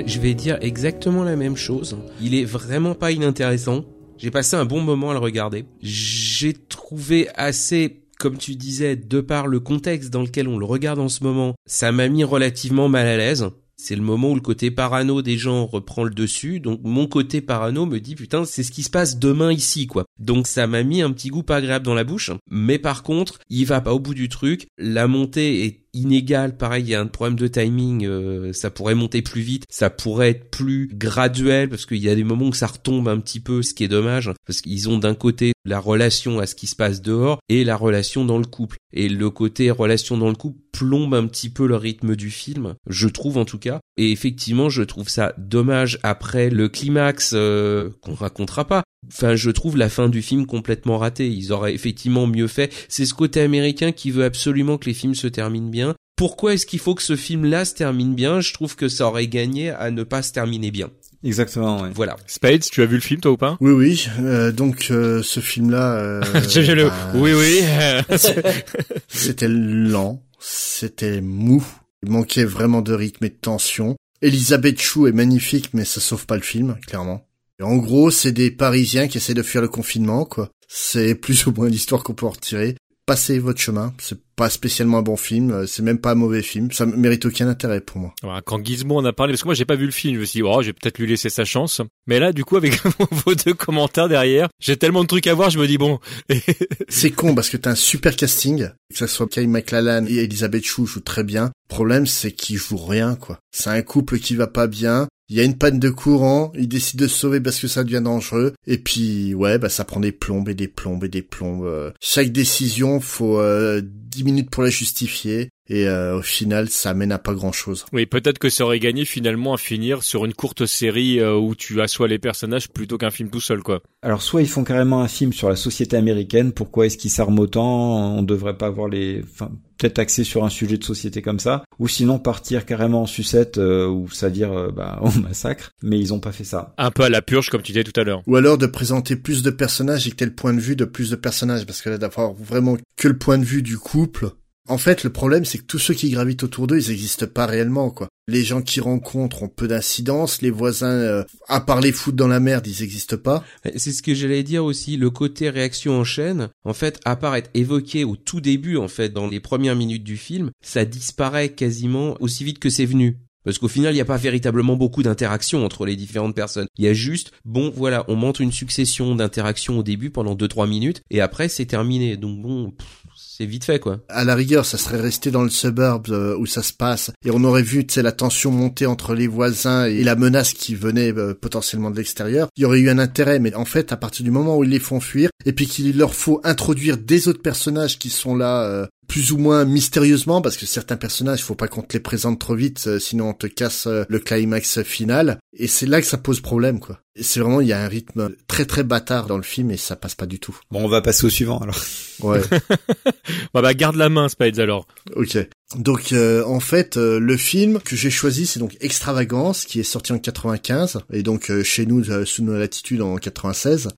Je vais dire exactement la même chose. Il est vraiment pas inintéressant. J'ai passé un bon moment à le regarder. J'ai trouvé assez comme tu disais, de par le contexte dans lequel on le regarde en ce moment, ça m'a mis relativement mal à l'aise. C'est le moment où le côté parano des gens reprend le dessus, donc mon côté parano me dit putain c'est ce qui se passe demain ici quoi. Donc ça m'a mis un petit goût pas agréable dans la bouche, mais par contre il va pas au bout du truc, la montée est inégale, pareil il y a un problème de timing, euh, ça pourrait monter plus vite, ça pourrait être plus graduel parce qu'il y a des moments où ça retombe un petit peu, ce qui est dommage parce qu'ils ont d'un côté la relation à ce qui se passe dehors et la relation dans le couple. Et le côté relation dans le couple plombe un petit peu le rythme du film, je trouve en tout cas. Et effectivement, je trouve ça dommage après le climax euh, qu'on racontera pas. Enfin, je trouve la fin du film complètement ratée. Ils auraient effectivement mieux fait. C'est ce côté américain qui veut absolument que les films se terminent bien. Pourquoi est-ce qu'il faut que ce film-là se termine bien? Je trouve que ça aurait gagné à ne pas se terminer bien. Exactement, ouais. Voilà. Spades, tu as vu le film toi ou pas? Oui, oui. Euh, donc euh, ce film-là, euh, bah, Oui, oui. c'était lent, c'était mou, il manquait vraiment de rythme et de tension. Elisabeth Chou est magnifique, mais ça sauve pas le film, clairement. En gros, c'est des Parisiens qui essaient de fuir le confinement, quoi. C'est plus ou moins l'histoire qu'on peut en retirer. Passez votre chemin. C'est pas spécialement un bon film. euh, C'est même pas un mauvais film. Ça mérite aucun intérêt pour moi. Quand Gizmo en a parlé, parce que moi j'ai pas vu le film, je me suis dit, oh, je vais peut-être lui laisser sa chance. Mais là, du coup, avec vos deux commentaires derrière, j'ai tellement de trucs à voir, je me dis, bon, C'est con parce que t'as un super casting, que ce soit Kyle MacLachlan et Elisabeth Chou jouent très bien. Le problème, c'est qu'ils jouent rien, quoi. C'est un couple qui va pas bien. Il y a une panne de courant, ils décident de se sauver parce que ça devient dangereux. Et puis, ouais, bah ça prend des plombes et des plombes et des plombes. Euh, Chaque décision, faut euh, 10 minutes pour la justifier. Et euh, au final, ça mène à pas grand-chose. oui, peut-être que ça aurait gagné finalement à finir sur une courte série euh, où tu assois les personnages plutôt qu'un film tout seul, quoi. Alors soit ils font carrément un film sur la société américaine, pourquoi est-ce qu'ils s'arment autant, on devrait pas avoir les... Enfin, peut-être axé sur un sujet de société comme ça, ou sinon partir carrément en sucette, euh, ou c'est-à-dire euh, bah, au massacre, mais ils ont pas fait ça. Un peu à la purge, comme tu disais tout à l'heure. Ou alors de présenter plus de personnages et que t'aies le point de vue de plus de personnages. Parce que là, d'avoir vraiment que le point de vue du couple, En fait, le problème, c'est que tous ceux qui gravitent autour d'eux, ils n'existent pas réellement, quoi. Les gens qui rencontrent ont peu d'incidence, les voisins, euh, à part les foutre dans la merde, ils n'existent pas. C'est ce que j'allais dire aussi, le côté réaction en chaîne, en fait, à part être évoqué au tout début, en fait, dans les premières minutes du film, ça disparaît quasiment aussi vite que c'est venu. Parce qu'au final, il n'y a pas véritablement beaucoup d'interactions entre les différentes personnes. Il y a juste, bon, voilà, on montre une succession d'interactions au début pendant 2-3 minutes, et après, c'est terminé. Donc bon, c'est vite fait, quoi. À la rigueur, ça serait resté dans le suburb euh, où ça se passe, et on aurait vu, la tension monter entre les voisins et la menace qui venait euh, potentiellement de l'extérieur. Il y aurait eu un intérêt, mais en fait, à partir du moment où ils les font fuir, et puis qu'il leur faut introduire des autres personnages qui sont là euh, plus ou moins mystérieusement, parce que certains personnages, il faut pas qu'on te les présente trop vite, euh, sinon on te casse euh, le climax final. Et c'est là que ça pose problème, quoi. Et C'est vraiment, il y a un rythme très très bâtard dans le film et ça passe pas du tout. Bon, on va passer au suivant alors. Ouais. Bah, bah, garde la main, Spades, alors. ok. Donc euh, en fait, euh, le film que j'ai choisi, c'est donc Extravagance, qui est sorti en 95 et donc euh, chez nous euh, sous nos latitudes en 96.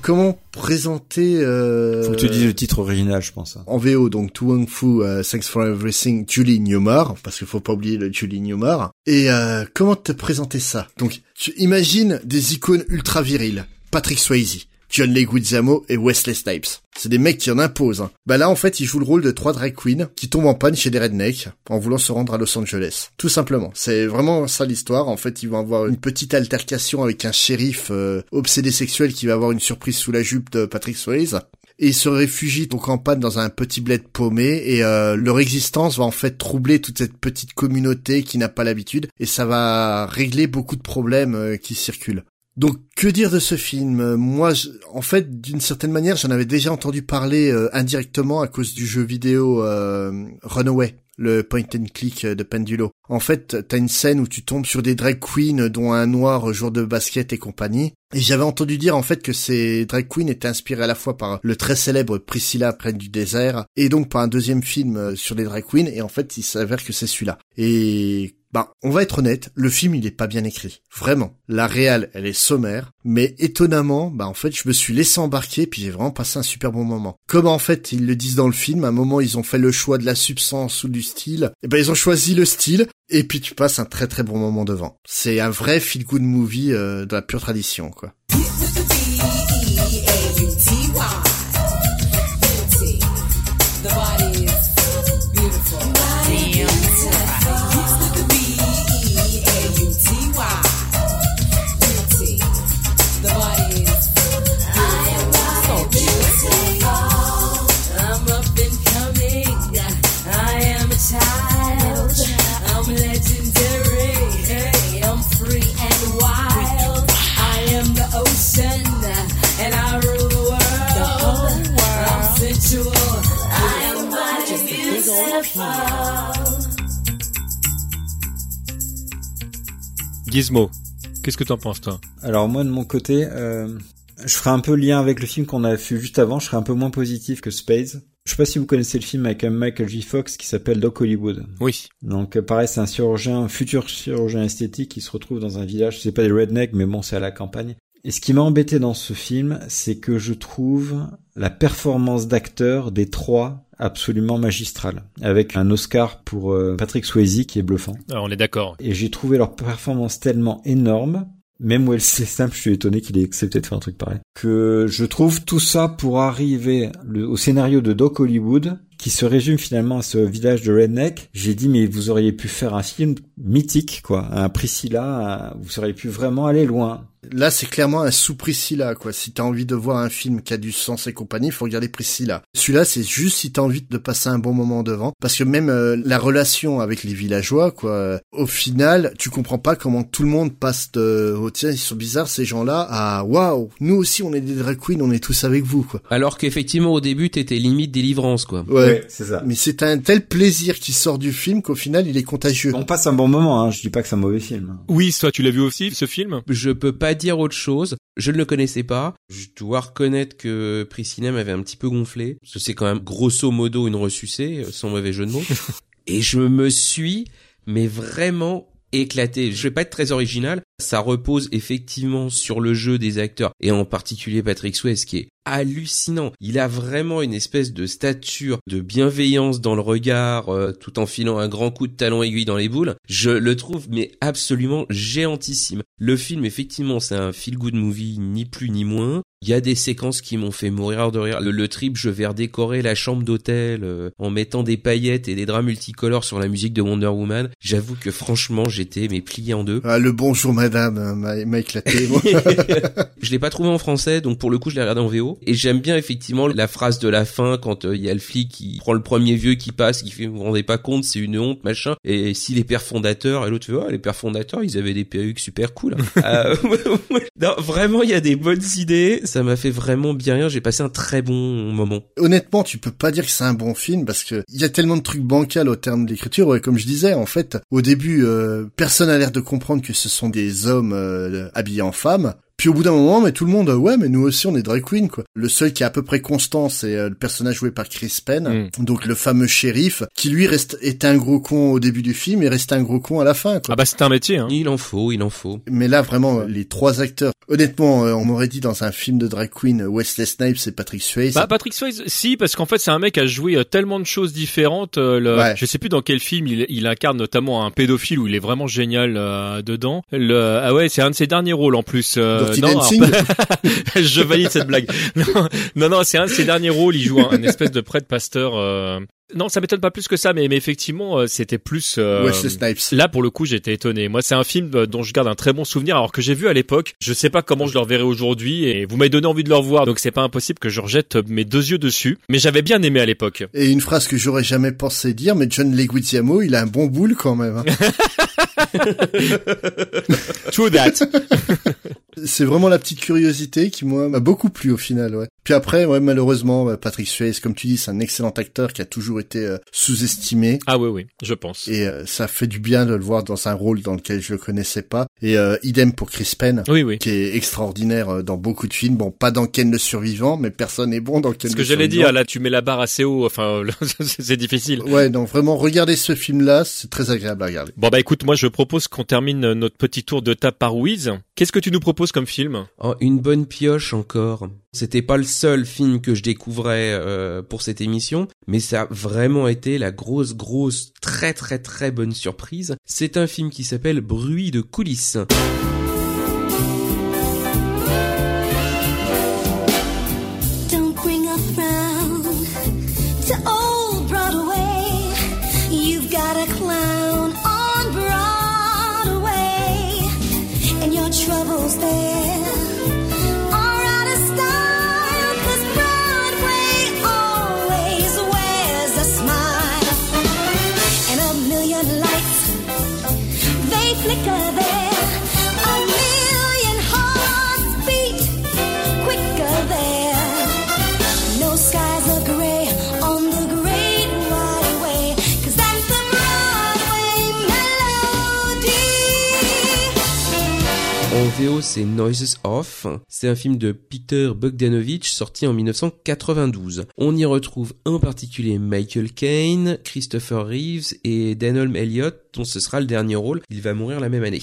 Donc comment présenter euh, Faut que tu dises le titre original, je pense. hein. en VO donc To Wong Fu euh, Thanks for Everything Julie Newmar parce qu'il faut pas oublier le Julie Newmar et euh, comment te présenter ça? Donc tu imagines des icônes ultra viriles Patrick Swayze John Leguizamo et Wesley Snipes. C'est des mecs qui en imposent. hein. Bah là, en fait, ils jouent le rôle de trois drag queens qui tombent en panne chez des rednecks en voulant se rendre à Los Angeles. Tout simplement. C'est vraiment ça l'histoire. En fait, ils vont avoir une petite altercation avec un shérif euh, obsédé sexuel qui va avoir une surprise sous la jupe de Patrick Swayze. Et ils se réfugient donc en panne dans un petit bled paumé et euh, leur existence va en fait troubler toute cette petite communauté qui n'a pas l'habitude et ça va régler beaucoup de problèmes euh, qui circulent. Donc que dire de ce film? Euh, Moi, je- en fait, d'une certaine manière, j'en avais déjà entendu parler euh, indirectement à cause du jeu vidéo euh, Runaway, le point and click euh, de Pendulo. En fait, t'as une scène où tu tombes sur des drag queens, dont un noir joueur de basket et compagnie. Et j'avais entendu dire en fait que ces drag queens étaient inspirées à la fois par le très célèbre Priscilla Reine du désert et donc par un deuxième film euh, sur les drag queens. Et en fait, il s'avère que c'est celui-là. Et bah, on va être honnête, le film il est pas bien écrit. Vraiment. La réal, elle est sommaire, mais étonnamment, bah en fait, je me suis laissé embarquer puis j'ai vraiment passé un super bon moment. Comme en fait, ils le disent dans le film, à un moment ils ont fait le choix de la substance ou du style, et ben ils ont choisi le style et puis tu passes un très très bon moment devant. C'est un vrai feel good movie euh, de la pure tradition quoi. Gizmo, qu'est-ce que t'en penses, toi? Alors moi de mon côté, euh, je ferai un peu lien avec le film qu'on a vu juste avant. Je serai un peu moins positif que Spades. Je sais pas si vous connaissez le film avec un Michael J. Fox qui s'appelle Doc Hollywood. Oui. Donc euh, pareil, c'est un chirurgien, un futur chirurgien esthétique qui se retrouve dans un village. C'est pas des rednecks, mais bon, c'est à la campagne. Et ce qui m'a embêté dans ce film, c'est que je trouve la performance d'acteur des trois absolument magistrale, avec un Oscar pour euh, Patrick Swayze qui est bluffant. Ah, on est d'accord. Et j'ai trouvé leur performance tellement énorme, même où elle c'est simple, je suis étonné qu'il ait accepté de faire un truc pareil, que je trouve tout ça pour arriver le- au scénario de Doc Hollywood, qui se résume finalement à ce village de redneck. J'ai dit mais vous auriez pu faire un film mythique quoi, un Priscilla, vous auriez pu vraiment aller loin. Là, c'est clairement un sous Priscilla, quoi. Si t'as envie de voir un film qui a du sens et compagnie, faut regarder Priscilla. Celui-là, c'est juste si t'as envie de passer un bon moment devant. Parce que même euh, la relation avec les villageois, quoi, euh, au final, tu comprends pas comment tout le monde passe de, oh tiens, ils sont bizarres ces gens-là, à waouh, nous aussi on est des drag queens, on est tous avec vous, quoi. Alors qu'effectivement au début t'étais limite délivrance quoi. Ouais, c'est ça. Mais c'est un tel plaisir qui sort du film qu'au final il est contagieux. On passe un bon moment, hein. je dis pas que c'est un mauvais film. Oui, toi tu l'as vu aussi ce film? Je peux pas dire autre chose. Je ne le connaissais pas. Je dois reconnaître que Priscilla m'avait un petit peu gonflé. Parce que c'est quand même grosso modo une ressucée, euh, sans mauvais jeu de mots. Et je me suis, mais vraiment éclaté. Je vais pas être très original. Ça repose effectivement sur le jeu des acteurs et en particulier Patrick Swayze qui est hallucinant. Il a vraiment une espèce de stature, de bienveillance dans le regard, euh, tout en filant un grand coup de talon aiguille dans les boules. Je le trouve mais absolument géantissime. Le film, effectivement, c'est un feel-good movie, ni plus ni moins. Il y a des séquences qui m'ont fait mourir de rire. Le, le trip, je vais redécorer la chambre d'hôtel euh, en mettant des paillettes et des draps multicolores sur la musique de Wonder Woman. J'avoue que franchement, j'étais mais plié en deux. Ah, le bonjour madame euh, m'a m'a éclaté. moi. je l'ai pas trouvé en français, donc pour le coup, je l'ai regardé en VO. Et j'aime bien effectivement la phrase de la fin quand euh, il y a le flic qui prend le premier vieux qui passe, qui fait vous vous rendez pas compte, c'est une honte, machin. Et si les pères fondateurs, et l'autre fait oh, les pères fondateurs, ils avaient des perruques super cool. Euh, non, vraiment, il y a des bonnes idées. Ça m'a fait vraiment bien rire. J'ai passé un très bon moment. Honnêtement, tu peux pas dire que c'est un bon film parce que il y a tellement de trucs bancals au terme de l'écriture. Ouais, comme je disais, en fait, au début, euh, personne a l'air de comprendre que ce sont des hommes euh, habillés en femmes. Puis au bout d'un moment, mais tout le monde, euh, ouais, mais nous aussi on est drag queen quoi. Le seul qui est à peu près constant, c'est euh, le personnage joué par Chris Penn, donc le fameux shérif, qui lui reste était un gros con au début du film et reste un gros con à la fin. Quoi. Ah bah c'est un métier. Hein. Il en faut, il en faut. Mais là vraiment, les trois acteurs. Honnêtement, euh, on m'aurait dit dans un film de drag queen, Wesley Snipes et Patrick Swayze. Bah Patrick Swayze, si parce qu'en fait c'est un mec qui a joué euh, tellement de choses différentes. euh, le- Ouais. Je sais plus dans quel film il, il incarne notamment un pédophile où il est vraiment génial euh, dedans. Le, ah ouais, c'est un de ses derniers rôles en plus. euh, Dirty non, alors, je valide cette blague. Non, non, non, c'est un de ses derniers rôles. Il joue un, un espèce de prêtre pasteur. euh, Non, ça m'étonne pas plus que ça, mais, mais effectivement, euh, c'était plus. euh, Wesley Snipes. Là, pour le coup, j'étais étonné. Moi, c'est un film euh, dont je garde un très bon souvenir, alors que j'ai vu à l'époque. Je sais pas comment je le reverrai aujourd'hui, et vous m'avez donné envie de le revoir, donc c'est pas impossible que je rejette euh, mes deux yeux dessus. Mais j'avais bien aimé à l'époque. Et une phrase que j'aurais jamais pensé dire, mais John Leguizamo, il a un bon boule quand même. hein. True that. C'est vraiment la petite curiosité qui moi m'a beaucoup plu au final. Ouais. Puis après, ouais, malheureusement, Patrick Swayze, comme tu dis, c'est un excellent acteur qui a toujours été euh, sous-estimé. Ah oui, oui, je pense. Et euh, ça fait du bien de le voir dans un rôle dans lequel je le connaissais pas. Et euh, idem pour Chris Penn, Oui, oui. qui est extraordinaire euh, dans beaucoup de films. Bon, pas dans Ken le Survivant, mais personne n'est bon dans Ken Ce que j'allais dire, là, tu mets la barre assez haut. Enfin, c'est difficile. Ouais, donc vraiment, regardez ce film-là, c'est très agréable à regarder. Bon bah écoute, moi je propose qu'on termine notre petit tour de table par Wiz. Qu'est-ce que tu nous proposes comme film Oh, une bonne pioche encore. C'était pas le seul film que je découvrais euh, pour cette émission, mais ça a vraiment été la grosse, grosse, très très très bonne surprise. C'est un film qui s'appelle Bruit de coulisses. C'est Noises Off. C'est un film de Peter Bogdanovich sorti en 1992. On y retrouve en particulier Michael Caine, Christopher Reeves et Denholm Elliott, ce sera le dernier rôle. Il va mourir la même année.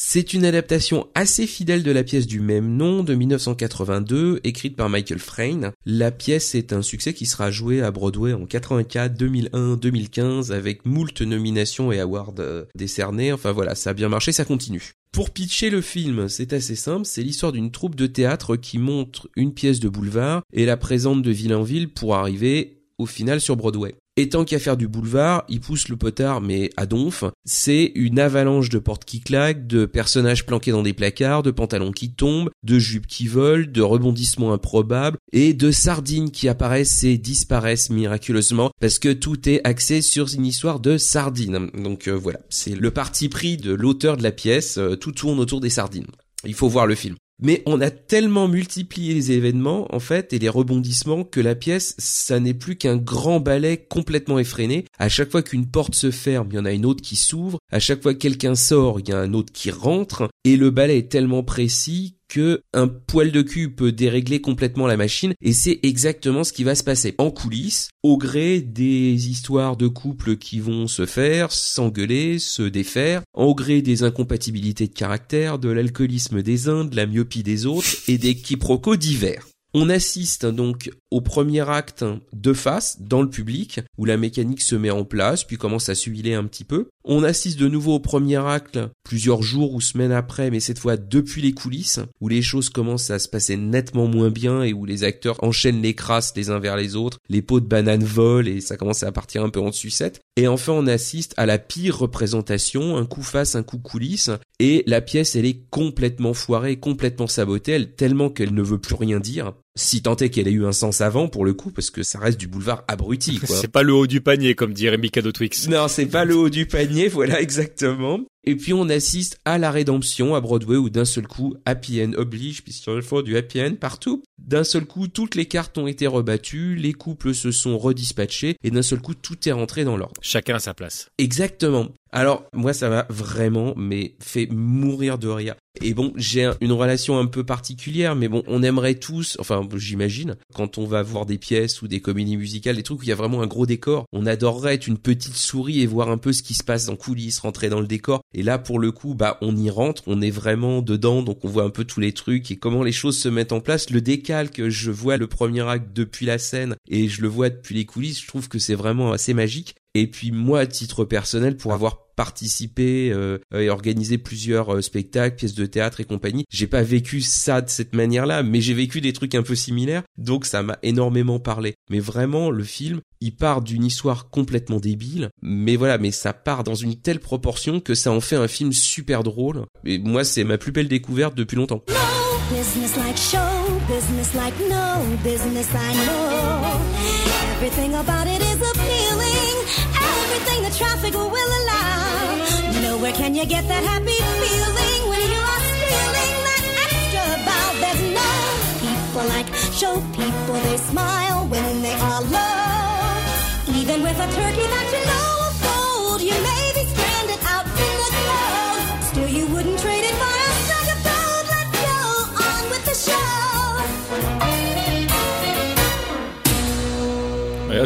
C'est une adaptation assez fidèle de la pièce du même nom de 1982, écrite par Michael Frayn. La pièce est un succès qui sera joué à Broadway en 84, 2001, 2015 avec moult nominations et awards euh, décernés. Enfin voilà, ça a bien marché, ça continue. Pour pitcher le film, c'est assez simple, c'est l'histoire d'une troupe de théâtre qui montre une pièce de boulevard et la présente de ville en ville pour arriver au final sur Broadway. Et tant qu'à faire du boulevard, il pousse le potard, mais à donf. C'est une avalanche de portes qui claquent, de personnages planqués dans des placards, de pantalons qui tombent, de jupes qui volent, de rebondissements improbables, et de sardines qui apparaissent et disparaissent miraculeusement, parce que tout est axé sur une histoire de sardines. Donc euh, voilà, c'est le parti pris de l'auteur de la pièce, euh, tout tourne autour des sardines. Il faut voir le film. Mais on a tellement multiplié les événements, en fait, et les rebondissements, que la pièce, ça n'est plus qu'un grand ballet complètement effréné. À chaque fois qu'une porte se ferme, il y en a une autre qui s'ouvre. À chaque fois que quelqu'un sort, il y a un autre qui rentre. Et le ballet est tellement précis que un poil de cul peut dérégler complètement la machine et c'est exactement ce qui va se passer en coulisses au gré des histoires de couples qui vont se faire, s'engueuler, se défaire, au gré des incompatibilités de caractère, de l'alcoolisme des uns, de la myopie des autres et des quiproquos divers. On assiste donc au premier acte de face dans le public où la mécanique se met en place puis commence à s'huiler un petit peu. On assiste de nouveau au premier acte plusieurs jours ou semaines après mais cette fois depuis les coulisses où les choses commencent à se passer nettement moins bien et où les acteurs enchaînent les crasses les uns vers les autres, les pots de banane volent et ça commence à partir un peu en sucette. Et enfin on assiste à la pire représentation, un coup face, un coup coulisses et la pièce elle est complètement foirée, complètement sabotée, elle, tellement qu'elle ne veut plus rien dire si tant est qu'elle ait eu un sens avant pour le coup parce que ça reste du boulevard abruti quoi. C'est pas le haut du panier comme dirait Mikado Twix. Non, c'est pas le haut du panier, voilà exactement. Et puis on assiste à la rédemption à Broadway où d'un seul coup Happy End oblige puisqu'il faut du Happy End partout. D'un seul coup toutes les cartes ont été rebattues, les couples se sont redispatchés et d'un seul coup tout est rentré dans l'ordre. Chacun à sa place. Exactement. Alors moi ça m'a vraiment mais fait mourir de rire. Et bon, j'ai une relation un peu particulière, mais bon, on aimerait tous, enfin j'imagine, quand on va voir des pièces ou des comédies musicales, des trucs où il y a vraiment un gros décor, on adorerait être une petite souris et voir un peu ce qui se passe en coulisses, rentrer dans le décor. Et là, pour le coup, bah on y rentre, on est vraiment dedans, donc on voit un peu tous les trucs et comment les choses se mettent en place. Le décalque, je vois le premier acte depuis la scène et je le vois depuis les coulisses, je trouve que c'est vraiment assez magique. Et puis moi, à titre personnel, pour avoir participé euh, et organisé plusieurs euh, spectacles, pièces de théâtre et compagnie, j'ai pas vécu ça de cette manière-là, mais j'ai vécu des trucs un peu similaires, donc ça m'a énormément parlé. Mais vraiment, le film, il part d'une histoire complètement débile, mais voilà, mais ça part dans une telle proportion que ça en fait un film super drôle. Et moi, c'est ma plus belle découverte depuis longtemps. No. Everything the traffic will allow. Nowhere can you get that happy feeling when you are feeling that extra bow. There's no people like show people. They smile when they are low. Even with a turkey that you know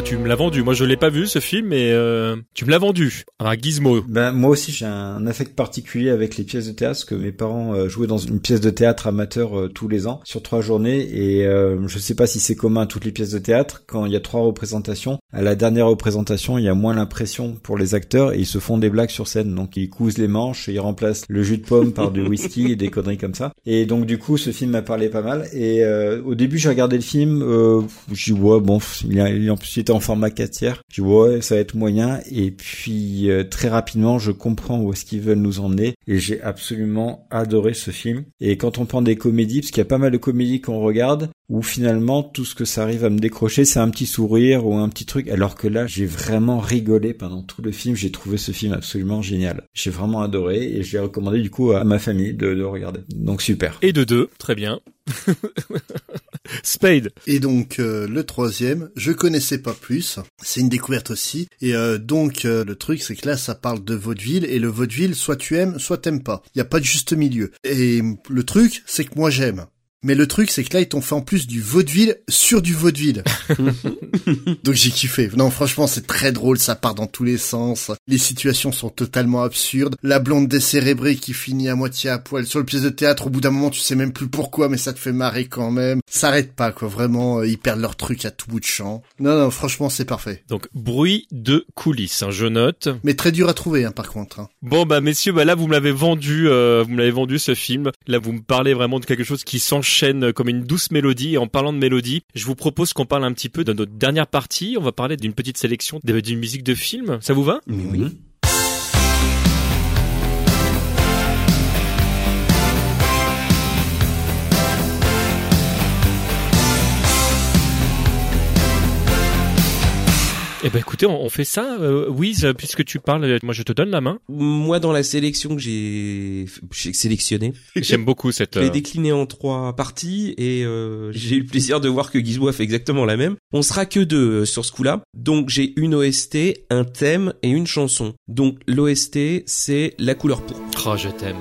Tu me l'as vendu. Moi, je l'ai pas vu ce film, mais euh, tu me l'as vendu. Un gizmo. Ben, moi aussi, j'ai un affect particulier avec les pièces de théâtre, parce que mes parents euh, jouaient dans une pièce de théâtre amateur euh, tous les ans, sur trois journées, et je sais pas si c'est commun à toutes les pièces de théâtre, quand il y a trois représentations, à la dernière représentation, il y a moins l'impression pour les acteurs, et ils se font des blagues sur scène, donc ils cousent les manches, et ils remplacent le jus de pomme par du whisky, et des conneries comme ça. Et donc du coup, ce film m'a parlé pas mal, et au début, j'ai regardé le film, euh, dis ouais, bon, il, a, il en plus en format 4 tiers, je dis ouais, ça va être moyen, et puis euh, très rapidement, je comprends où est-ce qu'ils veulent nous emmener, et j'ai absolument adoré ce film. Et quand on prend des comédies, parce qu'il y a pas mal de comédies qu'on regarde, où finalement tout ce que ça arrive à me décrocher, c'est un petit sourire ou un petit truc, alors que là, j'ai vraiment rigolé pendant tout le film. J'ai trouvé ce film absolument génial. J'ai vraiment adoré et j'ai recommandé du coup à ma famille de, de le regarder. Donc super. Et de deux, très bien. Spade. Et donc euh, le troisième, je connaissais pas plus. C'est une découverte aussi. Et euh, donc euh, le truc, c'est que là, ça parle de vaudeville et le vaudeville, soit tu aimes, soit t'aimes pas. Il y a pas de juste milieu. Et le truc, c'est que moi j'aime. Mais le truc, c'est que là, ils t'ont fait en plus du vaudeville sur du vaudeville. Donc j'ai kiffé. Non, franchement, c'est très drôle, ça part dans tous les sens. Les situations sont totalement absurdes. La blonde décérébrée qui finit à moitié à poil sur le pièce de théâtre, au bout d'un moment, tu sais même plus pourquoi, mais ça te fait marrer quand même. Ça arrête pas, quoi. Vraiment, euh, ils perdent leur truc à tout bout de champ. Non, non, franchement, c'est parfait. Donc, bruit de coulisses, hein, je note. Mais très dur à trouver, hein, par contre. hein. Bon, bah, messieurs, bah là, vous me l'avez vendu, euh, vous me l'avez vendu ce film. Là, vous me parlez vraiment de quelque chose qui s'enchaîne s'enchaîne comme une douce mélodie. Et en parlant de mélodie, je vous propose qu'on parle un petit peu de notre dernière partie. On va parler d'une petite sélection d'une musique de film. Ça vous va? Oui. Eh ben écoutez, on, on fait ça. Euh, Wiz, puisque tu parles, moi je te donne la main. Moi, dans la sélection que j'ai j'ai sélectionnée, J'aime beaucoup cette. je l'ai euh, décliné en trois parties et euh, j'ai eu le plaisir de voir que Gizmo a fait exactement la même. On sera que deux euh, sur ce coup-là. Donc j'ai une OST, un thème et une chanson. Donc l'OST, c'est La couleur pourpre. Oh, je t'aime.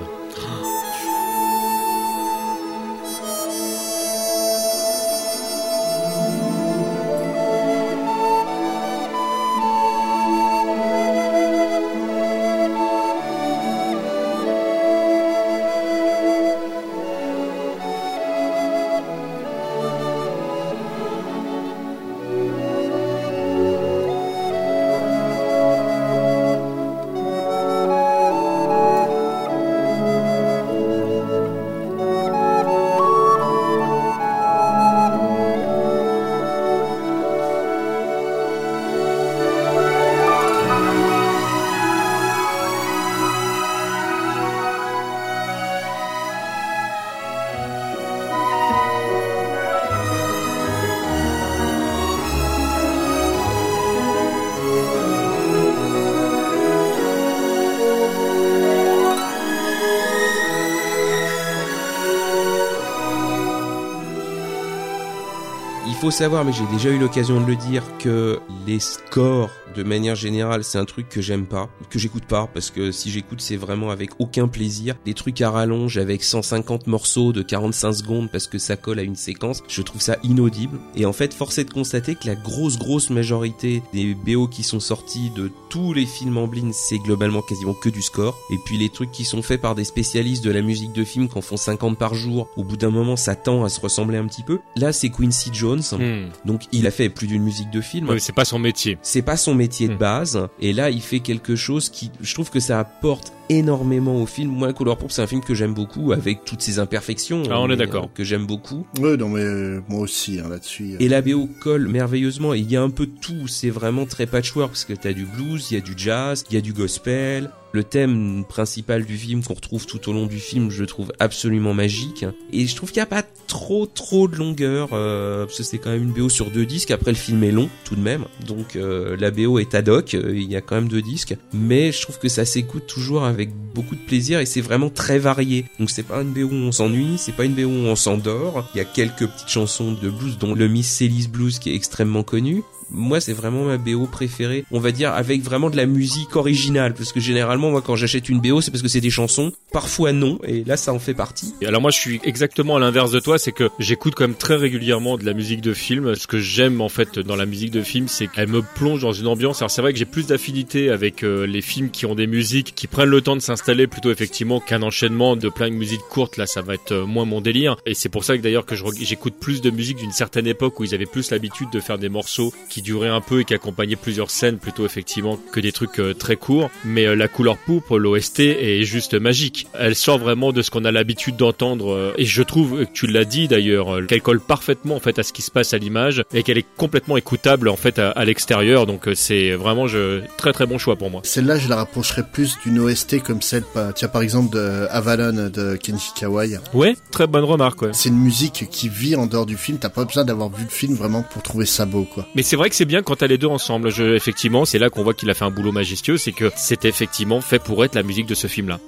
Savoir, mais j'ai déjà eu l'occasion de le dire, que les scores, de manière générale, c'est un truc que j'aime pas, que j'écoute pas, parce que si j'écoute, c'est vraiment avec aucun plaisir. Des trucs à rallonge avec 150 morceaux de 45 secondes parce que ça colle à une séquence, je trouve ça inaudible. Et en fait, force est de constater que la grosse, grosse majorité des BO qui sont sortis de tous les films en blind, c'est globalement quasiment que du score. Et puis les trucs qui sont faits par des spécialistes de la musique de film, qui en font 50 par jour, au bout d'un moment, ça tend à se ressembler un petit peu. Là, c'est Quincy Jones. Hmm. Donc il a fait plus d'une musique de film. Ouais, c'est pas son métier. C'est pas son métier de Hmm. base. Et là, il fait quelque chose qui, je trouve que ça apporte énormément au film. Moi, La Couleur Pourpre, c'est un film que j'aime beaucoup, avec toutes ses imperfections. Ah, on est mais, d'accord. euh, Que j'aime beaucoup. Ouais, non, mais euh, moi aussi, hein, là-dessus. euh. Et la BO colle merveilleusement. Et il y a un peu de tout. C'est vraiment très patchwork parce que t'as du blues, il y a du jazz, il y a du gospel. Le thème principal du film qu'on retrouve tout au long du film, je trouve absolument magique. Et je trouve qu'il n'y a pas trop trop de longueur euh, parce que c'est quand même une BO sur deux disques. Après le film est long tout de même, donc euh, la BO est ad hoc. euh, Il y a quand même deux disques, mais je trouve que ça s'écoute toujours avec beaucoup de plaisir et c'est vraiment très varié. Donc c'est pas une BO où on s'ennuie, c'est pas une BO où on s'endort. Il y a quelques petites chansons de blues, dont le Miss Cellist Blues qui est extrêmement connu. Moi, c'est vraiment ma BO préférée. On va dire avec vraiment de la musique originale, parce que généralement, moi, quand j'achète une BO, c'est parce que c'est des chansons. Parfois non, et là, ça en fait partie. Alors moi je suis exactement à l'inverse de toi, c'est que j'écoute quand même très régulièrement de la musique de film. Ce que j'aime en fait dans la musique de film, c'est qu'elle me plonge dans une ambiance. Alors c'est vrai que j'ai plus d'affinité avec euh, les films qui ont des musiques qui prennent le temps de s'installer plutôt effectivement qu'un enchaînement de plein de musiques courtes. Là ça va être euh, moins mon délire. Et c'est pour ça que d'ailleurs que j'écoute plus de musique d'une certaine époque où ils avaient plus l'habitude de faire des morceaux qui duraient un peu et qui accompagnaient plusieurs scènes plutôt effectivement que des trucs euh, très courts. Mais euh, la couleur pourpre, l'OST est juste magique. Elle sort vraiment de ce qu'on a l'habitude d'entendre euh, et je trouve que tu l'as dit d'ailleurs euh, qu'elle colle parfaitement en fait à ce qui se passe à l'image et qu'elle est complètement écoutable en fait à, à l'extérieur. Donc euh, c'est vraiment je, très très bon choix pour moi. Celle-là, je la rapprocherais plus d'une OST comme celle, tiens, par exemple, de Avalon de Kenji Kawai. Ouais, très bonne remarque. Ouais. C'est une musique qui vit en dehors du film. T'as pas besoin d'avoir vu le film vraiment pour trouver ça beau, quoi. Mais c'est vrai que c'est bien quand t'as les deux ensemble. Je, effectivement, c'est là qu'on voit qu'il a fait un boulot majestueux, c'est que c'est effectivement fait pour être la musique de ce film-là.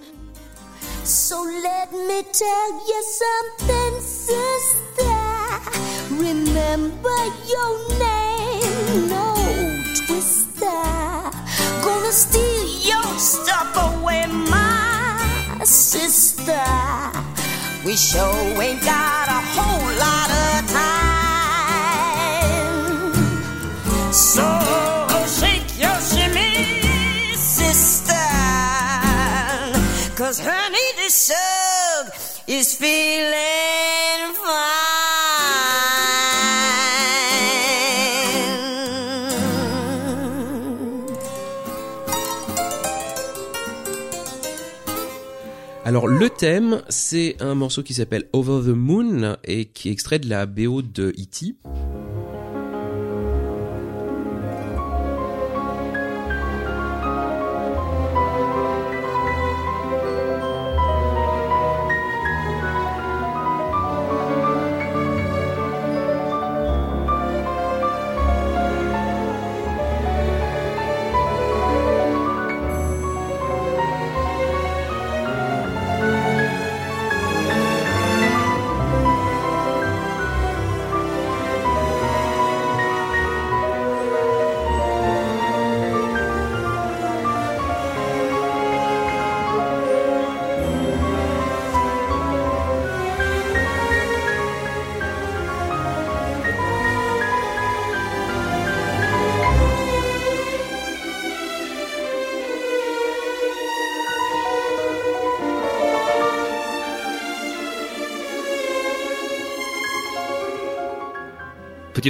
So let me tell you something, sister. Remember your name, no twister. Gonna steal your stuff away, my sister. We sure ain't got a whole lot of time. Alors le thème, c'est un morceau qui s'appelle Over the Moon et qui est extrait de la BO de E.T.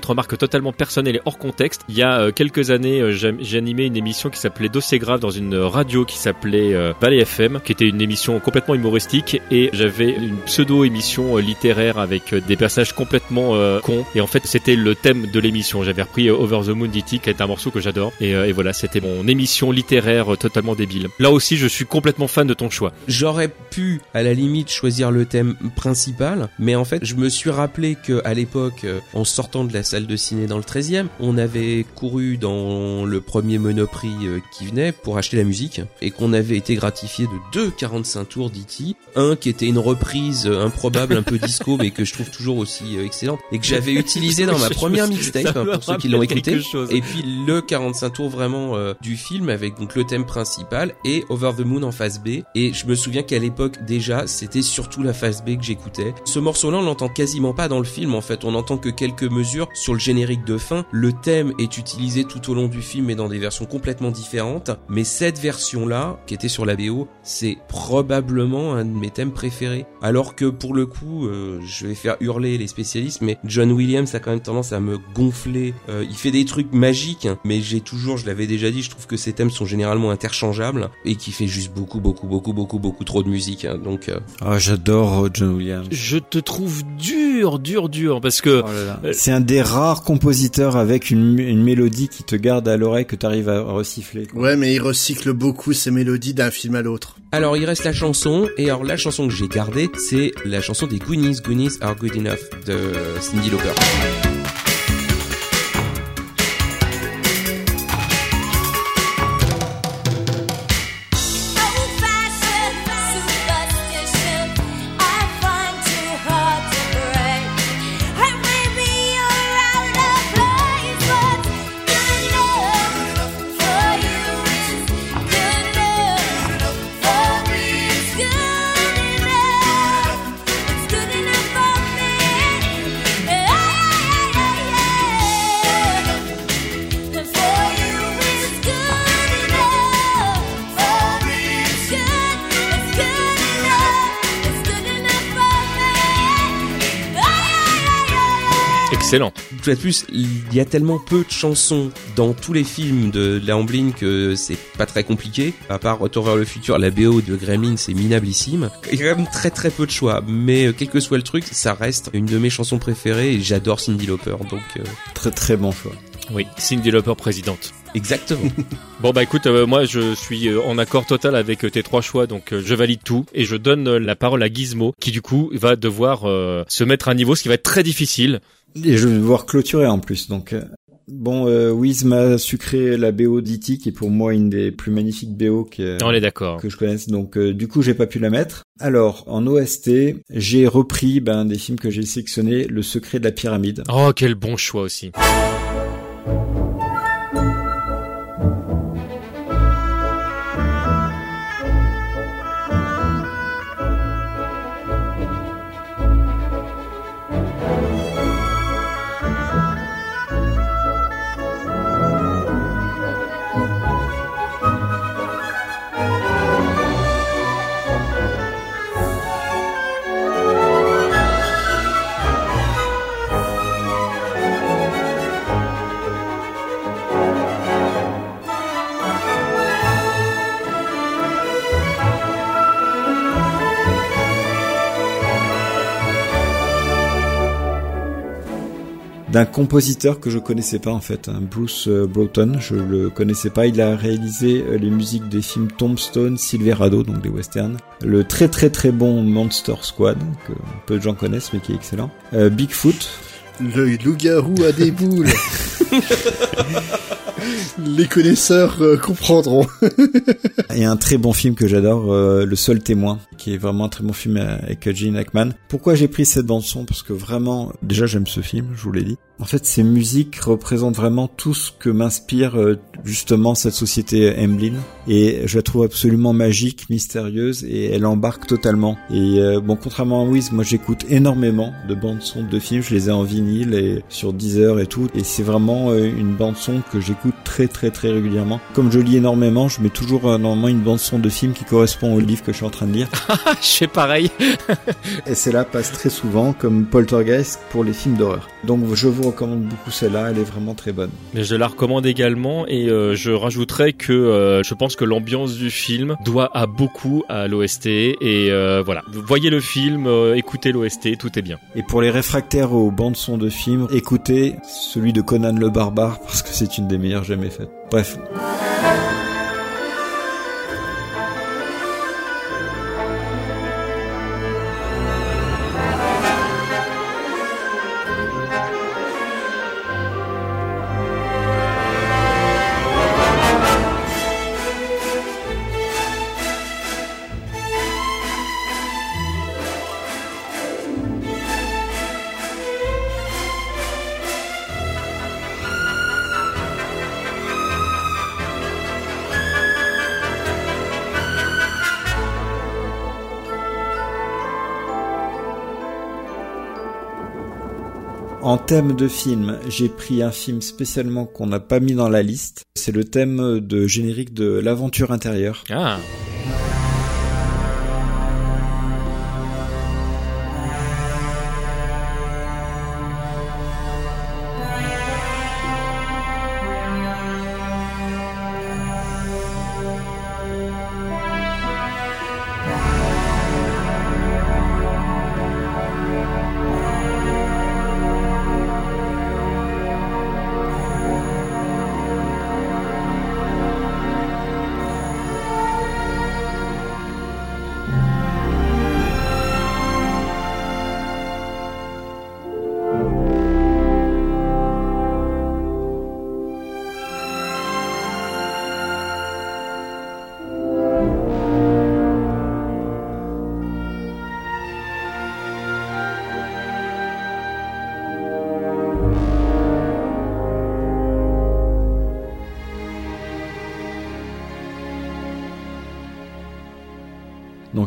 Petite remarque totalement personnelle et hors contexte. Il y a euh, quelques années, euh, j'ai animé une émission qui s'appelait Dossier grave dans une radio qui s'appelait euh, Valley FM, qui était une émission complètement humoristique et j'avais une pseudo émission euh, littéraire avec des personnages complètement cons. Et en fait, c'était le thème de l'émission. J'avais repris Over the Moon d'E.T. qui est un morceau que j'adore. Et, voilà, c'était mon émission littéraire totalement débile. Là aussi, je suis complètement fan de ton choix. J'aurais pu, à la limite, choisir le thème principal, mais en fait, je me suis rappelé que à l'époque, en sortant de la salle de ciné dans le 13e, on avait couru dans le premier Monoprix euh, qui venait pour acheter la musique, et qu'on avait été gratifié de deux 45 tours d'E.T. Un qui était une reprise improbable, un peu disco, mais que je trouve toujours aussi euh, excellente, et que j'avais utilisé dans ma première mixtape, hein, pour ceux qui l'ont écouté. Et puis le 45 tours vraiment euh, du film avec donc le thème principal et Over the Moon en face B. Et je me souviens qu'à l'époque déjà c'était surtout la face B que j'écoutais. Ce morceau-là on l'entend quasiment pas dans le film en fait. On n'entend que quelques mesures sur le générique de fin. Le thème est utilisé tout au long du film mais dans des versions complètement différentes. Mais cette version-là qui était sur la BO c'est probablement un de mes thèmes préférés. Alors que pour le coup euh, je vais faire hurler les spécialistes mais John Williams a quand même tendance à me gonfler. Euh, il fait des trucs magiques, hein, mais j'ai toujours, je l'avais déjà dit, je trouve que ces thèmes sont généralement interchangeables et qui fait juste beaucoup, beaucoup, beaucoup, beaucoup, beaucoup trop de musique. hein. donc, euh, Ah, j'adore euh, John Williams. Je te trouve dur, dur, dur, parce que Oh C'est un des rares compositeurs avec une, une mélodie qui te garde à l'oreille que tu arrives à quoi. Ouais, mais il recycle beaucoup ses mélodies d'un film à l'autre. alors il reste la chanson et alors la chanson que j'ai gardée, c'est la chanson des Goonies, Goonies Are Good Enough de Cindy Lauper. Excellent. De plus, il y a tellement peu de chansons dans tous les films de, de la Amblin que c'est pas très compliqué. À part Retour vers le futur, la BO de Gremlin, c'est minablissime. Il y a quand même très très peu de choix, mais euh, quel que soit le truc, ça reste une de mes chansons préférées et j'adore Cindy Lauper, donc euh, Très très bon choix. Oui, Cindy Lauper présidente. exactement. Bon bah écoute, euh, moi je suis euh, en accord total avec euh, tes trois choix, donc euh, je valide tout et je donne la parole à Gizmo, qui du coup va devoir euh, se mettre à un niveau, ce qui va être très difficile. Et je vais devoir clôturer en plus. Donc euh, bon, euh, Wiz m'a sucré la BO d'E.T. qui est pour moi une des plus magnifiques BO que, On est d'accord. que je connaisse. Donc euh, du coup, j'ai pas pu la mettre. Alors en OST, j'ai repris ben, des films que j'ai sélectionnés, Le Secret de la pyramide. Oh quel bon choix aussi. D'un compositeur que je connaissais pas en fait, un Bruce euh, Broughton, je le connaissais pas. Il a réalisé euh, les musiques des films Tombstone, Silverado, donc des westerns, le très très très bon Monster Squad que peu de gens connaissent mais qui est excellent, euh, Bigfoot, Le loup-garou a des boules. Les connaisseurs euh, comprendront. et un très bon film que j'adore, euh, Le Seul Témoin, qui est vraiment un très bon film avec Gene Hackman. Pourquoi j'ai pris cette bande son Parce que vraiment, déjà j'aime ce film, je vous l'ai dit. En fait, ces musiques représentent vraiment tout ce que m'inspire euh, justement cette société Emblin. Et je la trouve absolument magique, mystérieuse, et elle embarque totalement. Et euh, bon, contrairement à Wiz, moi j'écoute énormément de bandes son de films. Je les ai en vinyle et sur Deezer et tout. Et c'est vraiment euh, une bande son que j'écoute très très très régulièrement. Comme je lis énormément, je mets toujours euh, normalement une bande son de film qui correspond au livre que je suis en train de lire. je fais pareil. et celle-là passe très souvent comme Poltergeist pour les films d'horreur. Donc je vous recommande beaucoup celle-là, elle est vraiment très bonne. Mais je la recommande également et euh, je rajouterais que euh, je pense que l'ambiance du film doit à beaucoup à l'OST et voilà, voyez le film, écoutez l'OST, tout est bien. Et pour les réfractaires aux bandes son de films, écoutez celui de Conan le Barbare parce que c'est une des meilleures jamais faites. Bref. Thème de film, j'ai pris un film spécialement qu'on n'a pas mis dans la liste. C'est le thème de générique de l'aventure intérieure. Ah.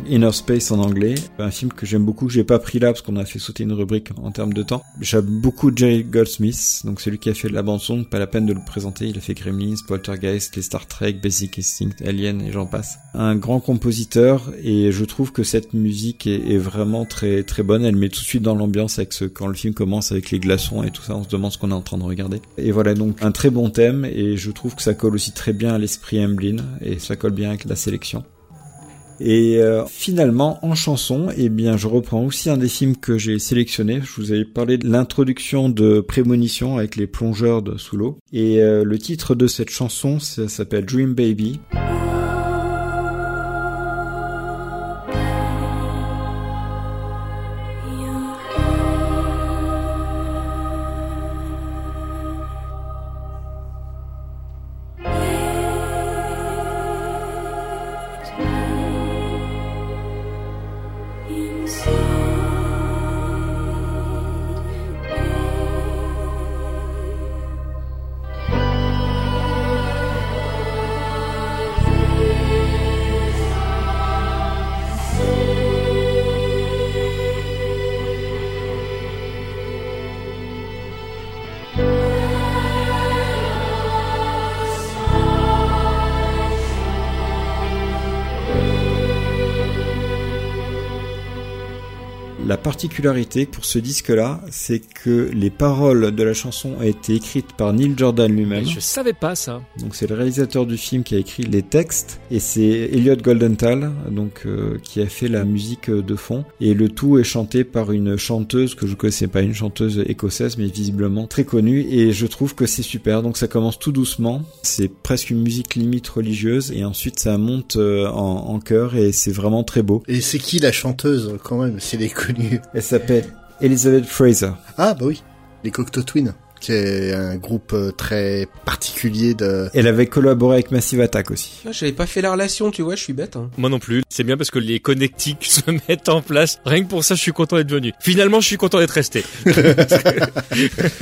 Inner Space en anglais, un film que j'aime beaucoup, que j'ai pas pris là parce qu'on a fait sauter une rubrique en termes de temps. J'aime beaucoup Jerry Goldsmith, donc celui qui a fait la bande son, pas la peine de le présenter, il a fait Gremlins, Poltergeist, les Star Trek, Basic Instinct, Alien et j'en passe. Un grand compositeur et je trouve que cette musique est, est, vraiment très très bonne, elle met tout de suite dans l'ambiance avec ce quand le film commence avec les glaçons et tout ça, on se demande ce qu'on est en train de regarder. Et voilà donc un très bon thème et je trouve que ça colle aussi très bien à l'esprit Emblin et ça colle bien avec la sélection. Et euh, finalement, en chanson, eh bien, je reprends aussi un des films que j'ai sélectionné. Je vous avais parlé de l'introduction de Prémonition avec les plongeurs de sous l'eau. Et euh, le titre de cette chanson, ça s'appelle Dream Baby. Particularité pour ce disque-là, c'est que les paroles de la chanson ont été écrites par Neil Jordan lui-même. Je savais pas ça. Donc c'est le réalisateur du film qui a écrit les textes et c'est Elliot Goldenthal donc euh, qui a fait la musique de fond et le tout est chanté par une chanteuse que je connaissais pas, une chanteuse écossaise mais visiblement très connue et je trouve que c'est super. Donc ça commence tout doucement, c'est presque une musique limite religieuse et ensuite ça monte euh, en, en chœur et c'est vraiment très beau. Et c'est qui la chanteuse quand même, si elle est connue Elle s'appelle Elizabeth Fraser. Ah bah oui, les Cocteau Twins qui est un groupe euh, très particulier de... Elle avait collaboré avec Massive Attack aussi. Ah, J'avais pas fait la relation, tu vois, je suis bête. Hein. Moi non plus. C'est bien parce que les connectiques se mettent en place. Rien que pour ça, je suis content d'être venu. Finalement, je suis content d'être resté.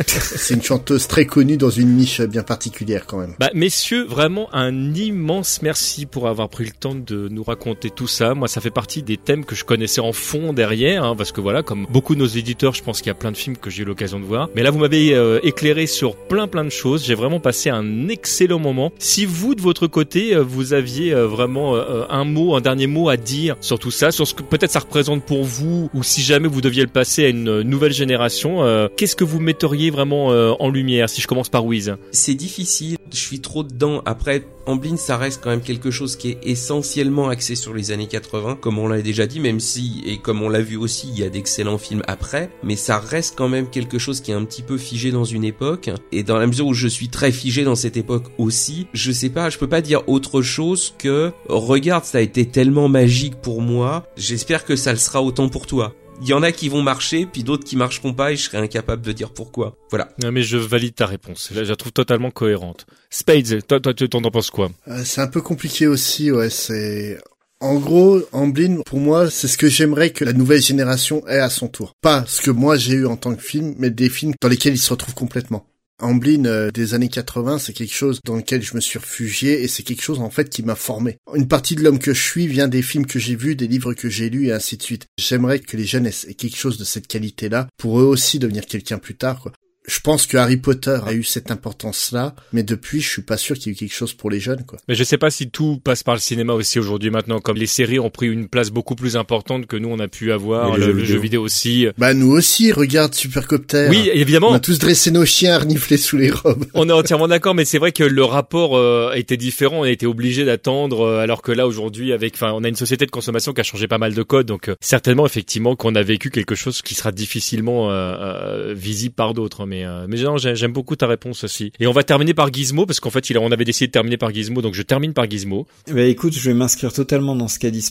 C'est une chanteuse très connue dans une niche bien particulière quand même. Bah, messieurs, vraiment un immense merci pour avoir pris le temps de nous raconter tout ça. Moi, ça fait partie des thèmes que je connaissais en fond derrière, hein, parce que voilà, comme beaucoup de nos éditeurs, je pense qu'il y a plein de films que j'ai eu l'occasion de voir. Mais là, vous m'avez euh, éclairé sur plein plein de choses. J'ai vraiment passé un excellent moment. Si vous, de votre côté, euh, vous aviez euh, vraiment euh, un mot, un dernier mot à dire sur tout ça, sur ce que peut-être ça représente pour vous, ou si jamais vous deviez le passer à une nouvelle génération, qu'est-ce que vous metteriez vraiment en lumière Si je commence par Wiz? C'est difficile, je suis trop dedans. Après, Amblin, ça reste quand même quelque chose qui est essentiellement axé sur les années 80, comme on l'a déjà dit, même si, et comme on l'a vu aussi, il y a d'excellents films après, mais ça reste quand même quelque chose qui est un petit peu figé dans une époque, et dans la mesure où je suis très figé dans cette époque aussi, je sais pas, je peux pas dire autre chose que, regarde, ça a été tellement magique pour moi, j'espère que ça le sera autant pour toi. Il y en a qui vont marcher, puis d'autres qui marcheront pas, et je serai incapable de dire pourquoi. Voilà. Non, mais je valide ta réponse. Là, je la trouve totalement cohérente. Spades, toi, toi, tu t'en penses quoi? Euh, c'est un peu compliqué aussi, ouais, c'est... En gros, Amblin, pour moi, c'est ce que j'aimerais que la nouvelle génération ait à son tour. Pas ce que moi j'ai eu en tant que film, mais des films dans lesquels ils se retrouvent complètement. Amblin euh, des années 80, c'est quelque chose dans lequel je me suis réfugié et c'est quelque chose en fait qui m'a formé. Une partie de l'homme que je suis vient des films que j'ai vus, des livres que j'ai lus et ainsi de suite. J'aimerais que les jeunes aient quelque chose de cette qualité-là pour eux aussi devenir quelqu'un plus tard. Quoi. Je pense que Harry Potter a eu cette importance-là, mais depuis, je suis pas sûr qu'il y ait eu quelque chose pour les jeunes, quoi. Mais je sais pas si tout passe par le cinéma aussi aujourd'hui maintenant, comme les séries ont pris une place beaucoup plus importante que nous on a pu avoir, le, jeu vidéo. aussi. Bah nous aussi, regarde Supercopter. Oui, évidemment. On a tous dressé nos chiens à renifler sous les robes. On est entièrement d'accord, mais c'est vrai que le rapport euh, était différent. On a été obligé d'attendre, euh, alors que là aujourd'hui, avec, enfin, on a une société de consommation qui a changé pas mal de codes, donc euh, certainement, effectivement, qu'on a vécu quelque chose qui sera difficilement euh, euh, visible par d'autres. Mais, euh, mais non, j'ai- j'aime beaucoup ta réponse aussi. Et on va terminer par Gizmo parce qu'en fait, il on avait décidé de terminer par Gizmo, donc je termine par Gizmo. Bah écoute, je vais m'inscrire totalement dans ce qu'a dit.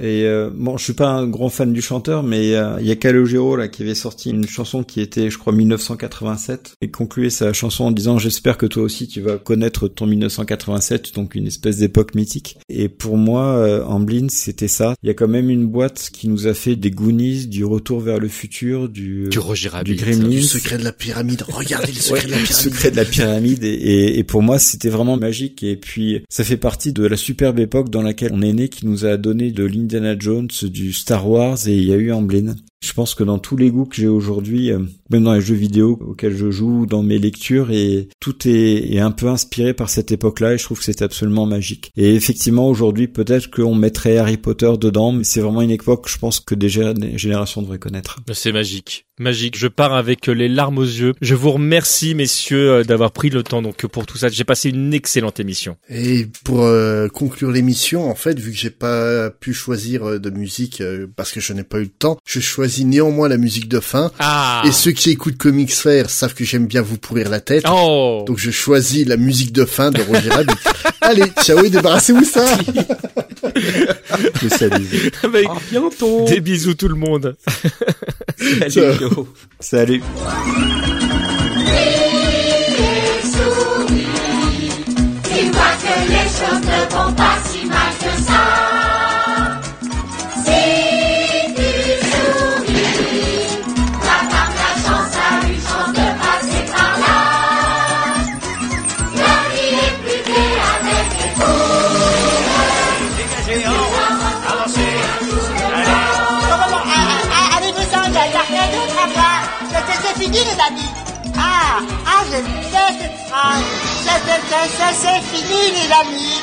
Et euh, bon, je suis pas un grand fan du chanteur, mais euh, il y a Calogero là qui avait sorti une chanson qui était, je crois, 1987 et concluait sa chanson en disant j'espère que toi aussi tu vas connaître ton 1987, donc une espèce d'époque mythique. Et pour moi, euh, Amblin, c'était ça. Il y a quand même une boîte qui nous a fait des Goonies, du Retour vers le futur, du Du Roger Rabbit. du Gremlins. Secret de la pyramide. Regardez le secret Ouais, de la le pyramide. secret de la pyramide et, et- et pour moi c'était vraiment magique et puis ça fait partie de la superbe époque dans laquelle on est né qui nous a donné de l'Indiana Jones, du Star Wars et il y a eu Amblin. Je pense que dans tous les goûts que j'ai aujourd'hui, euh, même dans les jeux vidéo auxquels je joue, dans mes lectures, et tout est, est un peu inspiré par cette époque-là, et je trouve que c'est absolument magique. Et effectivement, aujourd'hui, peut-être qu'on mettrait Harry Potter dedans, mais c'est vraiment une époque, je pense, que des gé- des générations devraient connaître. C'est magique, magique. Je pars avec les larmes aux yeux. Je vous remercie, messieurs, euh, d'avoir pris le temps donc pour tout ça. J'ai passé une excellente émission. Et pour euh, conclure l'émission, en fait, vu que j'ai pas pu choisir euh, de musique euh, parce que je n'ai pas eu le temps, je choisis néanmoins la musique de fin. Ah. Et ceux qui écoutent Comics Faire savent que j'aime bien vous pourrir la tête. Oh. Donc je choisis la musique de fin de Roger Rabbit. Allez, ciao et débarrassez-vous ça Je salue. Avec À bientôt. des bisous tout le monde. Salut, Ciao. Salut. Tu vois que les choses ne vont pas Ça, ça, ça, ça c'est fini les amis